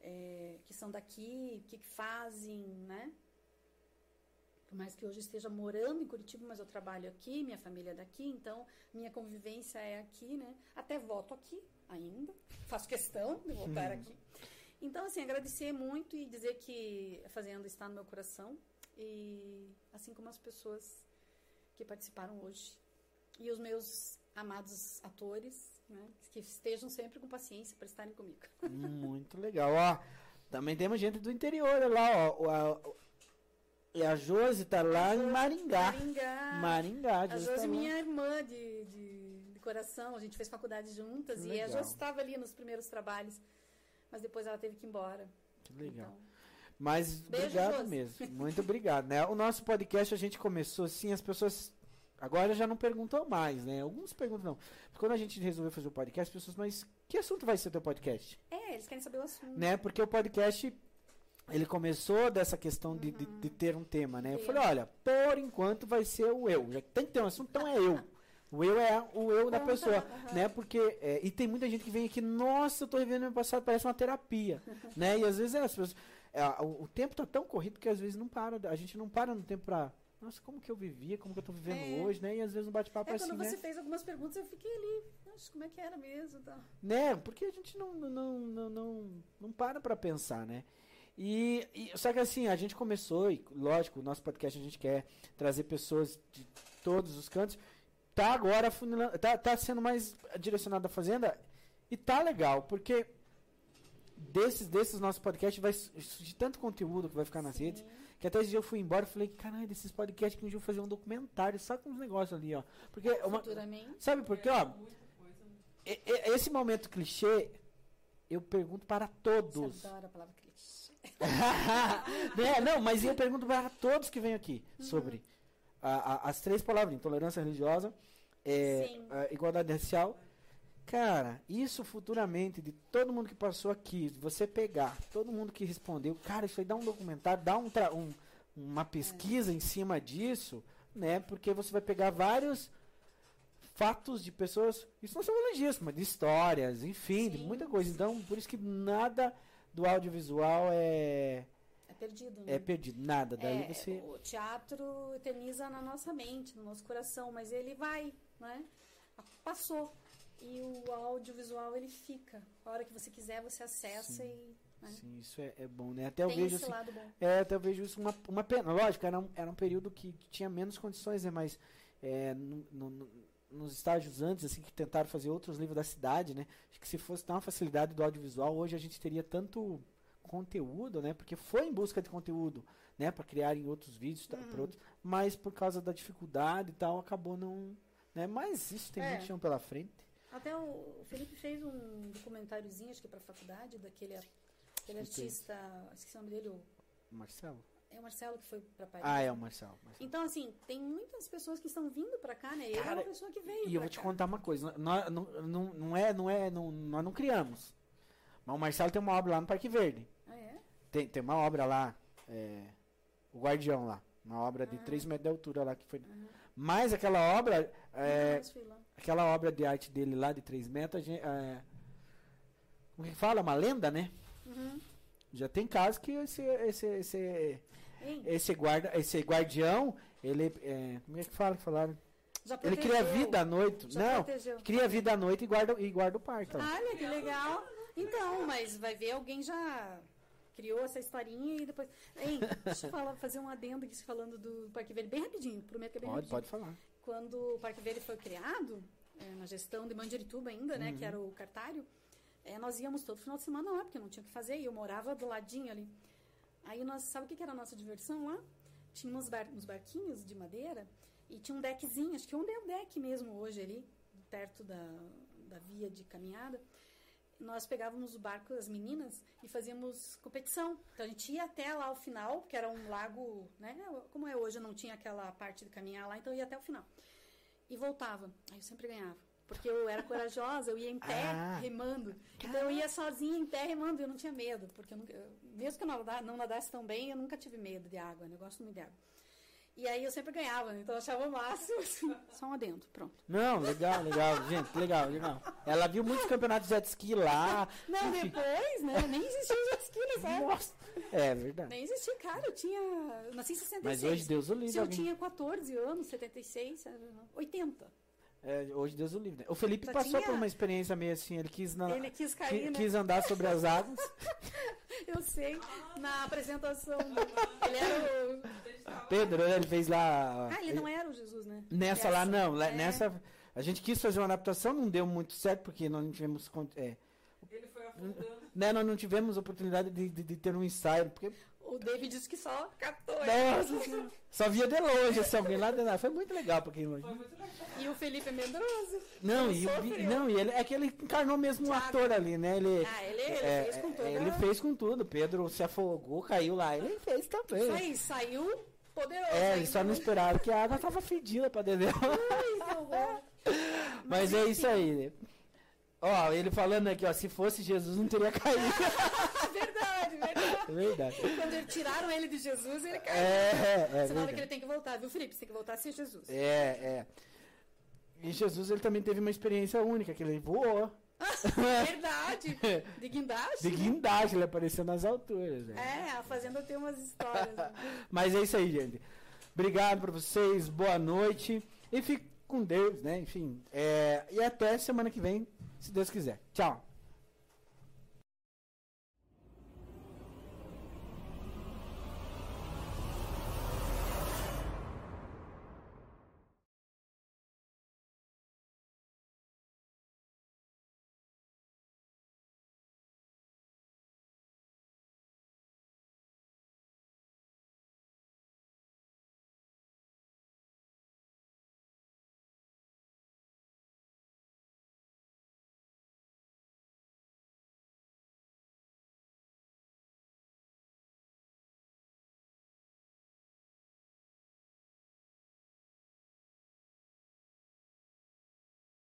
é, que são daqui, o que, que fazem, né? Por mais que hoje esteja morando em Curitiba, mas eu trabalho aqui, minha família é daqui, então minha convivência é aqui, né? Até voto aqui ainda, faço questão de votar aqui. Então, assim, agradecer muito e dizer que a Fazenda está no meu coração, e assim como as pessoas que participaram hoje. E os meus amados atores, né, que estejam sempre com paciência para estarem comigo. Muito legal. Ó, também temos gente do interior lá, ó. A, e a Josi tá lá em Maringá. Maringá. Maringá, A Josi tá Josi, lá. minha irmã de, de, de coração, a gente fez faculdade juntas Que e a legal. Josi estava ali nos primeiros trabalhos, mas depois ela teve que ir embora. Que legal. Então, Mas Beijo, obrigado mesmo. Muito obrigado, né? O nosso podcast a gente começou assim, as pessoas agora já não perguntam mais, né? Alguns perguntam não. Quando a gente resolveu fazer o podcast, as pessoas, mas que assunto vai ser teu podcast? é, eles querem saber o assunto. Né? Porque o podcast ele começou dessa questão de, de, de ter um tema, né? Eu falei, olha, por enquanto vai ser o eu. Já tem que ter um assunto, então é eu. O eu é o eu da pessoa, aham. né? Porque é, e tem muita gente que vem aqui, nossa, eu tô revendo meu passado, parece uma terapia, né? E às vezes é, as pessoas, é, o, o tempo tá tão corrido que às vezes não para, a gente não para no tempo pra, nossa, como que eu vivia, como que eu tô vivendo É. hoje, né? E às vezes um bate-papo É, assim, quando né? você fez algumas perguntas, eu fiquei ali, nossa, como é que era mesmo? Tá. Né? Porque a gente não, não, não, não, não, para pra pensar, né? E, e- só que assim, a gente começou, e lógico, o nosso podcast a gente quer trazer pessoas de todos os cantos. Tá agora tá, tá sendo mais direcionado à fazenda e tá legal, porque desses, desses nossos podcasts vai surgir tanto conteúdo que vai ficar nas Sim. redes, que até esse dia eu fui embora e falei, caralho, desses podcasts que um dia eu vou fazer um documentário só com uns negócios ali, ó. Porque é uma, sabe por quê, ó? E- e- Esse momento clichê, eu pergunto para Você todos. adora a palavra clichê. né? Não, mas eu pergunto para todos que vêm aqui sobre a- a- as três palavras: intolerância religiosa, é, igualdade racial. Cara, isso futuramente, de todo mundo que passou aqui, de você pegar, todo mundo que respondeu, cara, isso aí dá um documentário, dá um, um- uma pesquisa em cima disso, né? Porque você vai pegar vários fatos de pessoas, isso não são elogios, mas de histórias, enfim, de Sim, muita coisa. Então, por isso que nada do audiovisual é, É perdido, né? é perdido, nada. Daí É, você. O teatro eterniza na nossa mente, no nosso coração, mas ele vai, né? Passou. E o audiovisual, ele fica. A hora que você quiser, você acessa e né? Sim, isso é, é bom, né? Até eu tem vejo assim. É, até eu vejo isso uma, uma pena. Lógico, era um, era um período que, tinha menos condições, né? Mas é, no- no- no- nos estágios antes, assim, que tentaram fazer outros livros da cidade, né? Acho que se fosse dar uma facilidade do audiovisual, hoje a gente teria tanto conteúdo, né? Porque foi em busca de conteúdo, né? Para criar em outros vídeos, tá, Uhum. pra outros, mas por causa da dificuldade e tal, acabou não, né? Mas isso tem É. muito chão pela frente. Até o Felipe fez um documentáriozinho, acho que para faculdade, daquele aquele artista, esqueci o nome dele, o- Marcelo? é o Marcelo que foi para Paris. Ah, é o Marcelo. Marcelo. Então, assim, tem muitas pessoas que estão vindo para cá, né? Ele é Cara, uma pessoa que veio E eu vou te cá. contar uma coisa, nós, não, não, não é, não é, não, nós não criamos. Mas o Marcelo tem uma obra lá no Parque Verde. Ah, é? Tem, tem uma obra lá, é, o Guardião lá, uma obra de Ah. 3 metros de altura lá que foi. Aham. Mas aquela obra, é, Aquela obra de arte dele lá de 3 metros, a gente, é, como que fala? Uma lenda, né? Uhum. Já tem casos que esse, esse, esse, esse, guarda, esse guardião, ele, é, como é que fala que falaram? Ele cria vida à noite. Já Não, protegeu. cria vida à noite e guarda, e guarda o parque. Olha, que legal. Então, mas vai ver, alguém já criou essa historinha e depois... Hein, deixa eu falar, fazer um adendo aqui falando do Parque Velho, bem rapidinho, prometo que é bem Pode, rapidinho. pode falar. Quando o Parque Velho foi criado, é, na gestão de Mandirituba ainda, né, que era o cartário, é, nós íamos todo final de semana lá, porque não tinha o que fazer, e eu morava do ladinho ali. Aí nós, sabe o que que era a nossa diversão lá? Tinha uns, bar, uns barquinhos de madeira e tinha um deckzinho, acho que onde é o deck mesmo hoje ali, perto da, da via de caminhada. Nós pegávamos o barco, as meninas, e fazíamos competição. Então a gente ia até lá ao final, que era um lago, né? Como é hoje, não tinha aquela parte de caminhar lá, então ia até o final. E voltava. Aí eu sempre ganhava. Porque eu era corajosa, eu ia em pé, Ah. remando. Então eu ia sozinha em pé remando, eu não tinha medo. Porque eu nunca, eu- mesmo que eu não nada- não nadasse tão bem, eu nunca tive medo de água, né? Eu gosto muito de água. E aí eu sempre ganhava, então eu achava o máximo. assim. Só um adendo, pronto. Não, legal, legal, gente, legal, legal. Ela viu muitos campeonatos de jet ski lá. Não, enfim. depois, né? Nem existia o jet ski nessa época. Nossa, é verdade. Nem existia, cara. Eu tinha. Eu nasci em 66. Mas hoje Deus o livre. Se eu alguém- tinha 14 anos, 76, 80. É, hoje Deus o livre. né? O Felipe Já passou tinha- por uma experiência meio assim, ele quis, na, Ele quis qui- cair, né? quis andar sobre as águas. Eu sei, na apresentação. Ele era o. Pedro, ele fez lá. Ah, ele não era o Jesus, né? Nessa lá não, É. nessa a gente quis fazer uma adaptação, não deu muito certo porque nós não tivemos é, Ele foi afundando. né, nós não tivemos oportunidade de, de- de ter um ensaio, porque O David disse que só captou nossa, só via de longe assim, alguém lá de lá. Foi muito legal para quem longe. Foi muito legal. E o Felipe é medroso. Não, e, o- não, e ele é que ele encarnou mesmo um ator ali, né? Ele Ah, ele, ele é, fez com toda. ele fez com tudo. Pedro se afogou, caiu lá, ele fez também. Isso aí, saiu poderoso. É, ainda. eles só não esperaram que a água tava fedida pra dentro. Ai, que horror. Mas é isso aí. né? Ó, ele falando aqui, ó, se fosse Jesus não teria caído. Verdade, verdade. É verdade. Quando eles tiraram ele de Jesus, ele caiu. É, é, é Sinal de que ele tem que voltar, viu, Felipe? Você tem que voltar a ser Jesus. É, é. E Jesus, ele também teve uma experiência única, que ele voou. Verdade. De guindaste. De guindaste, ele apareceu nas alturas. né? É, a Fazenda tem umas histórias. né? Mas é isso aí, gente. Obrigado pra vocês, boa noite. E fique com Deus, né? Enfim. é, e até semana que vem, se Deus quiser. Tchau.